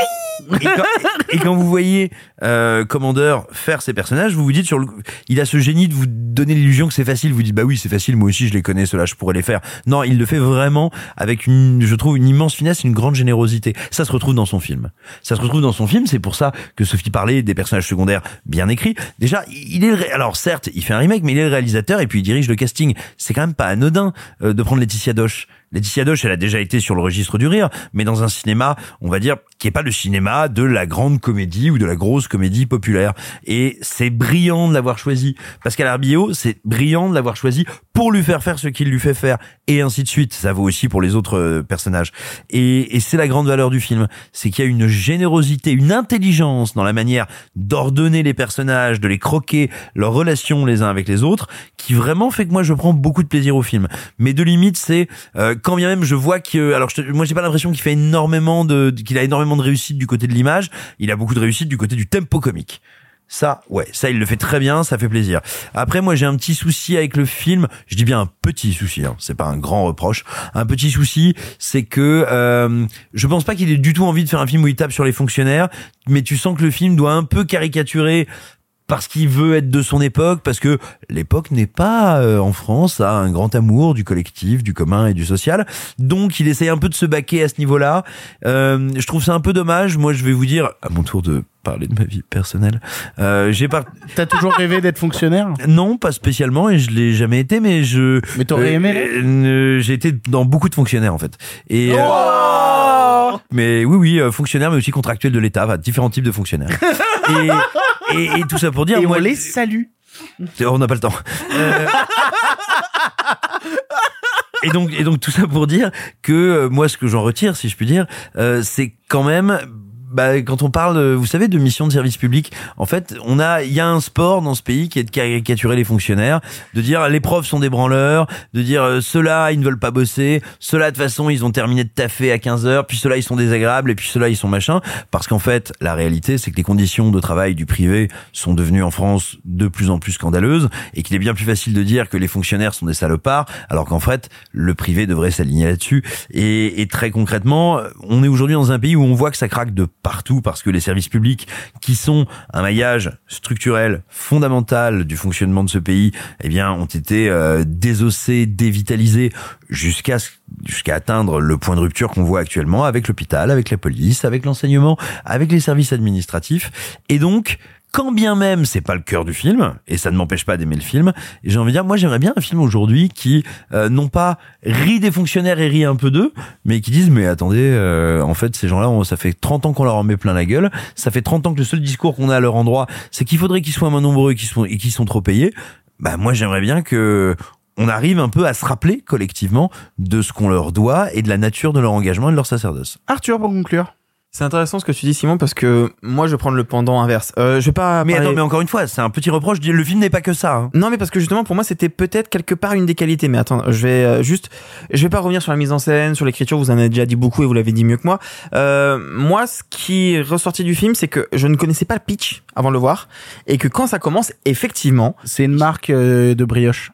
C: et, quand, et quand vous voyez euh, Commander faire ses personnages, vous vous dites sur le, il a ce génie de vous donner l'illusion que c'est facile. Vous dites bah oui c'est facile, moi aussi je les connais, cela je pourrais les faire. Non, il le fait vraiment avec une, je trouve une immense finesse, une grande générosité. Ça se retrouve dans son film. Ça se retrouve dans son film. C'est pour ça que Sophie parlait des personnages secondaires bien écrits. Déjà, il est alors certes, il fait un remake, mais il est le réalisateur et puis il dirige le casting. C'est quand même pas anodin euh, de prendre Laetitia Doche. Laetitia Doche, elle a déjà été sur le registre du rire, mais dans un cinéma, on va dire, qui est pas le cinéma de la grande comédie ou de la grosse comédie populaire. Et c'est brillant de l'avoir choisi. Pascal Arbillot, c'est brillant de l'avoir choisi pour lui faire faire ce qu'il lui fait faire. Et ainsi de suite. Ça vaut aussi pour les autres euh, personnages. Et, et c'est la grande valeur du film. C'est qu'il y a une générosité, une intelligence dans la manière d'ordonner les personnages, de les croquer, leurs relations les uns avec les autres, qui vraiment fait que moi je prends beaucoup de plaisir au film. Mais de limite, c'est euh, quand bien même je vois que, alors je, moi j'ai pas l'impression qu'il fait énormément de, qu'il a énormément de réussite du côté de l'image. Il a beaucoup de réussite du côté du tempo comique. Ça, ouais, ça il le fait très bien, ça fait plaisir. Après, moi j'ai un petit souci avec le film. Je dis bien un petit souci, hein, c'est pas un grand reproche. Un petit souci, c'est que euh, je pense pas qu'il ait du tout envie de faire un film où il tape sur les fonctionnaires, mais tu sens que le film doit un peu caricaturer parce qu'il veut être de son époque, parce que l'époque n'est pas euh, en France à un grand amour du collectif, du commun et du social. Donc il essaye un peu de se baquer à ce niveau-là. Euh, je trouve ça un peu dommage. Moi, je vais vous dire à mon tour de parler de ma vie personnelle. Euh, j'ai pas. [laughs]
A: T'as toujours rêvé d'être fonctionnaire?
C: Non, pas spécialement, et je l'ai jamais été, mais je.
A: Mais t'aurais aimé
C: euh, J'ai été dans beaucoup de fonctionnaires en fait. Et. euh,
A: Oh
C: mais oui, oui, euh, fonctionnaire, mais aussi contractuel de l'État, enfin, différents types de fonctionnaires. [laughs] et, et, et tout ça pour dire,
A: Et
C: moi,
A: on les salue.
C: on n'a pas le temps. Et donc, et donc tout ça pour dire que moi, ce que j'en retire, si je puis dire, euh, c'est quand même. Bah, quand on parle, euh, vous savez, de mission de service public, en fait, on a, il y a un sport dans ce pays qui est de caricaturer les fonctionnaires, de dire les profs sont des branleurs, de dire euh, ceux-là ils ne veulent pas bosser, ceux-là de toute façon ils ont terminé de taffer à 15 heures, puis ceux-là ils sont désagréables et puis ceux-là ils sont machin, parce qu'en fait la réalité c'est que les conditions de travail du privé sont devenues en France de plus en plus scandaleuses et qu'il est bien plus facile de dire que les fonctionnaires sont des salopards, alors qu'en fait le privé devrait s'aligner là-dessus. Et, et très concrètement, on est aujourd'hui dans un pays où on voit que ça craque de partout parce que les services publics, qui sont un maillage structurel fondamental du fonctionnement de ce pays, eh bien, ont été euh, désossés, dévitalisés jusqu'à jusqu'à atteindre le point de rupture qu'on voit actuellement avec l'hôpital, avec la police, avec l'enseignement, avec les services administratifs. Et donc, quand bien même c'est pas le cœur du film, et ça ne m'empêche pas d'aimer le film, j'ai envie de dire, moi j'aimerais bien un film aujourd'hui qui, euh, non pas rit des fonctionnaires et rit un peu d'eux, mais qui disent, mais attendez, euh, en fait ces gens-là, ça fait 30 ans qu'on leur en met plein la gueule, ça fait 30 ans que le seul discours qu'on a à leur endroit, c'est qu'il faudrait qu'ils soient moins nombreux et qu'ils sont, et qu'ils sont trop payés. Bah moi j'aimerais bien que on arrive un peu à se rappeler collectivement de ce qu'on leur doit et de la nature de leur engagement et de leur sacerdoce.
A: Arthur, pour conclure.
G: C'est intéressant ce que tu dis Simon parce que moi je vais prendre le pendant inverse. Euh, je vais pas.
C: Mais
G: parler-
C: attends, mais encore une fois, c'est un petit reproche. Le film n'est pas que ça. hein.
G: Non mais parce que justement pour moi c'était peut-être quelque part une des qualités. Mais attends, je vais euh, juste, je vais pas revenir sur la mise en scène, sur l'écriture. Vous en avez déjà dit beaucoup et vous l'avez dit mieux que moi. Euh, moi, ce qui est ressorti du film, c'est que je ne connaissais pas le pitch avant de le voir et que quand ça commence, effectivement,
A: C'est une marque euh, de brioche.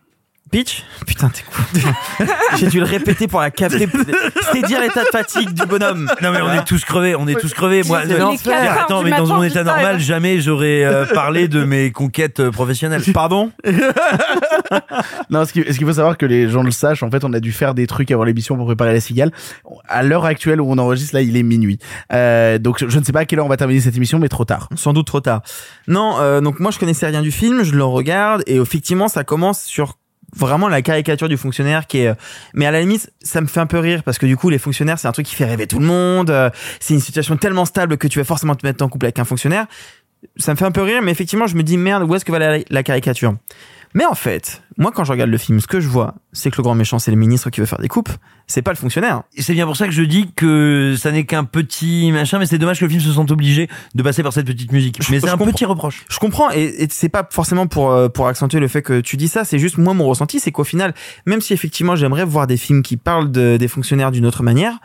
G: Pitch. Putain, t'es con. [laughs] J'ai dû le répéter pour la capter. C'était dire l'état de fatigue du bonhomme.
C: Non mais on est tous crevés, on est tous crevés. Moi,
G: C'est
C: mais attends, mais dans mon état normal, jamais j'aurais euh, parlé de mes conquêtes euh, professionnelles.
G: Pardon? [laughs]
A: Non, ce qu'il ce qu'il faut savoir que les gens le sachent, en fait, on a dû faire des trucs avant l'émission pour préparer la cigale. À l'heure actuelle où on enregistre, là, il est minuit. Euh, donc, je ne sais pas à quelle heure on va terminer cette émission, mais trop tard.
G: Sans doute trop tard. Non, euh, donc moi je connaissais rien du film, je le regarde et effectivement ça commence sur vraiment la caricature du fonctionnaire qui est mais à la limite ça me fait un peu rire parce que du coup les fonctionnaires c'est un truc qui fait rêver tout le monde euh, c'est une situation tellement stable que tu vas forcément te mettre en couple avec un fonctionnaire. Ça me fait un peu rire mais effectivement je me dis merde où est-ce que va la, la caricature? Mais en fait, moi quand je regarde le film, ce que je vois, c'est que le grand méchant, c'est le ministre qui veut faire des coupes. C'est pas le fonctionnaire.
C: Et c'est bien pour ça que je dis que ça n'est qu'un petit machin, mais c'est dommage que le film se sente obligé de passer par cette petite musique. Mais c'est un
G: comprends.
C: petit reproche.
G: Je comprends et, et c'est pas forcément pour euh, pour accentuer le fait que tu dis ça, c'est juste moi mon ressenti, c'est qu'au final, même si effectivement j'aimerais voir des films qui parlent de, des fonctionnaires d'une autre manière,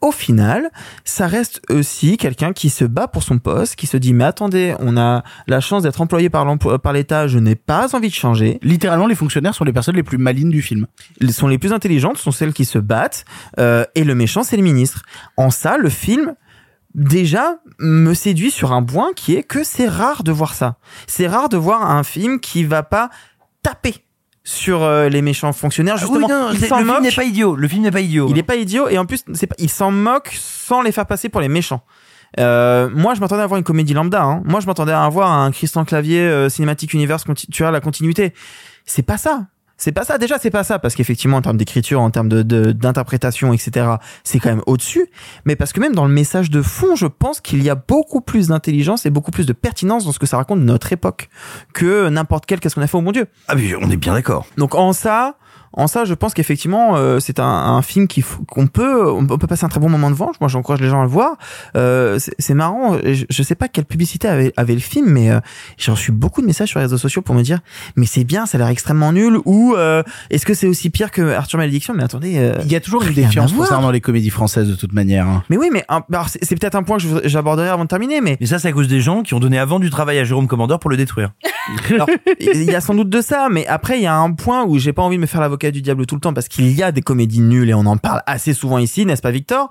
G: au final, ça reste aussi quelqu'un qui se bat pour son poste, qui se dit mais attendez, on a la chance d'être employé par l'emploi par l'État, je n'ai pas envie de changer.
A: Littéralement, les fonctionnaires sont les personnes les plus malines du film.
G: Ils sont les plus intelligentes, sont celles qui se battent, euh, et le méchant c'est le ministre. En ça, le film déjà me séduit sur un point qui est que c'est rare de voir ça. C'est rare de voir un film qui va pas taper sur euh, les méchants fonctionnaires
C: Ah oui,
G: justement
C: non,
G: il
C: le film n'est pas idiot. Le film n'est pas idiot.
G: il est pas idiot et en plus c'est pas, il s'en moque sans les faire passer pour les méchants euh, moi, je m'attendais à voir une comédie lambda. Hein. Moi, je m'attendais à avoir un Christian Clavier euh, Cinematic Universe, conti- tu vois, la continuité. C'est pas ça. C'est pas ça. Déjà, c'est pas ça parce qu'effectivement, en termes d'écriture, en termes de de- d'interprétation, etc., c'est quand même au-dessus. Mais parce que même dans le message de fond, je pense qu'il y a beaucoup plus d'intelligence et beaucoup plus de pertinence dans ce que ça raconte de notre époque que n'importe quel qu'est-ce qu'on a fait au bon Dieu.
C: Ah oui, on est bien d'accord.
G: Donc en ça, en ça, je pense qu'effectivement, euh, c'est un, un film qui f- qu'on peut, on peut passer un très bon moment devant. Moi, j'encourage les gens à le voir. Euh, c'est c'est marrant. Je, je sais pas quelle publicité avait, avait le film, mais euh, j'ai reçu beaucoup de messages sur les réseaux sociaux pour me dire, mais c'est bien, ça a l'air extrêmement nul. Ou euh, est-ce que c'est aussi pire que Arthur Malédiction? Mais attendez, euh,
A: Il y a toujours une défiance concernant les comédies françaises de toute manière. hein.
G: Mais oui, mais un- alors, c'est peut-être un point que j'aborderai avant de terminer, mais
C: Mais ça, c'est à cause des gens qui ont donné avant du travail à Jérôme Commandeur pour le détruire. [laughs]
G: Il y a sans doute de ça, mais après, il y a un point où j'ai pas envie de me faire l'avocat du diable tout le temps parce qu'il y a des comédies nulles et on en parle assez souvent ici, n'est-ce pas, Victor?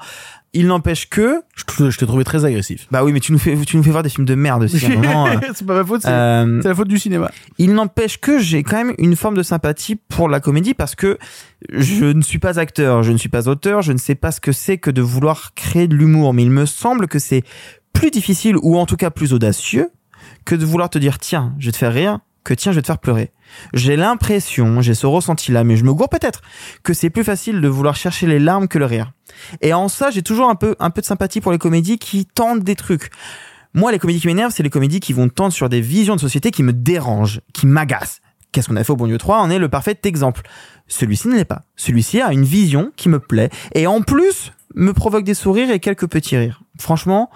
G: Il n'empêche que.
A: Je te, je te trouvais très agressif.
G: Bah oui, mais tu nous fais, tu nous fais voir des films de merde aussi. euh. [laughs]
A: c'est pas ma faute, c'est
G: Euh,
A: c'est la faute du cinéma.
G: Il n'empêche que j'ai quand même une forme de sympathie pour la comédie parce que je ne suis pas acteur, je ne suis pas auteur, je ne sais pas ce que c'est que de vouloir créer de l'humour, mais il me semble que c'est plus difficile ou en tout cas plus audacieux que de vouloir te dire tiens, je vais te faire rire, que tiens, je vais te faire pleurer. J'ai l'impression, j'ai ce ressenti-là, mais je me gourre peut-être, que c'est plus facile de vouloir chercher les larmes que le rire. Et en ça, j'ai toujours un peu, un peu de sympathie pour les comédies qui tentent des trucs. Moi, les comédies qui m'énervent, c'est les comédies qui vont tendre sur des visions de société qui me dérangent, qui m'agacent. Qu'est-ce qu'on a fait au Bon Dieu 3 en est le parfait exemple. Celui-ci ne l'est pas. Celui-ci a une vision qui me plaît et en plus me provoque des sourires et quelques petits rires. Franchement,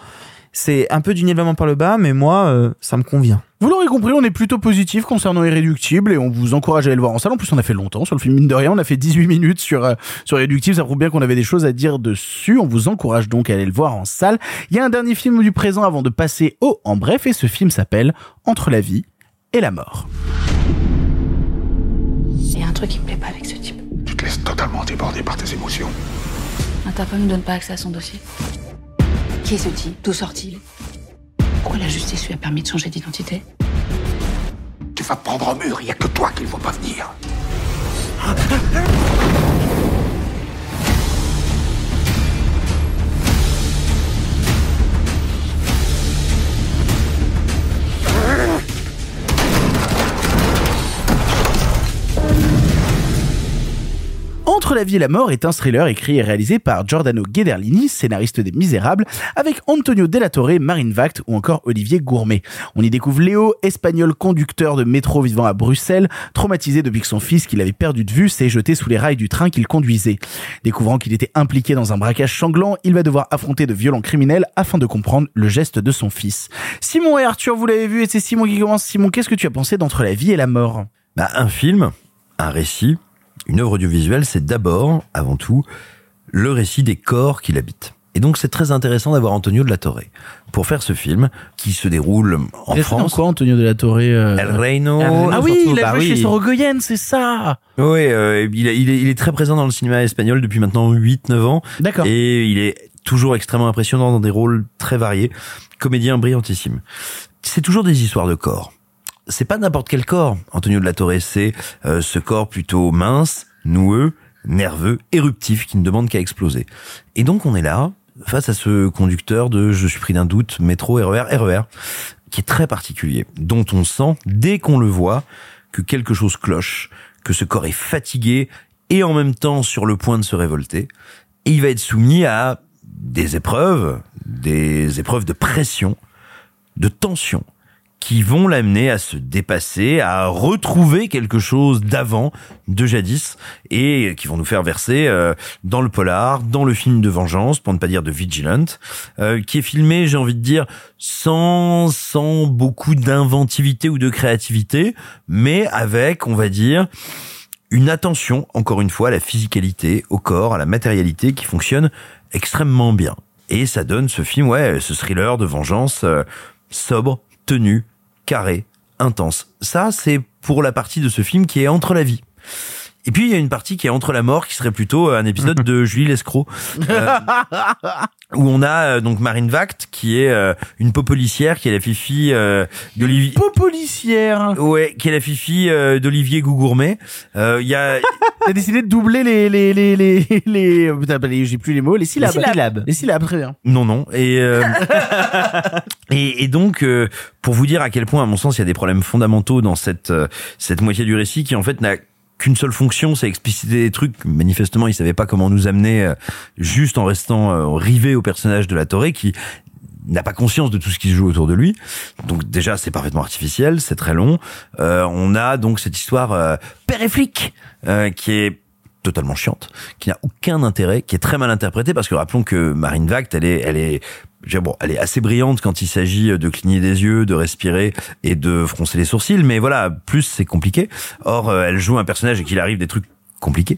G: c'est un peu du nivellement par le bas, mais moi, euh, ça me convient.
A: Vous l'aurez compris, on est plutôt positif concernant Irréductible et on vous encourage à aller le voir en salle. En plus, on a fait longtemps sur le film, mine de rien. On a fait 18 minutes sur, euh, sur Irréductible. Ça prouve bien qu'on avait des choses à dire dessus. On vous encourage donc à aller le voir en salle. Il y a un dernier film du présent avant de passer au en bref et ce film s'appelle Entre la vie et la mort.
Q: Il y a un truc qui me plaît pas avec ce type.
L: Tu te laisses totalement déborder par tes émotions.
Q: Interpol ne donne pas accès à son dossier. Qui est ce type? D'où sort-il? Pourquoi la justice lui a permis de changer d'identité?
L: Tu vas prendre au mur, il n'y a que toi qu'il ne faut pas venir.
A: Entre la vie et la mort est un thriller écrit et réalisé par Giordano Ghederlini, scénariste des Misérables, avec Antonio Delatore, Marine Vact ou encore Olivier Gourmet. On y découvre Léo, espagnol conducteur de métro vivant à Bruxelles, traumatisé depuis que son fils qu'il avait perdu de vue s'est jeté sous les rails du train qu'il conduisait. Découvrant qu'il était impliqué dans un braquage sanglant, il va devoir affronter de violents criminels afin de comprendre le geste de son fils. Simon et Arthur, vous l'avez vu et c'est Simon qui commence. Simon, qu'est-ce que tu as pensé d'Entre la vie et la mort?
C: Bah, un film, un récit, une œuvre audiovisuelle, c'est d'abord, avant tout, le récit des corps qui l'habitent. Et donc c'est très intéressant d'avoir Antonio de la Torre pour faire ce film qui se déroule en
A: Il dans
C: France.
A: quoi Antonio de la Torre euh,
C: El Reino.
A: Ah oui,
C: surtout,
A: il a
C: bah
A: joué
C: oui.
A: chez Sorogoyen, c'est ça
C: Oui, euh, est, il est très présent dans le cinéma espagnol depuis maintenant 8-9 ans.
A: D'accord.
C: Et il est toujours extrêmement impressionnant dans des rôles très variés. Comédien brillantissime. C'est toujours des histoires de corps. C'est pas n'importe quel corps, Antonio de la Torre. C'est euh, ce corps plutôt mince, noueux, nerveux, éruptif, qui ne demande qu'à exploser. Et donc on est là, face à ce conducteur de Je suis pris d'un doute, métro, RER, RER, qui est très particulier, dont on sent, dès qu'on le voit, que quelque chose cloche, que ce corps est fatigué et en même temps sur le point de se révolter. Et il va être soumis à des épreuves, des épreuves de pression, de tension, qui vont l'amener à se dépasser, à retrouver quelque chose d'avant, de jadis, et qui vont nous faire verser euh, dans le polar, dans le film de vengeance, pour ne pas dire de Vigilant, euh, qui est filmé, j'ai envie de dire, sans, sans beaucoup d'inventivité ou de créativité, mais avec, on va dire, une attention, encore une fois, à la physicalité, au corps, à la matérialité qui fonctionne extrêmement bien. Et ça donne ce film, ouais, ce thriller de vengeance euh, sobre, tenu, carré, intense. Ça, c'est pour la partie de ce film qui est entre la vie. Et puis il y a une partie qui est entre la mort, qui serait plutôt un épisode [laughs] de Julie Lescaut, euh, [laughs] où on a euh, donc Marine Vact, qui est euh, une peau policière, qui est la fifi euh, d'Olivier.
A: Peau policière.
C: Ouais, qui est la fifi euh, d'Olivier Gougourmet. Euh, Il y a. [laughs]
A: T'as décidé de doubler les les les les les. putain, bah, les- J'ai plus les mots. Les syllabes.
G: Les syllabes.
A: Les syllabes. Très bien.
C: Non, non. Et, euh, [laughs] et, et donc, euh, pour vous dire à quel point, à mon sens, il y a des problèmes fondamentaux dans cette, euh, cette moitié du récit qui, en fait, n'a qu'une seule fonction, c'est expliciter des trucs. Manifestement, il savait pas comment nous amener euh, juste en restant euh, rivé au personnage de la Torre qui n'a pas conscience de tout ce qui se joue autour de lui. Donc déjà, c'est parfaitement artificiel, c'est très long. Euh, on a donc cette histoire euh, père et flic euh, qui est totalement chiante, qui n'a aucun intérêt, qui est très mal interprétée parce que rappelons que Marine Vact, elle est, elle est, je veux bon, elle est assez brillante quand il s'agit de cligner des yeux, de respirer et de froncer les sourcils, mais voilà, plus c'est compliqué. Or, euh, elle joue un personnage et qu'il arrive des trucs compliqués.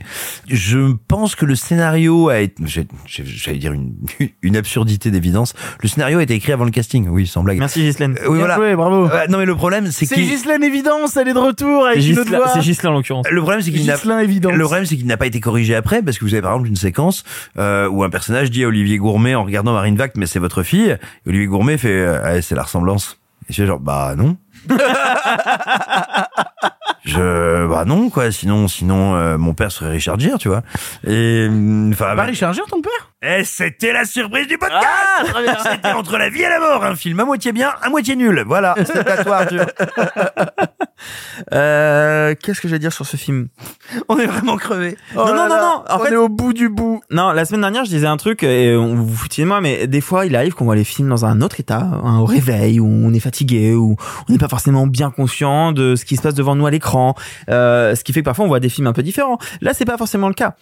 C: Je pense que le scénario a été, j'allais dire une, [laughs] une absurdité d'évidence. Le scénario a été écrit avant le casting, oui, sans blague.
G: Merci Ghislaine.
C: Euh, oui, voilà.
A: joué, bravo.
C: Euh, non, mais le problème, c'est
A: C'est
C: qu'il
A: Ghislaine Évidence. Elle est de retour
G: C'est
A: avec une autre
G: c'est Ghislain en l'occurrence.
C: le problème, c'est qu'il n'a le problème, c'est qu'il n'a pas été corrigé après, parce que vous avez par exemple une séquence euh, où un personnage dit à Olivier Gourmet en regardant Marine Vact, mais c'est votre fille. Et Olivier Gourmet fait, euh, Ah, c'est la ressemblance. Et je fais genre, bah non. [laughs] je, bah non quoi. Sinon, sinon, euh, mon père serait Richard tu vois. Et euh, enfin,
A: Pas Richard Gere, ton père?
C: Et c'était la surprise du podcast C'était entre la vie et la mort, un film à moitié bien, à moitié nul. Voilà, c'est à toi, Arthur. [laughs]
G: Euh, qu'est-ce que je vais dire sur ce film?
C: On est vraiment crevés.
A: Oh
G: Non, non, non, non, en
A: on
G: fait-
A: est au bout du bout.
G: Non, la semaine dernière, je disais un truc et on vous foutez de moi, mais des fois, il arrive qu'on voit les films dans un autre état, hein, au réveil, où on est fatigué, où on n'est pas forcément bien conscient de ce qui se passe devant nous à l'écran, euh, ce qui fait que parfois on voit des films un peu différents. Là, c'est pas forcément le cas.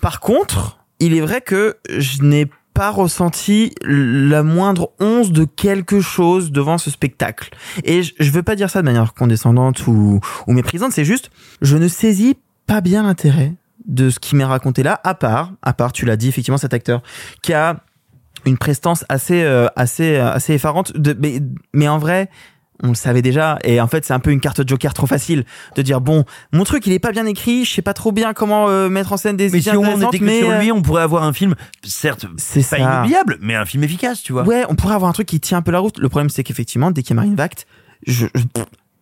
G: Par contre, il est vrai que je n'ai pas ressenti la moindre once de quelque chose devant ce spectacle. Et je, je veux pas dire ça de manière condescendante ou, méprisante, c'est juste, je ne saisis pas bien l'intérêt de ce qui m'est raconté là, à part, à part, tu l'as dit effectivement, cet acteur qui a une prestance assez, euh, assez, euh, assez effarante. Mais en vrai, on le savait déjà. Et en fait, c'est un peu une carte joker trop facile de dire bon, mon truc, il est pas bien écrit. Je sais pas trop bien comment euh, mettre en scène des
C: Mais si on était que
G: mais,
C: sur
G: euh,
C: lui, on pourrait avoir un film, certes,
G: c'est
C: pas
G: ça.
C: inoubliable, mais un film efficace, tu vois.
G: Ouais, on pourrait avoir un truc qui tient un peu la route. Le problème, c'est qu'effectivement, dès qu'il y a Marine Vact, je, je-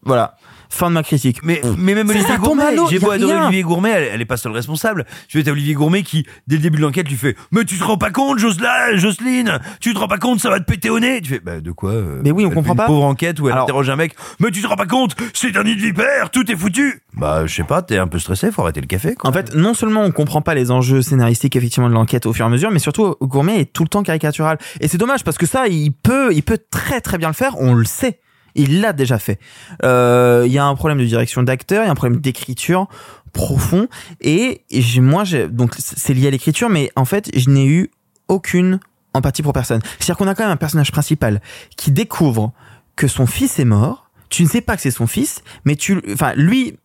G: voilà. Fin de ma critique.
C: Mais, mais même Olivier
G: à
C: Gourmet, j'ai beau adorer. Olivier Gourmet, elle, elle est pas seule responsable. Tu vois, t'as Olivier Gourmet qui, dès le début de l'enquête, lui fait, mais tu te rends pas compte, Josla, Jocelyne, tu te rends pas compte, ça va te péter au nez. Tu fais, bah, de quoi? euh,
G: Mais oui, on comprend
C: une
G: pas.
C: pauvre enquête où elle
G: Alors-
C: interroge un mec, mais tu te rends pas compte, c'est un nid de vipère, tout est foutu. Bah, je sais pas, t'es un peu stressé, faut arrêter le café, quoi.
G: En fait, non seulement on comprend pas les enjeux scénaristiques effectivement de l'enquête au fur et à mesure, mais surtout Gourmet est tout le temps caricatural. Et c'est dommage parce que ça, il peut, il peut très très bien le faire. On le sait. Il l'a déjà fait. Euh, Il y a un problème de direction d'acteur, il y a un problème d'écriture profond. Et moi, donc c'est lié à l'écriture, mais en fait, je n'ai eu aucune empathie pour personne. C'est-à-dire qu'on a quand même un personnage principal qui découvre que son fils est mort. Tu ne sais pas que c'est son fils, mais tu, enfin, lui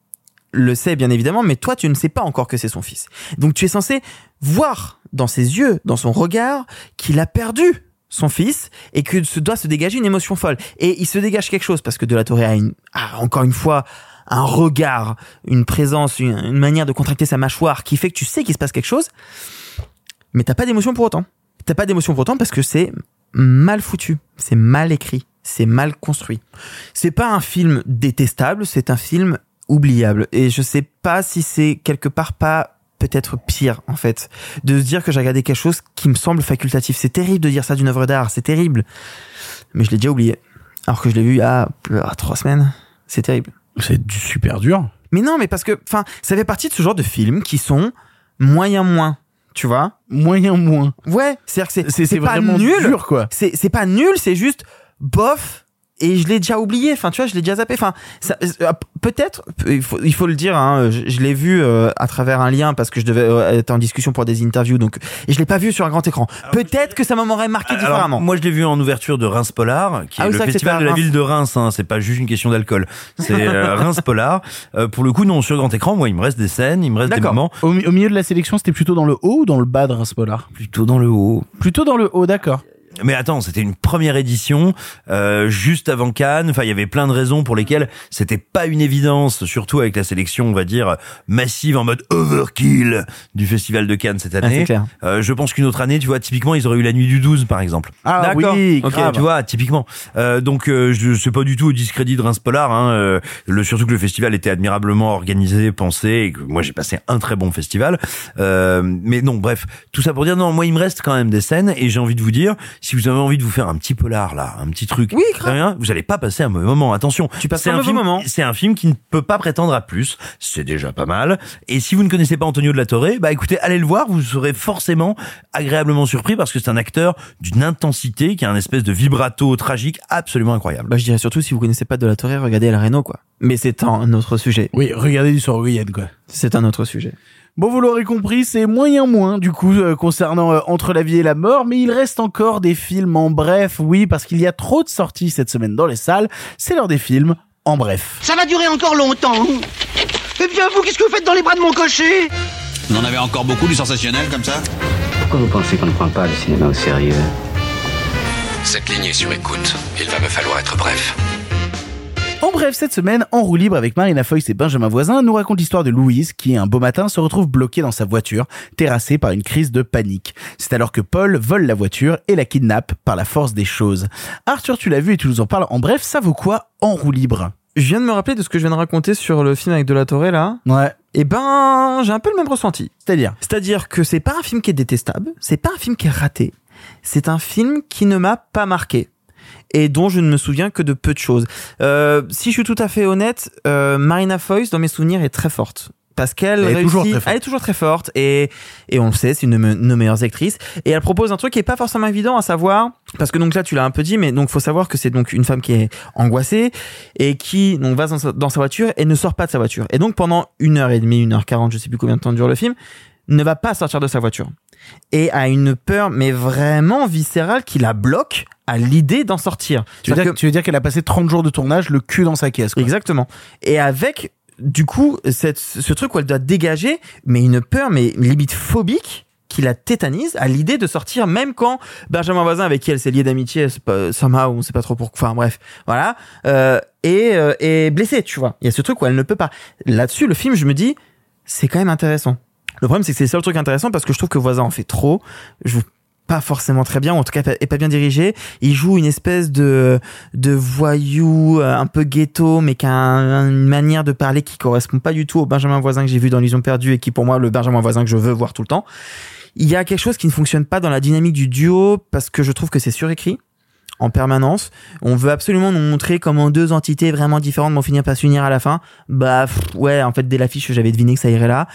G: le sait bien évidemment, mais toi tu ne sais pas encore que c'est son fils. Donc tu es censé voir dans ses yeux, dans son regard, qu'il a perdu son fils et que se doit se dégager une émotion folle. Et il se dégage quelque chose parce que De La Torre a, une, encore une fois un regard, une présence, une, une manière de contracter sa mâchoire qui fait que tu sais qu'il se passe quelque chose, mais t'as pas d'émotion pour autant. T'as pas d'émotion pour autant parce que c'est mal foutu, c'est mal écrit, c'est mal construit. C'est pas un film détestable, c'est un film oubliable. Et je sais pas si c'est quelque part pas peut-être pire en fait de se dire que j'ai regardé quelque chose qui me semble facultatif. C'est terrible de dire ça d'une œuvre d'art, c'est terrible. Mais je l'ai déjà oublié. Alors que je l'ai vu il y a euh, trois semaines. C'est terrible.
A: C'est du super dur.
G: Mais non, mais parce que, enfin, ça fait partie de ce genre de films qui sont moyen moins. Tu vois
A: Moyen moins.
G: Ouais, c'est-à-dire que c'est
A: C'est- c'est
G: pas
A: vraiment
G: nul,
A: dur, quoi.
G: C'est c'est pas nul, c'est juste bof. Et je l'ai déjà oublié. Enfin, tu vois, je l'ai déjà zappé. Enfin, ça- euh, peut-être, il faut, il faut le dire. Hein, je, je l'ai vu euh, à travers un lien parce que je devais euh, être en discussion pour des interviews. Donc, et je l'ai pas vu sur un grand écran. Peut-être que ça m'aurait marqué
C: Alors,
G: différemment.
C: moi, je l'ai vu en ouverture de Reims Polar, qui
G: Ah
C: est
G: oui,
C: le festival de la
G: Reims.
C: ville de Reims. Hein, c'est pas juste une question d'alcool. C'est euh, [laughs] Reims Polar. Euh, pour le coup, non, sur grand écran, moi, il me reste des scènes, il me reste des moments.
A: Au, au milieu de la sélection, c'était plutôt dans le haut ou dans le bas de Reims Polar?
C: Plutôt dans le haut.
A: Plutôt dans le haut, d'accord.
C: Mais attends, c'était une première édition euh, juste avant Cannes. Enfin, il y avait plein de raisons pour lesquelles c'était pas une évidence, surtout avec la sélection, on va dire massive en mode overkill du festival de Cannes cette
G: Ah,
C: année.
G: c'est clair.
C: Euh, je pense qu'une autre année, tu vois, typiquement, ils auraient eu la nuit du 12, par exemple.
A: Ah oui,
C: Ok,
A: grave.
C: tu vois, typiquement. Euh, donc, euh, je sais pas du tout au discrédit de Reims Polar. Hein, euh, le, surtout que le festival était admirablement organisé, pensé, et que moi j'ai passé un très bon festival. Euh, mais non, bref, tout ça pour dire non. Moi, il me reste quand même des scènes, et j'ai envie de vous dire, si vous avez envie de vous faire un petit polar là, un petit truc,
G: Oui,
C: très bien, vous allez pas passer un mauvais moment. Attention,
G: Tu passes un
C: un
G: mauvais
C: film,
G: moment.
C: c'est un film qui ne peut pas prétendre à plus. C'est déjà pas mal. Et si vous ne connaissez pas Antonio de la Torre, bah écoutez, allez le voir. Vous serez forcément agréablement surpris parce que c'est un acteur d'une intensité qui a un espèce de vibrato tragique absolument incroyable.
G: Bah, je dirais surtout si vous connaissez pas de la Torre, regardez El Reno, quoi. Mais c'est un autre sujet.
A: Oui, regardez du soir week quoi.
G: C'est un autre sujet.
A: Bon, vous l'aurez compris, c'est moyen moins du coup euh, concernant euh, Entre la vie et la mort, mais il reste encore des films en bref, oui, parce qu'il y a trop de sorties cette semaine dans les salles. C'est l'heure des films en bref.
J: Ça va durer encore longtemps. Eh bien, vous, qu'est-ce que vous faites dans les bras de mon cocher?
R: Vous en avez encore beaucoup du sensationnel comme ça?
E: Pourquoi vous pensez qu'on ne prend pas le cinéma au sérieux?
R: Cette ligne est sur écoute. Il va me falloir être bref.
A: En bref, cette semaine, en roue libre avec Marina Foïs et Benjamin Voisin, nous raconte l'histoire de Louise qui, un beau matin, se retrouve bloquée dans sa voiture, terrassée par une crise de panique. C'est alors que Paul vole la voiture et la kidnappe par la force des choses. Arthur, tu l'as vu et tu nous en parles en bref, ça vaut quoi en roue libre?
G: Je viens de me rappeler de ce que je viens de raconter sur le film avec De La Torre, là.
A: Ouais.
G: Et ben, j'ai un peu le même ressenti.
A: C'est-à-dire?
G: C'est-à-dire que c'est pas un film qui est détestable, c'est pas un film qui est raté. C'est un film qui ne m'a pas marqué et dont je ne me souviens que de peu de choses. Euh, si je suis tout à fait honnête, euh, Marina Foïs dans mes souvenirs est très forte. Parce qu'elle
A: Elle est
G: réussit,
A: toujours très forte.
G: elle est toujours très forte et et on le sait, c'est une de nos meilleures actrices et elle propose un truc qui est pas forcément évident à savoir parce que donc là tu l'as un peu dit mais donc faut savoir que c'est donc une femme qui est angoissée et qui donc va dans sa, dans sa voiture et ne sort pas de sa voiture et donc pendant une heure et demie, une heure quarante, je sais plus combien de temps dure le film, ne va pas sortir de sa voiture et a une peur mais vraiment viscérale qui la bloque à l'idée d'en sortir.
A: tu veux, dire, tu veux dire qu'elle a passé 30 jours de tournage le cul dans sa caisse quoi.
G: Exactement. Et avec, du coup, cette, ce truc où elle doit dégager, mais une peur, mais limite phobique, qui la tétanise à l'idée de sortir, même quand Benjamin Voisin, avec qui elle s'est liée d'amitié, somehow, on sait pas trop pourquoi, enfin bref, voilà, euh, est, euh, est blessée, tu vois. Il y a ce truc où elle ne peut pas. Là-dessus, le film, je me dis, c'est quand même intéressant. Le problème, c'est que c'est le seul truc intéressant parce que je trouve que Voisin en fait trop. Je vous pas forcément très bien, ou en tout cas est pas bien dirigé. Il joue une espèce de de voyou euh, un peu ghetto, mais qui a un- une manière de parler qui correspond pas du tout au Benjamin Voisin que j'ai vu dans L'Illusion perdue et qui pour moi le Benjamin Voisin que je veux voir tout le temps. Il y a quelque chose qui ne fonctionne pas dans la dynamique du duo parce que je trouve que c'est surécrit en permanence. On veut absolument nous montrer comment deux entités vraiment différentes vont finir par s'unir à la fin. Bah ouais, en fait dès l'affiche j'avais deviné que ça irait là.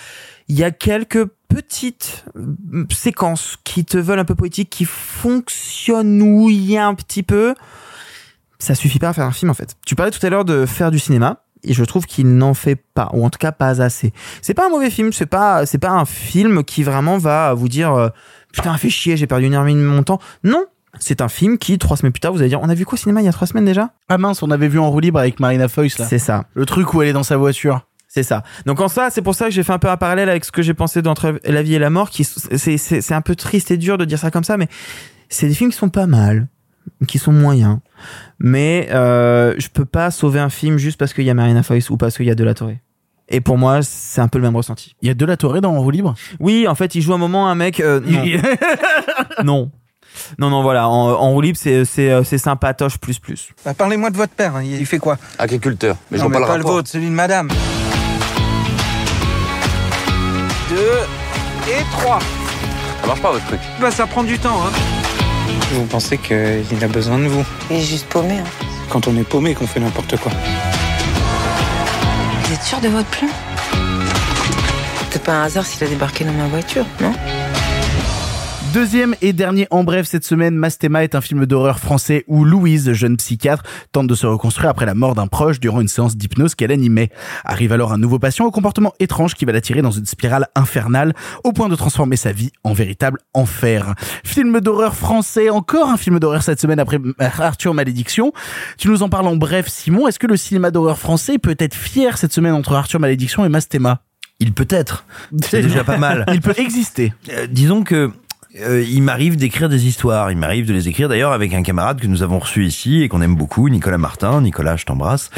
G: Il y a quelques petites euh, séquences qui te veulent un peu poétiques, qui fonctionnent oui un petit peu. Ça suffit pas à faire un film en fait. Tu parlais tout à l'heure de faire du cinéma. Et je trouve qu'il n'en fait pas, ou en tout cas pas assez. C'est pas un mauvais film, c'est pas, c'est pas un film qui vraiment va vous dire, euh, putain, fait chier, j'ai perdu une heure et demie de mon temps. Non, c'est un film qui, trois semaines plus tard, vous allez dire, on a vu quoi au cinéma il y a trois semaines déjà?
A: Ah mince, on avait vu en roue libre avec Marina Foïs là.
G: C'est ça.
A: Le truc où elle est dans sa voiture.
G: C'est ça. Donc en ça, c'est pour ça que j'ai fait un peu un parallèle avec ce que j'ai pensé d'entre la vie et la mort, qui c'est un peu triste et dur de dire ça comme ça, mais c'est des films qui sont pas mal, qui sont moyens, mais euh, je peux pas sauver un film juste parce qu'il y a Marina Foïs ou parce qu'il y a De La Torre. Et pour moi, c'est un peu le même ressenti.
A: Il y a De La Torre dans En roue libre?
G: Oui, en fait, il joue un moment un mec. euh, non. non. Non, non, voilà. En, en roue libre, c'est c'est euh, c'est sympatoche plus plus.
M: Bah, Parlez-moi de votre père, hein. il fait quoi?
R: Agriculteur. Mais je
M: Non,
R: vois
M: mais
R: pas le
M: pas le
R: rapport.
M: vôtre, celui de madame. Et trois.
R: Ça marche pas votre truc.
M: Bah ça prend du temps, hein. Vous pensez qu'il a besoin de vous
Q: Il est juste paumé. Hein.
M: Quand on est paumé qu'on fait n'importe quoi.
Q: Vous êtes sûr sûr de votre plan?
S: C'est pas un hasard s'il a débarqué dans ma voiture, non?
A: Deuxième et dernier en bref cette semaine, Mastema est un film d'horreur français où Louise, jeune psychiatre, tente de se reconstruire après la mort d'un proche durant une séance d'hypnose qu'elle animait. Arrive alors un nouveau patient au comportement étrange qui va l'attirer dans une spirale infernale au point de transformer sa vie en véritable enfer. Film d'horreur français, encore un film d'horreur cette semaine après [laughs] Arthur Malédiction. Tu nous en parles en bref Simon, est-ce que le cinéma d'horreur français peut être fier cette semaine entre Arthur Malédiction et Mastema?
C: Il peut être. C'est déjà pas mal.
A: Il peut exister.
C: Euh, disons que euh, il m'arrive d'écrire des histoires. Il m'arrive de les écrire d'ailleurs avec un camarade que nous avons reçu ici et qu'on aime beaucoup, Nicolas Martin. Nicolas, je t'embrasse.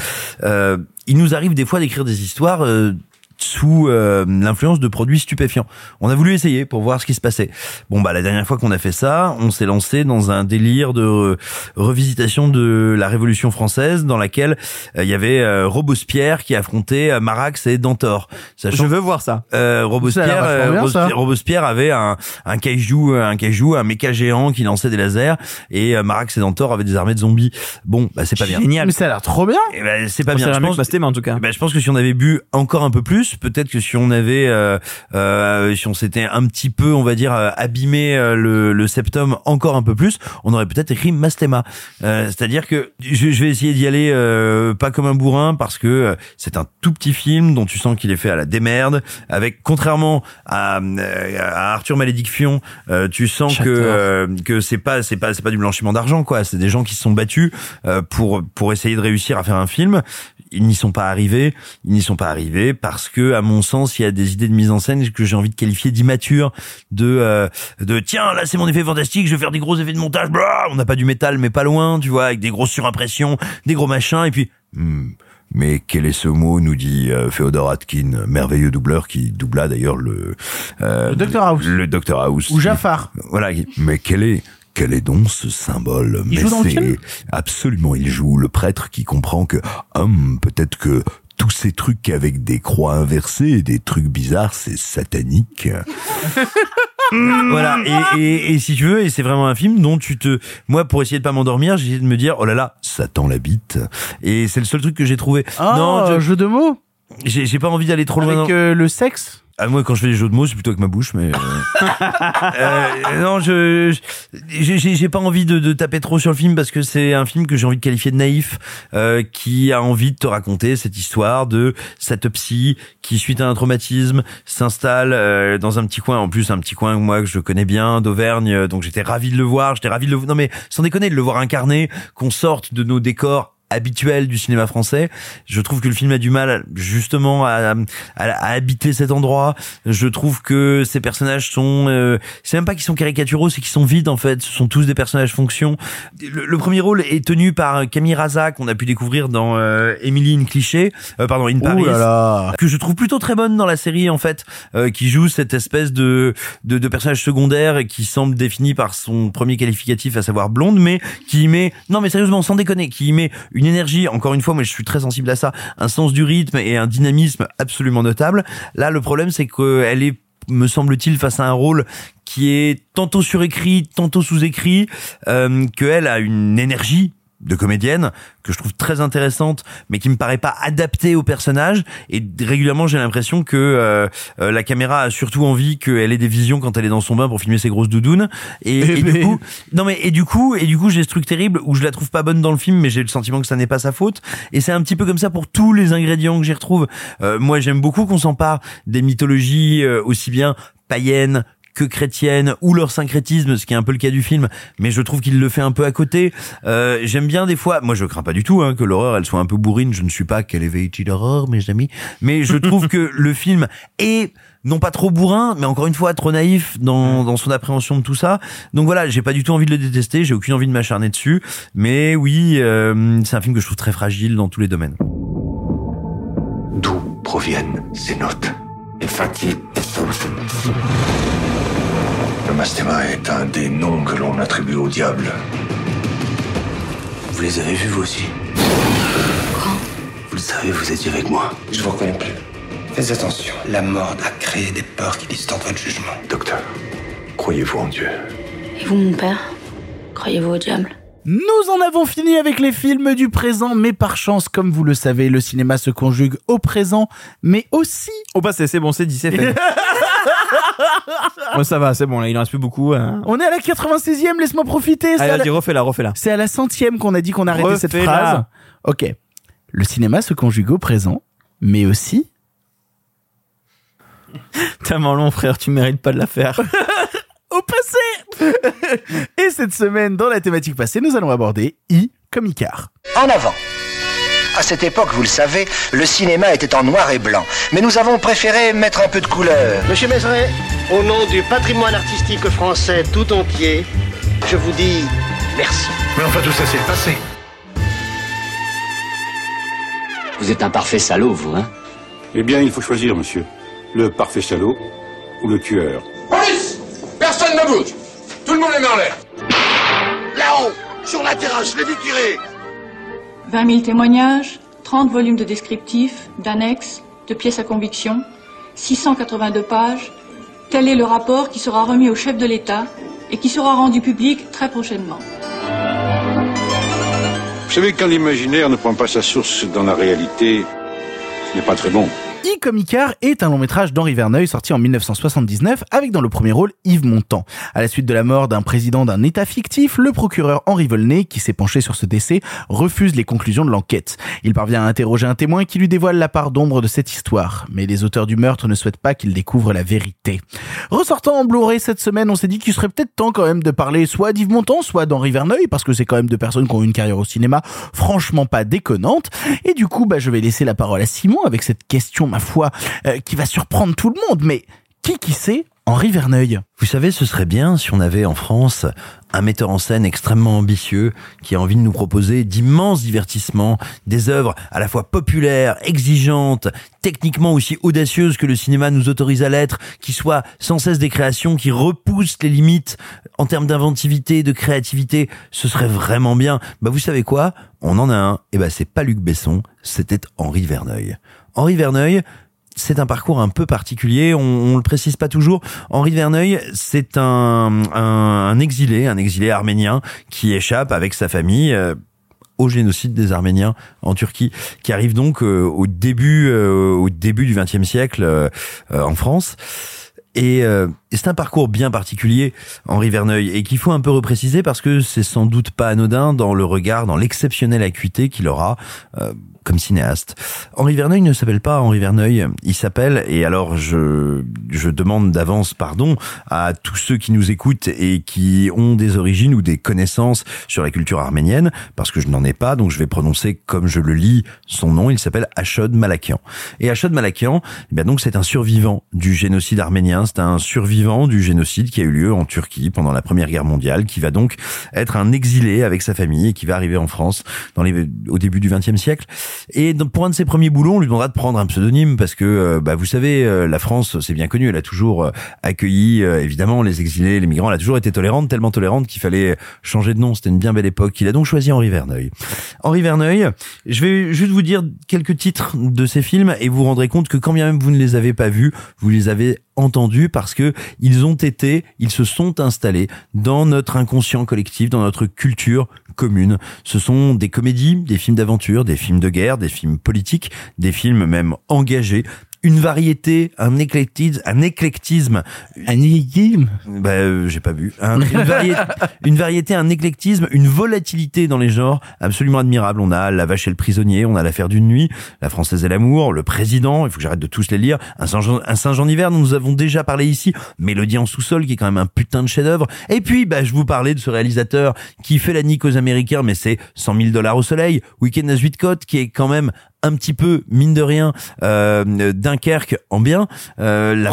C: Euh, il nous arrive des fois d'écrire des histoires euh, sous euh, l'influence de produits stupéfiants. On a voulu essayer pour voir ce qui se passait. Bon bah la dernière fois qu'on a fait ça, on s'est lancé dans un délire de re- revisitation de la Révolution française dans laquelle euh, il y avait euh, Robespierre qui affrontait euh, Marax et Dantor. Sachant,
G: Je veux voir ça.
C: euh, Robespierre,
A: Ça
C: euh,
A: bien, ça.
C: Robespierre avait un un kaiju, un kaiju, un méca géant qui lançait des lasers et Marax et Dantor avaient des armées de zombies. Bon, bah c'est pas bien.
G: Génial.
A: Mais ça a l'air trop bien.
C: Ben, c'est pas bien. Je pense,
G: Mastema, en tout cas.
C: ben, je pense que si on avait bu encore un peu plus, peut-être que si on avait, euh, euh, si on s'était un petit peu, on va dire, euh, abîmé euh, le, le septum encore un peu plus, on aurait peut-être écrit Mastema. Euh, C'est-à-dire que je, je vais essayer d'y aller euh, pas comme un bourrin parce que c'est un tout petit film dont tu sens qu'il est fait à la démerde. Avec contrairement à, à Arthur Malédiction, euh, tu sens que euh, que c'est pas c'est pas c'est pas du blanchiment d'argent quoi. C'est des gens qui se sont battus euh, pour pour essayer de réussir à faire un film ils n'y sont pas arrivés. Ils n'y sont pas arrivés parce que, à mon sens, il y a des idées de mise en scène que j'ai envie de qualifier d'immatures, de euh, de tiens là c'est mon effet fantastique, je vais faire des gros effets de montage. Blah on n'a pas du métal mais pas loin, tu vois, avec des grosses surimpressions, des gros machins et puis. hmm, mais quel est ce mot nous dit euh, Féodor Atkin, merveilleux doubleur qui doubla d'ailleurs le euh,
A: Le Dr House.
C: Le Dr House.
A: Ou Jafar.
C: Voilà. Mais quel est quel est donc ce symbole
A: Il
C: Mais
A: joue dans le
C: c'est-
A: film?
C: Absolument, il joue le prêtre qui comprend que hum, peut-être que tous ces trucs avec des croix inversées et des trucs bizarres, c'est satanique. [laughs] voilà. Et, et, et si tu veux, et c'est vraiment un film dont tu te, moi, pour essayer de pas m'endormir, j'ai essayé de me dire, oh là là, Satan la bite. Et c'est le seul truc que j'ai trouvé.
A: Ah,
C: non, je-
A: jeu de mots?
C: J'ai pas envie d'aller trop loin.
A: avec euh, le sexe?
C: Ah, moi, quand je fais des jeux de mots, c'est plutôt avec ma bouche, mais euh, [laughs] euh, non, je j'ai pas envie de, de taper trop sur le film parce que c'est un film que j'ai envie de qualifier de naïf, euh, qui a envie de te raconter cette histoire de cette psy qui suite à un traumatisme s'installe euh, dans un petit coin, en plus un petit coin moi que je connais bien d'Auvergne, euh, donc j'étais ravi de le voir, j'étais ravi de le non mais sans déconner de le voir incarné, qu'on sorte de nos décors habituel du cinéma français. Je trouve que le film a du mal justement à, à, à habiter cet endroit. Je trouve que ces personnages sont, euh, c'est même pas qu'ils sont caricaturaux, c'est qu'ils sont vides en fait. Ce sont tous des personnages fonction. Le, le premier rôle est tenu par Camille Raza qu'on a pu découvrir dans euh, Emily in Cliché, euh, pardon in Paris,
A: là là.
C: que je trouve plutôt très bonne dans la série en fait, euh, qui joue cette espèce de, de de personnage secondaire qui semble défini par son premier qualificatif, à savoir blonde, mais qui y met, non mais sérieusement, sans déconner, qui y met une énergie, encore une fois, moi je suis très sensible à ça, un sens du rythme et un dynamisme absolument notable. Là, le problème, c'est qu'elle est me semble-t-il, face à un rôle qui est tantôt surécrit, tantôt sous-écrit, euh, qu'elle a une énergie de comédienne que je trouve très intéressante mais qui me paraît pas adaptée au personnage. Et régulièrement j'ai l'impression que euh, euh, la caméra a surtout envie qu'elle ait des visions quand elle est dans son bain pour filmer ses grosses doudounes. Et,
A: Eh
C: et
A: ben.
C: du coup non mais et du coup et du coup j'ai ce truc terrible où je la trouve pas bonne dans le film mais j'ai le sentiment que ça n'est pas sa faute. Et c'est un petit peu comme ça pour tous les ingrédients que j'y retrouve. Euh, moi j'aime beaucoup qu'on s'empare des mythologies euh, aussi bien païennes que chrétienne ou leur syncrétisme, ce qui est un peu le cas du film, mais je trouve qu'il le fait un peu à côté. Euh, J'aime bien des fois, moi je crains pas du tout hein, que l'horreur elle soit un peu bourrine, je ne suis pas quelle éveillé d'horreur mes amis, mais je trouve que [laughs] le film est non pas trop bourrin, mais encore une fois trop naïf dans, dans son appréhension de tout ça. Donc voilà, j'ai pas du tout envie de le détester, j'ai aucune envie de m'acharner dessus, mais oui, euh, c'est un film que je trouve très fragile dans tous les domaines.
E: D'où proviennent ces notes? Effati
L: Le mastema est un des noms que l'on attribue au diable.
E: Vous les avez vus vous aussi Vous le savez, vous étiez avec moi.
O: Je vous reconnais plus. Faites attention, la mort a créé des peurs qui distordent votre jugement.
L: Docteur, croyez-vous en Dieu
Q: Et vous, mon père Croyez-vous au diable
A: Nous en avons fini avec les films du présent, mais par chance, comme vous le savez, le cinéma se conjugue au présent, mais aussi
G: au passé. C'est bon, c'est dit, c'est fait. [laughs] bon, ça va, c'est bon, là, il en reste plus beaucoup. hein.
A: On est à la 96e, laisse-moi profiter. c'est
G: Allez,
A: à la-
G: vas-y, refais-la, refais-la.
A: C'est à la centième qu'on a dit qu'on arrêtait cette
G: Refais-la.
A: phrase. Ok. Le cinéma se conjugue au présent, mais aussi [laughs]
G: Tellement long, frère, tu mérites pas de la faire. [laughs]
A: au passé. [laughs] Et cette semaine, dans la thématique passée, nous allons aborder I comme Icar.
T: En avant. À cette époque, vous le savez, le cinéma était en noir et blanc. Mais nous avons préféré mettre un peu de couleur.
J: Monsieur Mézeret, au nom du patrimoine artistique français tout entier, je vous dis merci.
K: Mais enfin, tout ça, c'est le passé.
U: Vous êtes un parfait salaud, vous, hein?
V: Eh bien, il faut choisir, monsieur. Le parfait salaud ou le tueur.
K: Police Personne ne bouge Tout le monde les met en l'air
J: Là-haut, sur la terrasse, je l'ai vu tirer.
W: 20 000 témoignages, 30 volumes de descriptifs, d'annexes, de pièces à conviction, 682 pages. Tel est le rapport qui sera remis au chef de l'État et qui sera rendu public très prochainement.
V: Vous savez, quand l'imaginaire ne prend pas sa source dans la réalité, ce n'est pas très bon.
A: I comme Icar est un long métrage d'Henri Verneuil sorti en 1979 avec dans le premier rôle Yves Montand. À la suite de la mort d'un président d'un état fictif, le procureur Henri Volney, qui s'est penché sur ce décès, refuse les conclusions de l'enquête. Il parvient à interroger un témoin qui lui dévoile la part d'ombre de cette histoire. Mais les auteurs du meurtre ne souhaitent pas qu'il découvre la vérité. Ressortant en Blu-ray cette semaine, on s'est dit qu'il serait peut-être temps quand même de parler soit d'Yves Montand, soit d'Henri Verneuil, parce que c'est quand même deux personnes qui ont une carrière au cinéma franchement pas déconnante. Et du coup, bah, je vais laisser la parole à Simon avec cette question, ma foi, euh, qui va surprendre tout le monde. Mais qui qui c'est Henri Verneuil
C: Vous savez, ce serait bien si on avait en France un metteur en scène extrêmement ambitieux qui a envie de nous proposer d'immenses divertissements, des œuvres à la fois populaires, exigeantes, techniquement aussi audacieuses que le cinéma nous autorise à l'être, qui soient sans cesse des créations qui repoussent les limites en termes d'inventivité, de créativité. Ce serait vraiment bien. Bah, vous savez quoi? On en a un. Et ben, c'est pas Luc Besson, c'était Henri Verneuil. Henri Verneuil, c'est un parcours un peu particulier, on, on le précise pas toujours. Henri Verneuil, c'est un, un, un exilé, un exilé arménien qui échappe avec sa famille. euh, au génocide des Arméniens en Turquie, qui arrive donc euh, au début euh, au début du XXe siècle euh, euh, en France. Et, euh, et c'est un parcours bien particulier, Henri Verneuil, et qu'il faut un peu repréciser parce que c'est sans doute pas anodin dans le regard, dans l'exceptionnelle acuité qu'il aura euh, comme cinéaste. Henri Verneuil ne s'appelle pas Henri Verneuil, il s'appelle, et alors je, je demande d'avance pardon à tous ceux qui nous écoutent et qui ont des origines ou des connaissances sur la culture arménienne, parce que je n'en ai pas, donc je vais prononcer comme je le lis son nom, il s'appelle Ashod Malakian. Et Ashod Malakian, eh donc c'est un survivant du génocide arménien, c'est un survivant du génocide qui a eu lieu en Turquie pendant la Première Guerre mondiale, qui va donc être un exilé avec sa famille et qui va arriver en France dans les, au début du XXe siècle. Et donc, pour un de ses premiers boulons, on lui demandera de prendre un pseudonyme parce que, euh, bah, vous savez, euh, la France, c'est bien connu, elle a toujours euh, accueilli, évidemment, les exilés, les migrants, elle a toujours été tolérante, tellement tolérante qu'il fallait changer de nom. C'était une bien belle époque. Il a donc choisi Henri Verneuil. Henri Verneuil, je vais juste vous dire quelques titres de ces films et vous vous rendrez compte que quand bien même vous ne les avez pas vus, vous les avez entendus parce que ils ont été, ils se sont installés dans notre inconscient collectif, dans notre culture commune. Ce sont des comédies, des films d'aventure, des films de guerre, des films politiques, des films même engagés, une variété, un éclectisme, un éclectisme,
A: un.
C: Bah, euh, j'ai pas vu. Un- une, [laughs] variété, une variété, un éclectisme, une volatilité dans les genres absolument admirable. On a La Vache et le prisonnier, on a l'affaire d'une nuit, La Française et l'amour, Le Président. Il faut que j'arrête de tous les lire. Un Saint-Jean, un Saint-Jean d'hiver dont nous avons déjà parlé ici. Mélodie en sous-sol qui est quand même un putain de chef-d'œuvre. Et puis, bah, je vous parlais de ce réalisateur qui fait la nique aux Américains, mais c'est 100 000 dollars au soleil. Week-end à Zuidcote qui est quand même un petit peu mine de rien euh, Dunkerque en bien. Euh, la,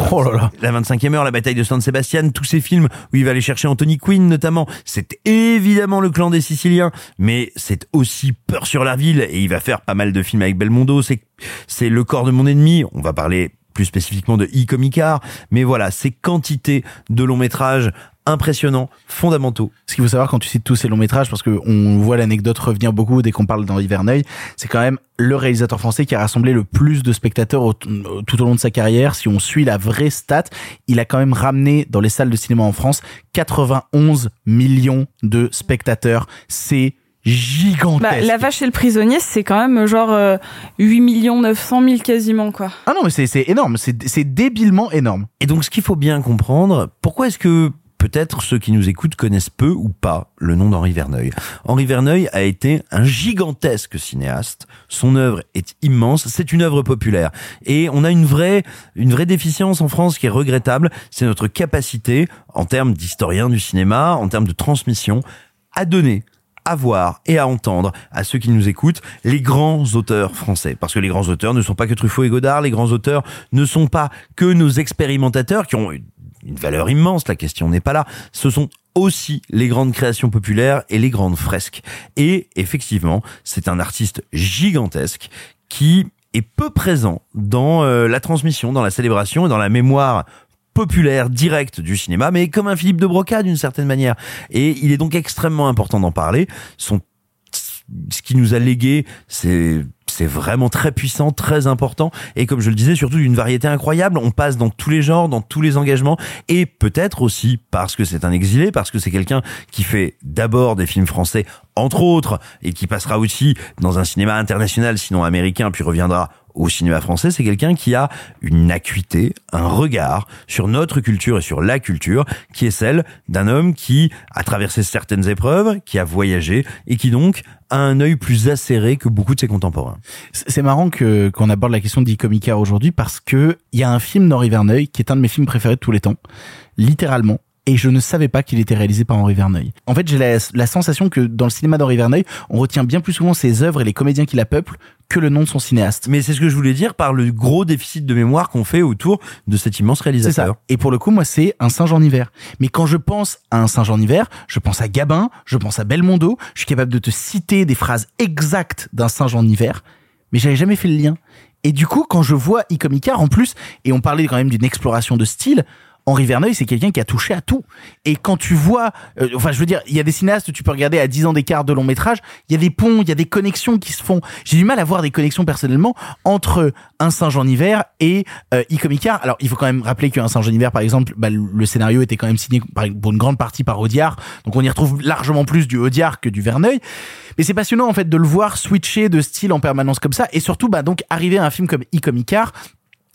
C: la 25e heure la bataille de San Sebastian tous ces films où il va aller chercher Anthony Quinn notamment. C'est évidemment le clan des Siciliens mais c'est aussi Peur sur la ville et il va faire pas mal de films avec Belmondo. C'est c'est le corps de mon ennemi. On va parler plus spécifiquement de I comme Icar, mais voilà, ces quantités de longs métrages impressionnants, fondamentaux.
A: Ce qu'il faut savoir quand tu cites tous ces longs métrages, parce que on voit l'anecdote revenir beaucoup dès qu'on parle d'Henri Verneuil, c'est quand même le réalisateur français qui a rassemblé le plus de spectateurs au- tout au long de sa carrière. Si on suit la vraie stat, il a quand même ramené dans les salles de cinéma en France 91 millions de spectateurs. C'est gigantesque.
B: Bah, la vache et le prisonnier, c'est quand même genre euh, 8 millions 900 000 quasiment, quoi.
A: Ah non, mais c'est énorme, c'est c'est débilement énorme.
C: Et donc, ce qu'il faut bien comprendre, pourquoi est-ce que peut-être ceux qui nous écoutent connaissent peu ou pas le nom d'Henri Verneuil. Henri Verneuil a été un gigantesque cinéaste. Son œuvre est immense. C'est une œuvre populaire. Et on a une vraie, une vraie déficience en France qui est regrettable. C'est notre capacité, en termes d'historien du cinéma, en termes de transmission, à donner à voir et à entendre à ceux qui nous écoutent les grands auteurs français. Parce que les grands auteurs ne sont pas que Truffaut et Godard, les grands auteurs ne sont pas que nos expérimentateurs qui ont une valeur immense, la question n'est pas là. Ce sont aussi les grandes créations populaires et les grandes fresques. Et effectivement, c'est un artiste gigantesque qui est peu présent dans euh, la transmission, dans la célébration et dans la mémoire populaire directe du cinéma, mais comme un Philippe de Broca d'une certaine manière. Et il est donc extrêmement important d'en parler. Son ce qui nous a légué, c'est c'est vraiment très puissant, très important, et comme je le disais, surtout d'une variété incroyable. On passe dans tous les genres, dans tous les engagements, et peut-être aussi parce que c'est un exilé, parce que c'est quelqu'un qui fait d'abord des films français, entre autres, et qui passera aussi dans un cinéma international, sinon américain, puis reviendra au cinéma français, c'est quelqu'un qui a une acuité, un regard sur notre culture et sur la culture, qui est celle d'un homme qui a traversé certaines épreuves, qui a voyagé, et qui donc a un œil plus acéré que beaucoup de ses contemporains.
A: C'est marrant que qu'on aborde la question d'Icomica aujourd'hui parce que il y a un film d'Henri Verneuil qui est un de mes films préférés de tous les temps, littéralement. Et je ne savais pas qu'il était réalisé par Henri Verneuil. En fait, j'ai la, la sensation que dans le cinéma d'Henri Verneuil, on retient bien plus souvent ses œuvres et les comédiens qui la peuplent que le nom de son cinéaste.
C: Mais c'est ce que je voulais dire par le gros déficit de mémoire qu'on fait autour de cet immense réalisateur.
A: ça. Et pour le coup, moi, c'est un singe en hiver. Mais quand je pense à un singe en hiver, je pense à Gabin, je pense à Belmondo. Je suis capable de te citer des phrases exactes d'un singe en hiver, mais j'avais jamais fait le lien. Et du coup, quand je vois Icomicar, en plus, et on parlait quand même d'une exploration de style, Henri Verneuil, c'est quelqu'un qui a touché à tout. Et quand tu vois, euh, enfin, je veux dire, il y a des cinéastes, tu peux regarder à 10 ans d'écart de long métrage, il y a des ponts, il y a des connexions qui se font. J'ai du mal à voir des connexions personnellement entre un singe en hiver et euh, Icomicar. Alors, il faut quand même rappeler qu'un singe en hiver, par exemple, bah, le scénario était quand même signé par- pour une grande partie par Audiard. Donc, on y retrouve largement plus du Audiard que du Verneuil. Mais c'est passionnant, en fait, de le voir switcher de style en permanence comme ça. Et surtout, bah, donc, arriver à un film comme Icomicar,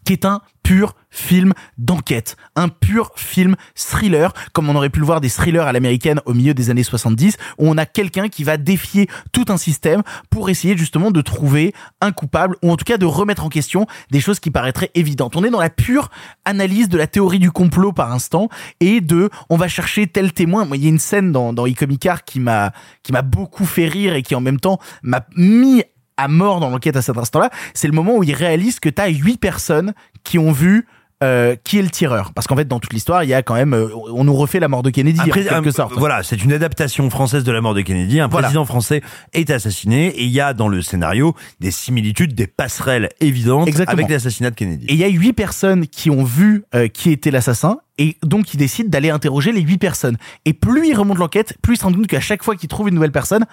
A: qui est un pur film d'enquête, un pur film thriller, comme on aurait pu le voir des thrillers à l'américaine au milieu des années 70, où on a quelqu'un qui va défier tout un système pour essayer justement de trouver un coupable, ou en tout cas de remettre en question des choses qui paraîtraient évidentes. On est dans la pure analyse de la théorie du complot par instant, et de, on va chercher tel témoin. Moi, il y a une scène dans, dans Icomicar qui m'a, qui m'a beaucoup fait rire et qui en même temps m'a mis à mort dans l'enquête à cet instant-là, c'est le moment où il réalise que tu as huit personnes qui ont vu euh, qui est le tireur. Parce qu'en fait, dans toute l'histoire, il y a quand même, euh, on nous refait la mort de Kennedy en quelque
C: un-
A: sorte.
C: Voilà, c'est une adaptation française de la mort de Kennedy. Un
A: Voilà.
C: président français est assassiné et il y a dans le scénario des similitudes, des passerelles évidentes
A: Exactement.
C: avec l'assassinat de Kennedy.
A: Et il y a huit personnes qui ont vu euh, qui était l'assassin et donc il décide d'aller interroger les huit personnes. Et plus il remonte l'enquête, plus il se rend compte qu'à chaque fois qu'il trouve une nouvelle personne,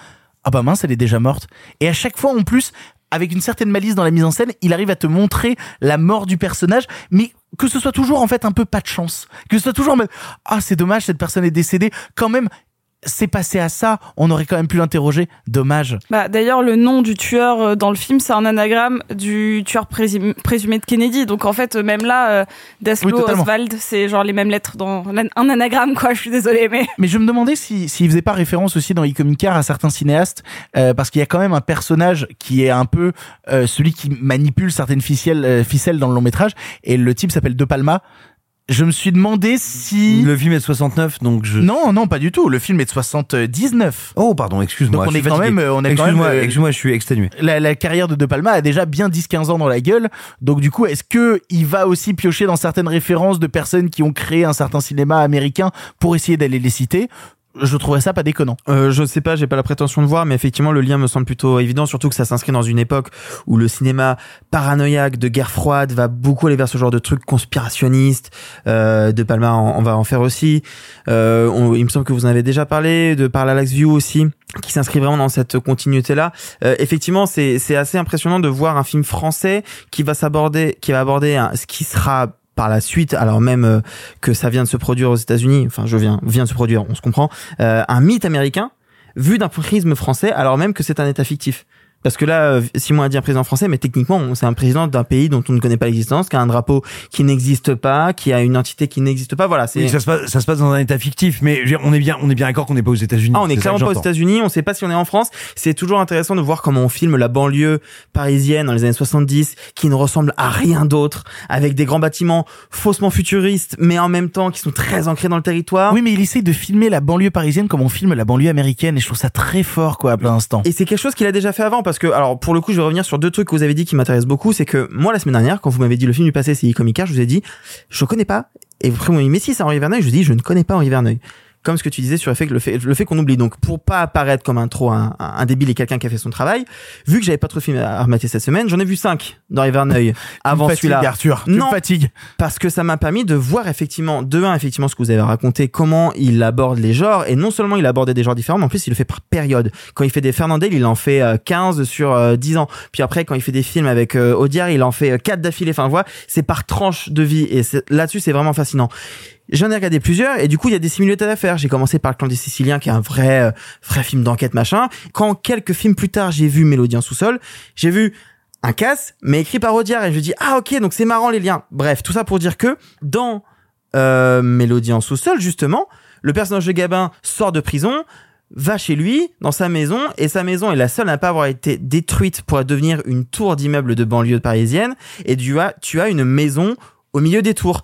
A: ah bah mince, elle est déjà morte. Et à chaque fois, en plus, avec une certaine malice dans la mise en scène, il arrive à te montrer la mort du personnage, mais que ce soit toujours en fait un peu pas de chance, que ce soit toujours en mode ah c'est dommage cette personne est décédée, quand même c'est passé à ça, on aurait quand même pu l'interroger, dommage.
B: Bah, d'ailleurs, le nom du tueur euh, dans le film, c'est un anagramme du tueur présumé, présumé de Kennedy. Donc en fait, même là, euh,
A: Oui.
B: Oswald, c'est genre les mêmes lettres dans un anagramme, quoi. [laughs] Je suis désolée, mais
A: Mais je me demandais si s'il faisait pas référence aussi dans Icomicar à certains cinéastes, euh, parce qu'il y a quand même un personnage qui est un peu euh, celui qui manipule certaines ficelles, ficelles dans le long métrage, et le type s'appelle De Palma. Je me suis demandé si...
C: Le film est de 69, donc je...
A: Non, non, pas du tout. Le film est de 79.
C: Oh, pardon, excuse-moi.
A: Donc on est quand
C: fatigué.
A: même, on est quand même,
C: Excuse-moi,
A: euh,
C: excuse-moi, je suis exténué.
A: La, la carrière de De Palma a déjà bien 10-15 ans dans la gueule. Donc du coup, est-ce que il va aussi piocher dans certaines références de personnes qui ont créé un certain cinéma américain pour essayer d'aller les citer? Je trouverais ça pas déconnant.
G: Euh, je sais pas, j'ai pas la prétention de voir, mais effectivement le lien me semble plutôt évident, surtout que ça s'inscrit dans une époque où le cinéma paranoïaque de guerre froide va beaucoup aller vers ce genre de trucs conspirationnistes. Euh, de Palma, on, va en faire aussi. Euh, il me semble que vous en avez déjà parlé, de Parallax View aussi, qui s'inscrit vraiment dans cette continuité-là. Euh, effectivement, c'est c'est assez impressionnant de voir un film français qui va s'aborder, qui va aborder un- ce qui sera par la suite, alors même euh, que ça vient de se produire aux États-Unis, enfin je viens vient de se produire, on se comprend, euh, un mythe américain vu d'un prisme français, alors même que c'est un État fictif. Parce que là, euh, Simon a dit un président français, mais techniquement, c'est un président d'un pays dont on ne connaît pas l'existence, qui a un drapeau qui n'existe pas, qui a une entité qui n'existe pas. Voilà, c'est.
C: Oui, ça se passe, ça se passe dans un état fictif, mais dire, on est bien, on est bien d'accord qu'on n'est pas aux États-Unis.
G: Ah, on est
C: C'est ça
G: clairement pas aux. États-Unis, on sait pas si on est en France. C'est toujours intéressant de voir comment on filme la banlieue parisienne dans les années 70, qui ne ressemble à rien d'autre, avec des grands bâtiments faussement futuristes, mais en même temps qui sont très ancrés dans le territoire.
A: Oui, mais il essaye de filmer la banlieue parisienne comme on filme la banlieue américaine, et je trouve ça très fort, quoi, à plein instant.
G: Et c'est quelque chose qu'il a déjà fait avant, parce que, alors, pour le coup, je vais revenir sur deux trucs que vous avez dit qui m'intéressent beaucoup. C'est que moi, la semaine dernière, quand vous m'avez dit le film du passé, c'est Icomica, je vous ai dit, je connais pas. Et vous m'avez dit, mais si, c'est Henri Verneuil. Je vous dis, je ne connais pas Henri Verneuil. Comme ce que tu disais sur le fait que le fait, le fait qu'on oublie. Donc, pour pas apparaître comme un trop un, un débile et quelqu'un qui a fait son travail, vu que j'avais pas trop de films à remater cette semaine, j'en ai vu cinq d'Henri Verneuil avant celui-là.
A: Arthur, tu me
G: non,
A: fatigues.
G: parce que ça m'a permis de voir effectivement, de un, effectivement, ce que vous avez raconté, comment il aborde les genres, et non seulement il abordait des genres différents, mais en plus il le fait par période. Quand il fait des Fernandel, il en fait euh, 15 sur euh, 10 ans. Puis après, quand il fait des films avec euh, Audiard, il en fait euh, 4 d'affilée. Enfin, voilà, c'est par tranche de vie, et là-dessus, c'est vraiment fascinant. J'en ai regardé plusieurs et du coup il y a des similitudes à faire. J'ai commencé par le clan des Siciliens qui est un vrai euh, vrai film d'enquête machin. Quand quelques films plus tard j'ai vu Mélodie en sous-sol, j'ai vu un casse mais écrit par Audiard et je dis ah ok donc c'est marrant les liens. Bref tout ça pour dire que dans euh, Mélodie en sous-sol justement le personnage de Gabin sort de prison va chez lui dans sa maison et sa maison est la seule à ne pas avoir été détruite pour devenir une tour d'immeuble de banlieue parisienne et tu as tu as une maison au milieu des tours.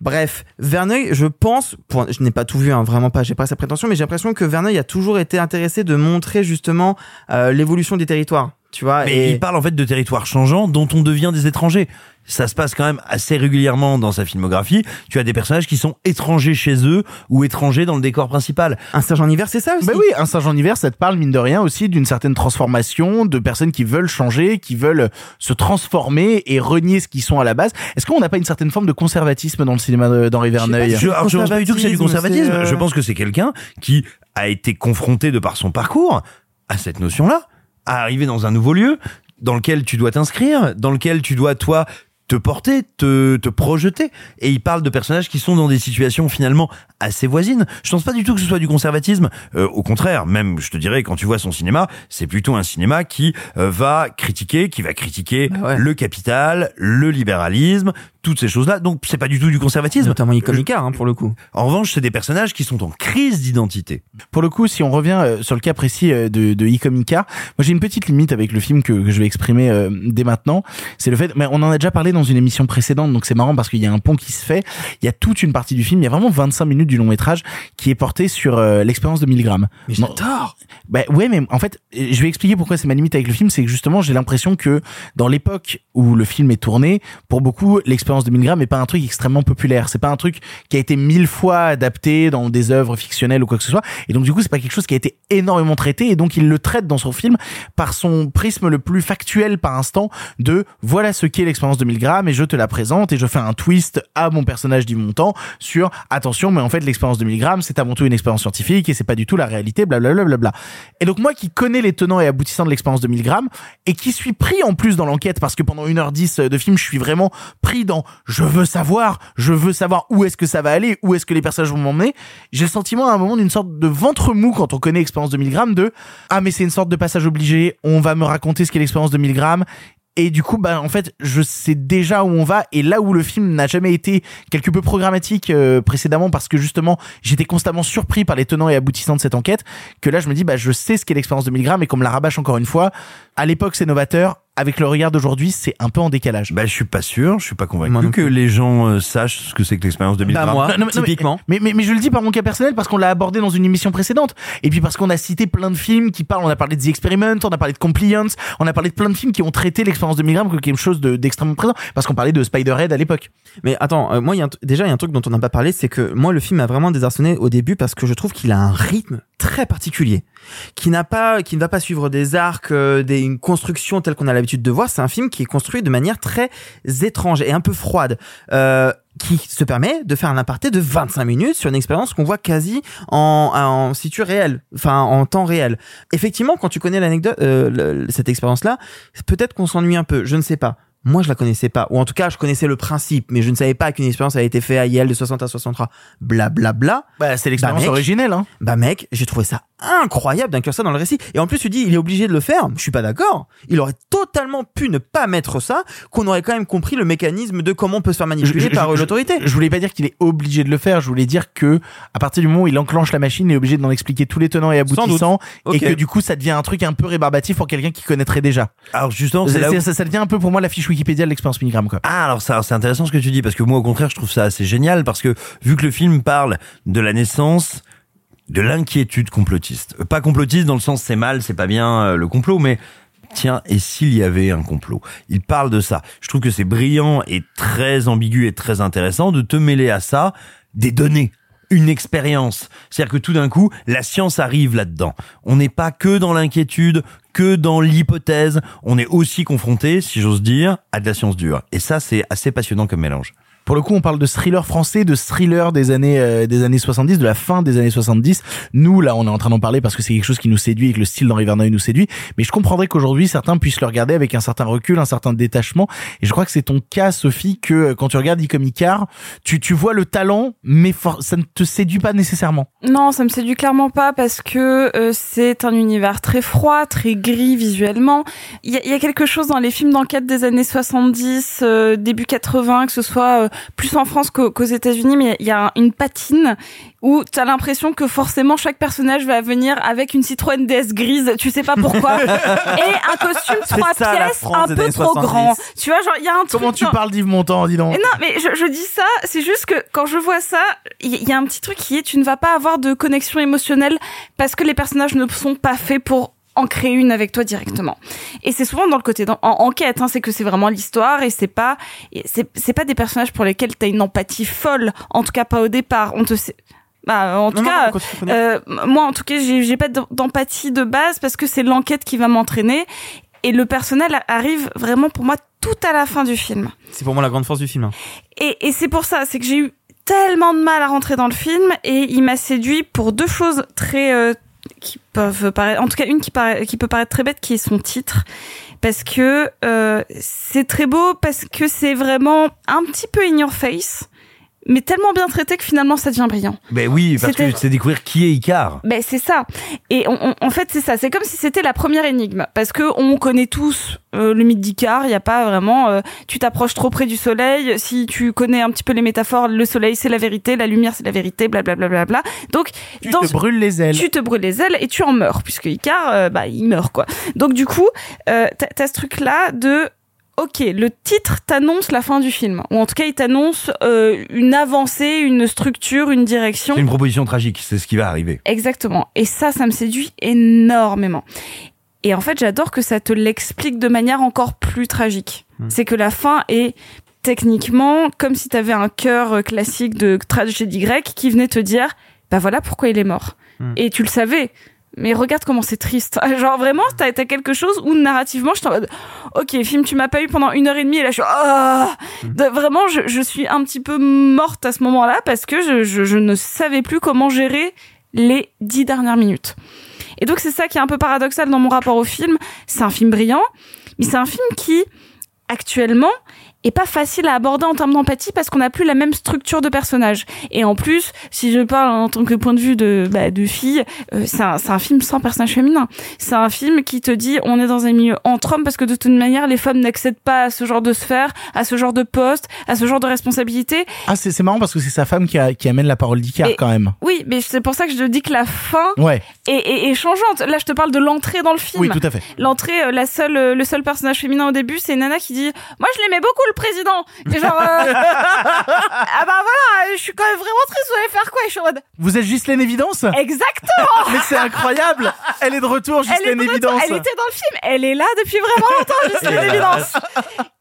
G: Bref, Verneuil, je pense, je n'ai pas tout vu, hein, vraiment pas, j'ai pas sa prétention, mais j'ai l'impression que Verneuil a toujours été intéressé de montrer justement euh, l'évolution des territoires, tu vois.
C: Mais
G: et
C: il parle en fait de territoires changeants dont on devient des étrangers. Ça se passe quand même assez régulièrement dans sa filmographie. Tu as des personnages qui sont étrangers chez eux ou étrangers dans le décor principal.
G: un singe en hiver, c'est ça aussi.
A: Bah oui, un singe en hiver, ça te parle mine de rien aussi d'une certaine transformation, de personnes qui veulent changer, qui veulent se transformer et renier ce qu'ils sont à la base. Est-ce qu'on n'a pas une certaine forme de conservatisme dans le cinéma de- d'Henri Verneuil
C: Je, alors, je pense pas du tout que c'est du
G: conservatisme, euh,
C: Je pense que c'est quelqu'un qui a été confronté de par son parcours à cette notion-là, à arriver dans un nouveau lieu dans lequel tu dois t'inscrire, dans lequel tu dois toi te porter, te, te projeter. Et il parle de personnages qui sont dans des situations finalement assez voisines. Je pense pas du tout que ce soit du conservatisme. Euh, au contraire, même je te dirais quand tu vois son cinéma, c'est plutôt un cinéma qui euh, va critiquer, qui va critiquer
G: Bah ouais.
C: le capital, le libéralisme, toutes ces choses-là. Donc c'est pas du tout du conservatisme.
G: notamment Icomica, hein, pour le coup.
C: En revanche, c'est des personnages qui sont en crise d'identité.
A: Pour le coup, si on revient euh, sur le cas précis euh, de, de Icomika, moi j'ai une petite limite avec le film que, que je vais exprimer euh, dès maintenant. C'est le fait, mais on en a déjà parlé dans une émission précédente, donc c'est marrant parce qu'il y a un pont qui se fait. Il y a toute une partie du film, il y a vraiment 25 minutes du long métrage qui est porté sur euh, l'expérience de Milgram.
G: Mais j'adore.
A: bah ouais, mais en fait, je vais expliquer pourquoi c'est ma limite avec le film, c'est que justement, j'ai l'impression que dans l'époque où le film est tourné, pour beaucoup, l'expérience de Milgram n'est pas un truc extrêmement populaire. C'est pas un truc qui a été mille fois adapté dans des œuvres fictionnelles ou quoi que ce soit. Et donc, du coup, c'est pas quelque chose qui a été énormément traité. Et donc, il le traite dans son film par son prisme le plus factuel par instant de voilà ce qu'est l'expérience de Milgram et je te la présente et je fais un twist à mon personnage d'Yves Montand sur attention, mais en fait, l'expérience de Milgram, c'est avant tout une expérience scientifique et c'est pas du tout la réalité, blablabla. Bla, bla, bla. Et donc, moi qui connais les tenants et aboutissants de l'expérience de Milgram et qui suis pris en plus dans l'enquête parce que pendant 1h10 de film, je suis vraiment pris dans je veux savoir, je veux savoir où est-ce que ça va aller, où est-ce que les personnages vont m'emmener. J'ai le sentiment à un moment d'une sorte de ventre mou quand on connaît l'expérience de Milgram de ah mais c'est une sorte de passage obligé, on va me raconter ce qu'est l'expérience de Milgram et du coup, bah, en fait, je sais déjà où on va. Et là où le film n'a jamais été quelque peu programmatique euh, précédemment, parce que justement, j'étais constamment surpris par les tenants et aboutissants de cette enquête, que là, je me dis, bah, je sais ce qu'est l'expérience de Milgram et qu'on me la rabâche encore une fois. À l'époque, c'est novateur. Avec le regard d'aujourd'hui, c'est un peu en décalage.
C: Bah, je suis pas sûr, je suis pas convaincu
G: Moi
C: que les gens euh, sachent ce que c'est que l'expérience 2020.
G: Bah, moi, [laughs]
A: Non, non, mais-
G: typiquement.
A: Mais, mais, mais je le dis par mon cas personnel parce qu'on l'a abordé dans une émission précédente. Et puis parce qu'on a cité plein de films qui parlent. On a parlé de The Experiment, on a parlé de Compliance, on a parlé de plein de films qui ont traité l'expérience de Milgram comme quelque chose de- d'extrêmement présent. Parce qu'on parlait de Spider-Head à l'époque.
G: Mais attends, euh, moi, il y a un déjà, il y a un truc dont on n'a pas parlé, c'est que moi, le film m'a vraiment désarçonné au début parce que je trouve qu'il a un rythme très particulier, qui n'a pas, qui ne va pas suivre des arcs, euh, des, une construction telle qu'on a l'habitude de voir. C'est un film qui est construit de manière très étrange et un peu froide. Euh, qui se permet de faire un aparté de 25 minutes sur une expérience qu'on voit quasi en, en situ réel, enfin en temps réel. Effectivement, quand tu connais l'anecdote, euh, cette expérience-là, peut-être qu'on s'ennuie un peu, je ne sais pas. Moi, je la connaissais pas, ou en tout cas, je connaissais le principe, mais je ne savais pas qu'une expérience avait été faite à Yale de 60 à 63. Bla bla bla.
A: Bah, c'est l'expérience
G: mec,
A: originelle, hein.
G: Bah mec, j'ai trouvé ça incroyable d'inclure ça dans le récit. Et en plus, tu dis, il est obligé de le faire. Je suis pas d'accord. Il aurait totalement pu ne pas mettre ça, qu'on aurait quand même compris le mécanisme de comment on peut se faire manipuler
A: Je- je-
G: par euh,
A: je-
G: l'autorité.
A: Je voulais pas dire qu'il est obligé de le faire. Je voulais dire que à partir du moment où il enclenche la machine, il est obligé d'en expliquer tous les tenants et aboutissants, et que du coup, ça devient un truc un peu rébarbatif pour quelqu'un qui connaîtrait déjà.
C: Alors justement, c'est
A: Ça,
C: là où-
A: ça, ça devient un peu pour moi la fiche Wikipédia de l'expérience Milgram, quoi.
C: Ah, alors ça, c'est intéressant ce que tu dis parce que moi, au contraire, je trouve ça assez génial parce que vu que le film parle de la naissance de l'inquiétude complotiste, Euh, pas complotiste dans le sens c'est mal, c'est pas bien euh, le complot, mais tiens, et s'il y avait un complot? Il parle de ça. Je trouve que c'est brillant et très ambigu et très intéressant de te mêler à ça des données une expérience. C'est-à-dire que tout d'un coup, la science arrive là-dedans. On n'est pas que dans l'inquiétude, que dans l'hypothèse, on est aussi confronté, si j'ose dire, à de la science dure. Et ça, c'est assez passionnant comme mélange.
A: Pour le coup, on parle de thriller français, de thriller des années euh, des années 70, de la fin des années 70. Nous, là, on est en train d'en parler parce que c'est quelque chose qui nous séduit et que le style d'Henri Verneuil nous séduit. Mais je comprendrais qu'aujourd'hui, certains puissent le regarder avec un certain recul, un certain détachement. Et je crois que c'est ton cas, Sophie, que euh, quand tu regardes Icom Icar, tu, tu vois le talent, mais ça ne te séduit pas nécessairement.
B: Non, ça me séduit clairement pas parce que euh, c'est un univers très froid, très gris visuellement. Il y a, y a quelque chose dans les films d'enquête des années 70, euh, début 80, que ce soit euh, plus en France qu'aux États-Unis, mais il y a une patine où t'as l'impression que forcément chaque personnage va venir avec une Citroën DS grise, tu sais pas pourquoi, [laughs] et un costume trois
A: ça,
B: pièces un peu trop
A: 70.
B: grand. Tu vois, genre il y a un truc
A: Comment tu
B: dans-
A: parles d'Yves Montand, dis donc
B: et non, mais je, je dis ça, c'est juste que quand je vois ça, il y, y a un petit truc qui est tu ne vas pas avoir de connexion émotionnelle parce que les personnages ne sont pas faits pour en créer une avec toi directement. Et c'est souvent dans le côté en, enquête, hein, c'est que c'est vraiment l'histoire et c'est pas c'est c'est pas des personnages pour lesquels tu as une empathie folle, en tout cas pas au départ. On te sait bah, en tout
G: Non,
B: cas,
G: non,
B: euh, moi, en tout cas, j'ai j'ai pas d'empathie de base parce que c'est l'enquête qui va m'entraîner. Et le personnel arrive vraiment pour moi tout à la fin du film.
G: C'est pour moi la grande force du film. hein.
B: Et, et c'est pour ça, c'est que j'ai eu tellement de mal à rentrer dans le film et il m'a séduit pour deux choses très euh, qui peuvent paraître, en tout cas une qui qui peut paraître très bête, qui est son titre, parce que euh, c'est très beau, parce que c'est vraiment un petit peu in your face, mais tellement bien traité que finalement ça devient brillant.
C: Ben oui, parce
B: C'était-
C: que c'est découvrir qui est Icar.
B: Ben c'est ça. Et on- on- en fait c'est ça. C'est comme si c'était la première énigme, parce que on connaît tous euh, le mythe d'Icare. Il y a pas vraiment. euh, tu t'approches trop près du soleil. Si tu connais un petit peu les métaphores, le soleil c'est la vérité, la lumière c'est la vérité, blablabla. Bla, bla, bla. Donc
A: Tu te brûles les ailes.
B: Tu te brûles les ailes et tu en meurs, puisque Icare, euh, bah il meurt quoi. Donc du coup, euh, t'as t'as ce truc là de Ok, le titre t'annonce la fin du film, ou en tout cas il t'annonce euh, une avancée, une structure, une direction.
C: C'est une proposition tragique, c'est ce qui va arriver.
B: Exactement. Et ça, ça me séduit énormément. Et en fait, j'adore que ça te l'explique de manière encore plus tragique. C'est que la fin est techniquement comme si t'avais un cœur euh, classique de tragédie grecque qui venait te dire, bah voilà pourquoi il est mort.
G: Hmm.
B: Et tu le savais. Mais regarde comment c'est triste. [laughs] Genre vraiment, t'as as quelque chose où narrativement, je suis en mode, ok, film, tu m'as pas eu pendant une heure et demie et là je suis, ah De- vraiment, je, je suis un petit peu morte à ce moment-là parce que je, je, je ne savais plus comment gérer les dix dernières minutes. Et donc c'est ça qui est un peu paradoxal dans mon rapport au film. C'est un film brillant, mais c'est un film qui, actuellement, est pas facile à aborder en termes d'empathie parce qu'on n'a plus la même structure de personnage. Et en plus, si je parle en tant que point de vue de, bah, de fille, euh, c'est un, c'est un film sans personnage féminin. C'est un film qui te dit on est dans un milieu entre hommes parce que de toute manière, les femmes n'accèdent pas à ce genre de sphère, à ce genre de poste, à ce genre de responsabilité.
A: Ah, c'est c'est marrant parce que c'est sa femme qui, a, qui amène la parole d'Icar
B: Et-
A: quand même.
B: Oui, mais c'est pour ça que je te dis que la fin
A: Ouais.
B: est, est- est changeante. Là, je te parle de l'entrée dans le film.
A: Oui, tout à fait.
B: L'entrée, euh, la seule, euh, le seul personnage féminin au début, c'est Nana qui dit Moi, je l'aimais beaucoup, le président. Et genre, euh, [laughs] ah bah voilà, je suis quand même vraiment triste, vous allez faire quoi? Et je suis en mode
A: Vous êtes Ghislaine Évidence?
B: Exactement [laughs]
A: Mais c'est incroyable Elle est de retour,
B: elle, est
A: Ghislaine
B: de retour.
A: Évidence
B: elle était dans le film, elle est là depuis vraiment longtemps, Ghislaine Évidence.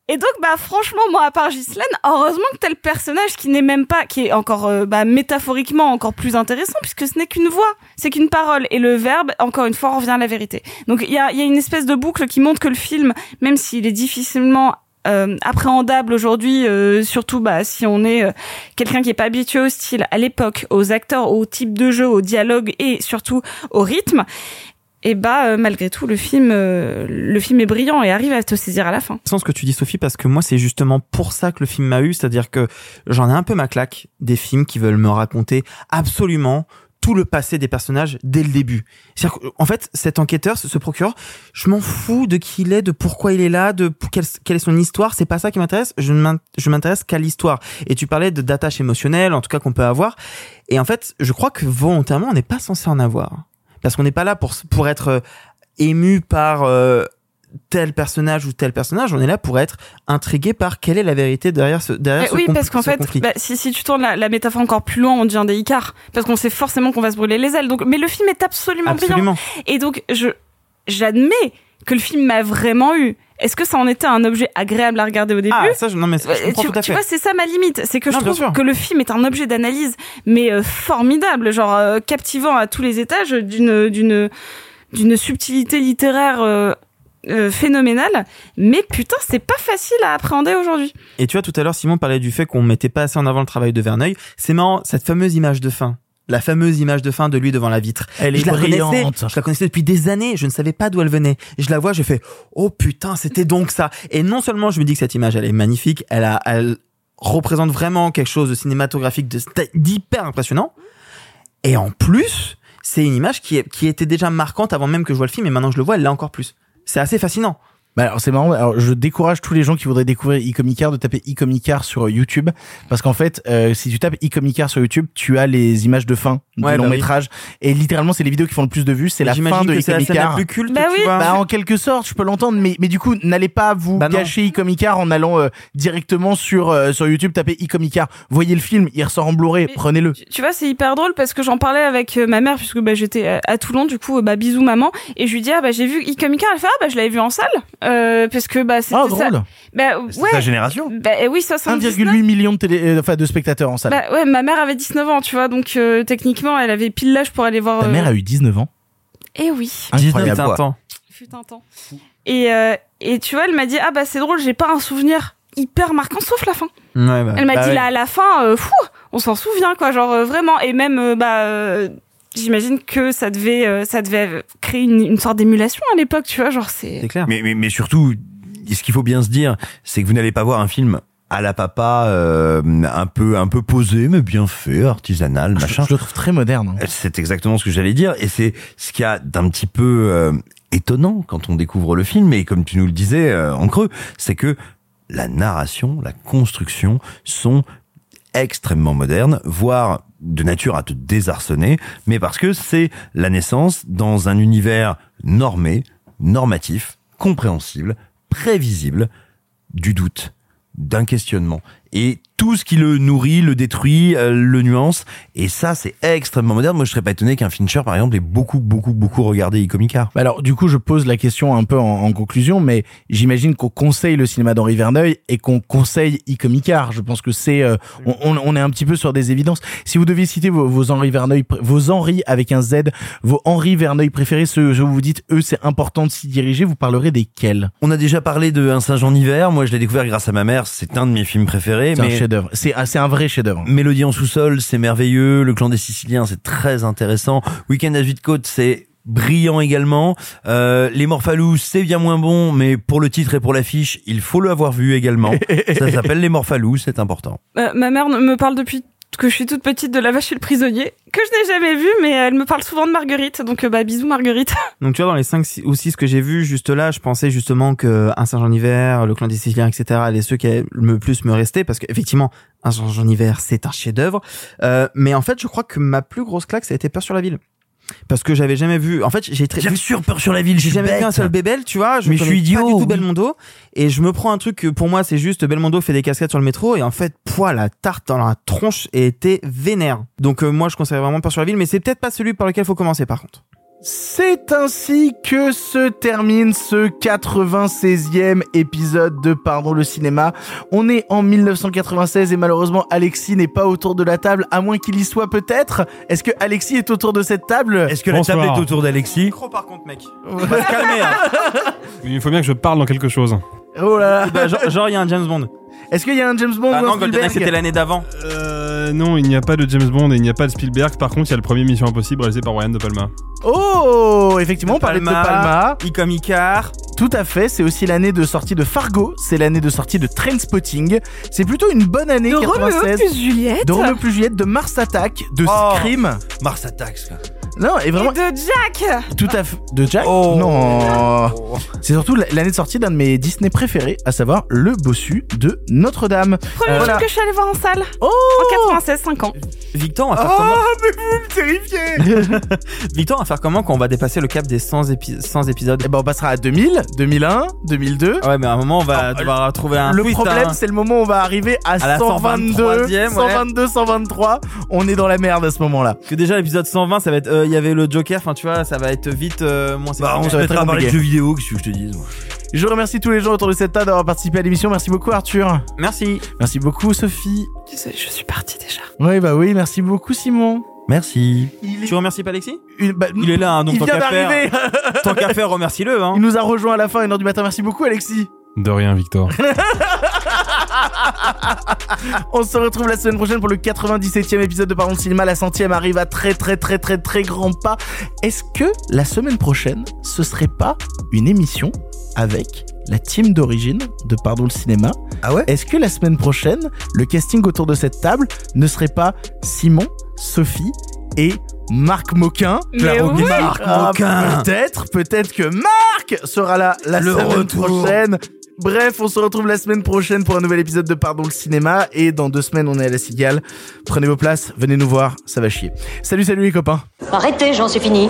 B: Et donc, bah, franchement, moi, à part Ghislaine, heureusement que le personnage qui n'est même pas, qui est encore, euh, bah, métaphoriquement encore plus intéressant, puisque ce n'est qu'une voix, c'est qu'une parole. Et le verbe, encore une fois, revient à la vérité. Donc, il y a, il y a une espèce de boucle qui montre que le film, même s'il est difficilement euh, appréhendable aujourd'hui, euh, surtout bah, si on est euh, quelqu'un qui est pas habitué au style, à l'époque, aux acteurs, au type de jeu, au dialogue et surtout au rythme, et bah euh, malgré tout le film, le film est brillant et arrive à te saisir à la fin.
G: sens ce que tu dis Sophie parce que moi c'est justement pour ça que le film m'a eu, c'est-à-dire que j'en ai un peu ma claque des films qui veulent me raconter absolument tout le passé des personnages dès le début. C'est-à-dire qu'en fait, cet enquêteur, ce procureur, je m'en fous de qui il est, de pourquoi il est là, de quelle, est son histoire. C'est pas ça qui m'intéresse. Je m'intéresse qu'à l'histoire. Et tu parlais de d'attache émotionnelle, en tout cas qu'on peut avoir. Et en fait, je crois que volontairement, on n'est pas censé en avoir, parce qu'on n'est pas là pour pour être euh, ému par euh, tel personnage ou tel personnage, on est là pour être intrigué par quelle est la vérité derrière ce derrière
B: Eh
G: ce
B: oui, parce qu'en fait, bah, si, si tu tournes la, la métaphore encore plus loin, on devient des Icars. Parce qu'on sait forcément qu'on va se brûler les ailes. Donc, mais le film est absolument,
G: Absolument.
B: brillant. Et donc, je, j'admets que le film m'a vraiment eu. Est-ce que ça en était un objet agréable à regarder au début
G: Ah, ça, je- non, mais ça, je
B: Euh,
G: comprends
B: tu,
G: tout à
B: tu
G: fait.
B: vois, c'est ça ma limite. C'est que
G: Non,
B: je trouve que le film est un objet d'analyse, mais euh, formidable, genre euh, captivant à tous les étages, d'une d'une d'une subtilité littéraire euh, euh, phénoménale. Mais putain, c'est pas facile à appréhender aujourd'hui.
G: Et tu vois, tout à l'heure, Simon parlait du fait qu'on mettait pas assez en avant le travail de Verneuil. C'est marrant, cette fameuse image de fin. La fameuse image de fin de lui devant la vitre.
A: Elle est
G: je la
A: brillante.
G: connaissais, je la connaissais depuis des années, je ne savais pas d'où elle venait. Et je la vois, je fais, oh putain, c'était donc ça. Et non seulement je me dis que cette image, elle est magnifique, elle a, elle représente vraiment quelque chose de cinématographique, de- d'hyper impressionnant. Et en plus, c'est une image qui, est, qui était déjà marquante avant même que je vois le film, et maintenant que je le vois, elle l'est encore plus. C'est assez fascinant.
A: Bah alors c'est marrant. Alors je décourage tous les gens qui voudraient découvrir Icomicar de taper Icomicar sur YouTube parce qu'en fait euh, si tu tapes Icomicar sur YouTube tu as les images de fin du
G: Ouais,
A: long
G: bah oui.
A: métrage et littéralement c'est les vidéos qui font le plus de vues c'est la
G: J'imagine
A: fin de
G: la la
A: Icomicar.
G: plus culte,
B: Bah
G: tu
B: oui.
G: vois.
A: Bah en quelque sorte je peux l'entendre mais mais du coup n'allez pas vous
G: Bah
A: gâcher Icomicar en allant euh, directement sur euh, sur YouTube taper Icomicar. Voyez le film il ressort en Blu-ray prenez-le.
B: Tu vois, c'est hyper drôle parce que j'en parlais avec euh, ma mère puisque bah, j'étais à- Toulon, du coup, euh, bah bisous maman, et je lui dis ah bah j'ai vu Icomica, elle fait ah bah je l'avais vu en salle euh, parce que bah c'était
A: Ah
B: ça.
A: drôle.
B: Bah ouais.
C: ta génération
B: Bah euh, oui, 79.
A: 1,8 million de télé euh, enfin de spectateurs en salle.
B: Bah ouais, ma mère avait 19 ans, tu vois, donc euh, techniquement, elle avait pile l'âge pour aller voir.
A: Ta
B: euh,
A: mère a eu 19 ans.
B: Eh oui.
A: Incroyable.
G: 19 ans.
B: Fut un temps. Et euh, et tu vois, elle m'a dit ah bah c'est drôle, j'ai pas un souvenir hyper marquant sauf la fin.
G: Ouais, bah,
B: Elle m'a
G: bah
B: dit
G: ouais.
B: là à la fin, euh, fou, on s'en souvient quoi, genre euh, vraiment. Et même euh, bah euh, j'imagine que ça devait euh, ça devait euh, créer une, une sorte d'émulation à l'époque, tu vois, genre c'est.
G: C'est clair.
C: Mais, mais, mais surtout, ce qu'il faut bien se dire, c'est que vous n'allez pas voir un film à la papa euh, un peu un peu posé mais bien fait artisanal machin
A: Je le trouve très moderne. hein.
C: c'est exactement ce que j'allais dire et c'est ce qu'il y a d'un petit peu euh, étonnant quand on découvre le film et comme tu nous le disais euh, en creux c'est que la narration la construction sont extrêmement modernes voire de nature à te désarçonner mais parce que c'est la naissance dans un univers normé normatif compréhensible prévisible du doute d'un questionnement. Et tout ce qui le nourrit, le détruit, euh, le nuance. Et ça, c'est extrêmement moderne. Moi, je serais pas étonné qu'un Fincher, par exemple, ait beaucoup, beaucoup, beaucoup regardé Icomica.
A: Bah alors, du coup, je pose la question un peu en, en conclusion, mais j'imagine qu'on conseille le cinéma d'Henri Verneuil et qu'on conseille Icomicar. Je pense que c'est, euh, on, on- est un petit peu sur des évidences. Si vous deviez citer vos, vos Henri Verneuil, vos Henri avec un Z, vos Henri Verneuil préférés, ceux où vous dites, eux, c'est important de s'y diriger, vous parlerez desquels?
C: On a déjà parlé de Un singe en hiver. Moi, je l'ai découvert grâce à ma mère. C'est un de mes films préférés. Mais
A: chef-d'œuvre. C'est, ah, c'est un vrai chef-d'œuvre.
C: Mélodie en sous-sol, c'est merveilleux. Le clan des Siciliens, c'est très intéressant. Week-end à Côte, c'est brillant également. Euh, les Morphalous, c'est bien moins bon, mais pour le titre et pour l'affiche, il faut l'avoir vu également. [laughs] Ça s'appelle Les Morphalous, c'est important.
B: Euh, ma mère me parle depuis que je suis toute petite de La Vache et le Prisonnier, que je n'ai jamais vu, mais elle me parle souvent de Marguerite, donc euh, bah bisous Marguerite. [laughs]
G: Donc tu vois, dans les 5 ou 6 que j'ai vus, juste là, je pensais justement que Un singe en hiver, Le clan des Siciliens, etc., allaient ceux qui le plus me rester, parce qu'effectivement, Un singe en hiver, c'est un chef-d'œuvre. Euh, mais en fait, je crois que ma plus grosse claque, ça a été Peur sur la ville. Parce que j'avais jamais vu. En fait, j'ai très.
C: Bien sûr, Peur sur la ville.
G: J'ai jamais vu un seul Bébel, tu vois. Je
C: Mais je suis idiot,
G: Pas du tout
C: oui.
G: Belmondo. Et je me prends un truc que pour moi, c'est juste Belmondo fait des cascades sur le métro. Et en fait, poids, la tarte dans la tronche était vénère. Donc, euh, moi, je conseille vraiment Peur sur la ville. Mais c'est peut-être pas celui par lequel faut commencer, par contre.
A: C'est ainsi que se termine ce 96e épisode de Pardon le cinéma. On est en 1996 et malheureusement Alexis n'est pas autour de la table, à moins qu'il y soit peut-être. Est-ce que Alexis est autour de cette table?
C: Est-ce que la table est autour d'Alexis?
G: Micro, par contre, mec. On va se calmer. hein.
X: Il faut bien que je parle dans quelque chose.
A: Oh là là.
G: Bah, genre, genre, il y a un James Bond.
A: Est-ce qu'il y a un James Bond
G: Bah
A: ou un
G: non, GoldenEye,
A: Spielberg
G: c'était l'année d'avant.
X: Euh, non, il n'y a pas de James Bond et il n'y a pas de Spielberg. Par contre, il y a le premier Mission Impossible réalisé par Ryan De Palma.
A: Oh, effectivement, on parlait de De Palma.
G: I comme Icar.
A: Tout à fait, c'est aussi l'année de sortie de Fargo, c'est l'année de sortie de Trainspotting. C'est plutôt une bonne année
B: De Roméo
A: 96.
B: plus Juliette.
A: De Roméo plus Juliette, de Mars Attack, de
C: Oh.
A: Scream.
C: Mars Attacks. quoi.
A: Non, et vraiment
B: Et de Jack.
A: tout à fait de Jack.
C: Oh.
A: Non. C'est surtout l'année de sortie d'un de mes Disney préférés, à savoir Le Bossu de Notre-Dame.
B: Premier
A: Euh,
B: film
A: voilà.
B: que je suis allée voir en salle.
A: Oh
B: En 96, 5 ans.
G: Victor, on va faire
A: Oh,
G: comment
A: mais vous me terrifiez [laughs]
G: Victor, on va faire comment quand on va dépasser le cap des 100, épi- 100 épisodes?
A: Eh ben on passera à 2000, 2001, 2002.
G: Ouais, mais à un moment, on va
A: Ah,
G: devoir trouver un
A: Le
G: twist,
A: problème,
G: hein.
A: c'est le moment où on va arriver à,
G: À la
A: 122,
G: 123e, ouais.
A: 122, 123. On est dans la merde à ce moment-là.
G: Parce que déjà, l'épisode 120, ça va être. euh, Il y avait le Joker, enfin, tu vois, ça va être vite euh, moins
C: Bah, on mettra à parler de jeux vidéo, qu'est-ce que je te dise moi.
A: Je remercie tous les gens autour de cette table d'avoir participé à l'émission. Merci beaucoup Arthur.
G: Merci.
A: Merci beaucoup Sophie.
B: Je suis partie déjà.
A: Oui bah oui, merci beaucoup Simon.
C: Merci.
G: Tu remercies pas Alexis?
A: Une- bah,
G: Il est là, hein, donc
A: il
G: tant
A: vient
G: qu'à faire.
A: d'arriver. [laughs]
G: Tant qu'à faire, remercie-le. Hein.
A: Il nous a rejoint à la fin, 1h du matin. Merci beaucoup Alexis.
X: De rien, Victor. [laughs]
A: On se retrouve la semaine prochaine pour le 97e épisode de Parlons de Cinéma. La centième arrive à très très très très très grand pas. Est-ce que la semaine prochaine, ce serait pas une émission avec la team d'origine de Pardon le Cinéma?
C: Ah ouais?
A: Est-ce que la semaine prochaine, le casting autour de cette table ne serait pas Simon, Sophie et Marc Moquin?
B: Mais Claro oui.
C: Marc
A: Ah,
C: Moquin.
A: Peut-être, peut-être que Marc sera là la
C: Le
A: semaine
C: retour.
A: prochaine. Bref, on se retrouve la semaine prochaine pour un nouvel épisode de Pardon le cinéma et dans deux semaines on est à la Cigale. Prenez vos places, venez nous voir, ça va chier. Salut salut les copains.
Y: Arrêtez, j'en suis fini.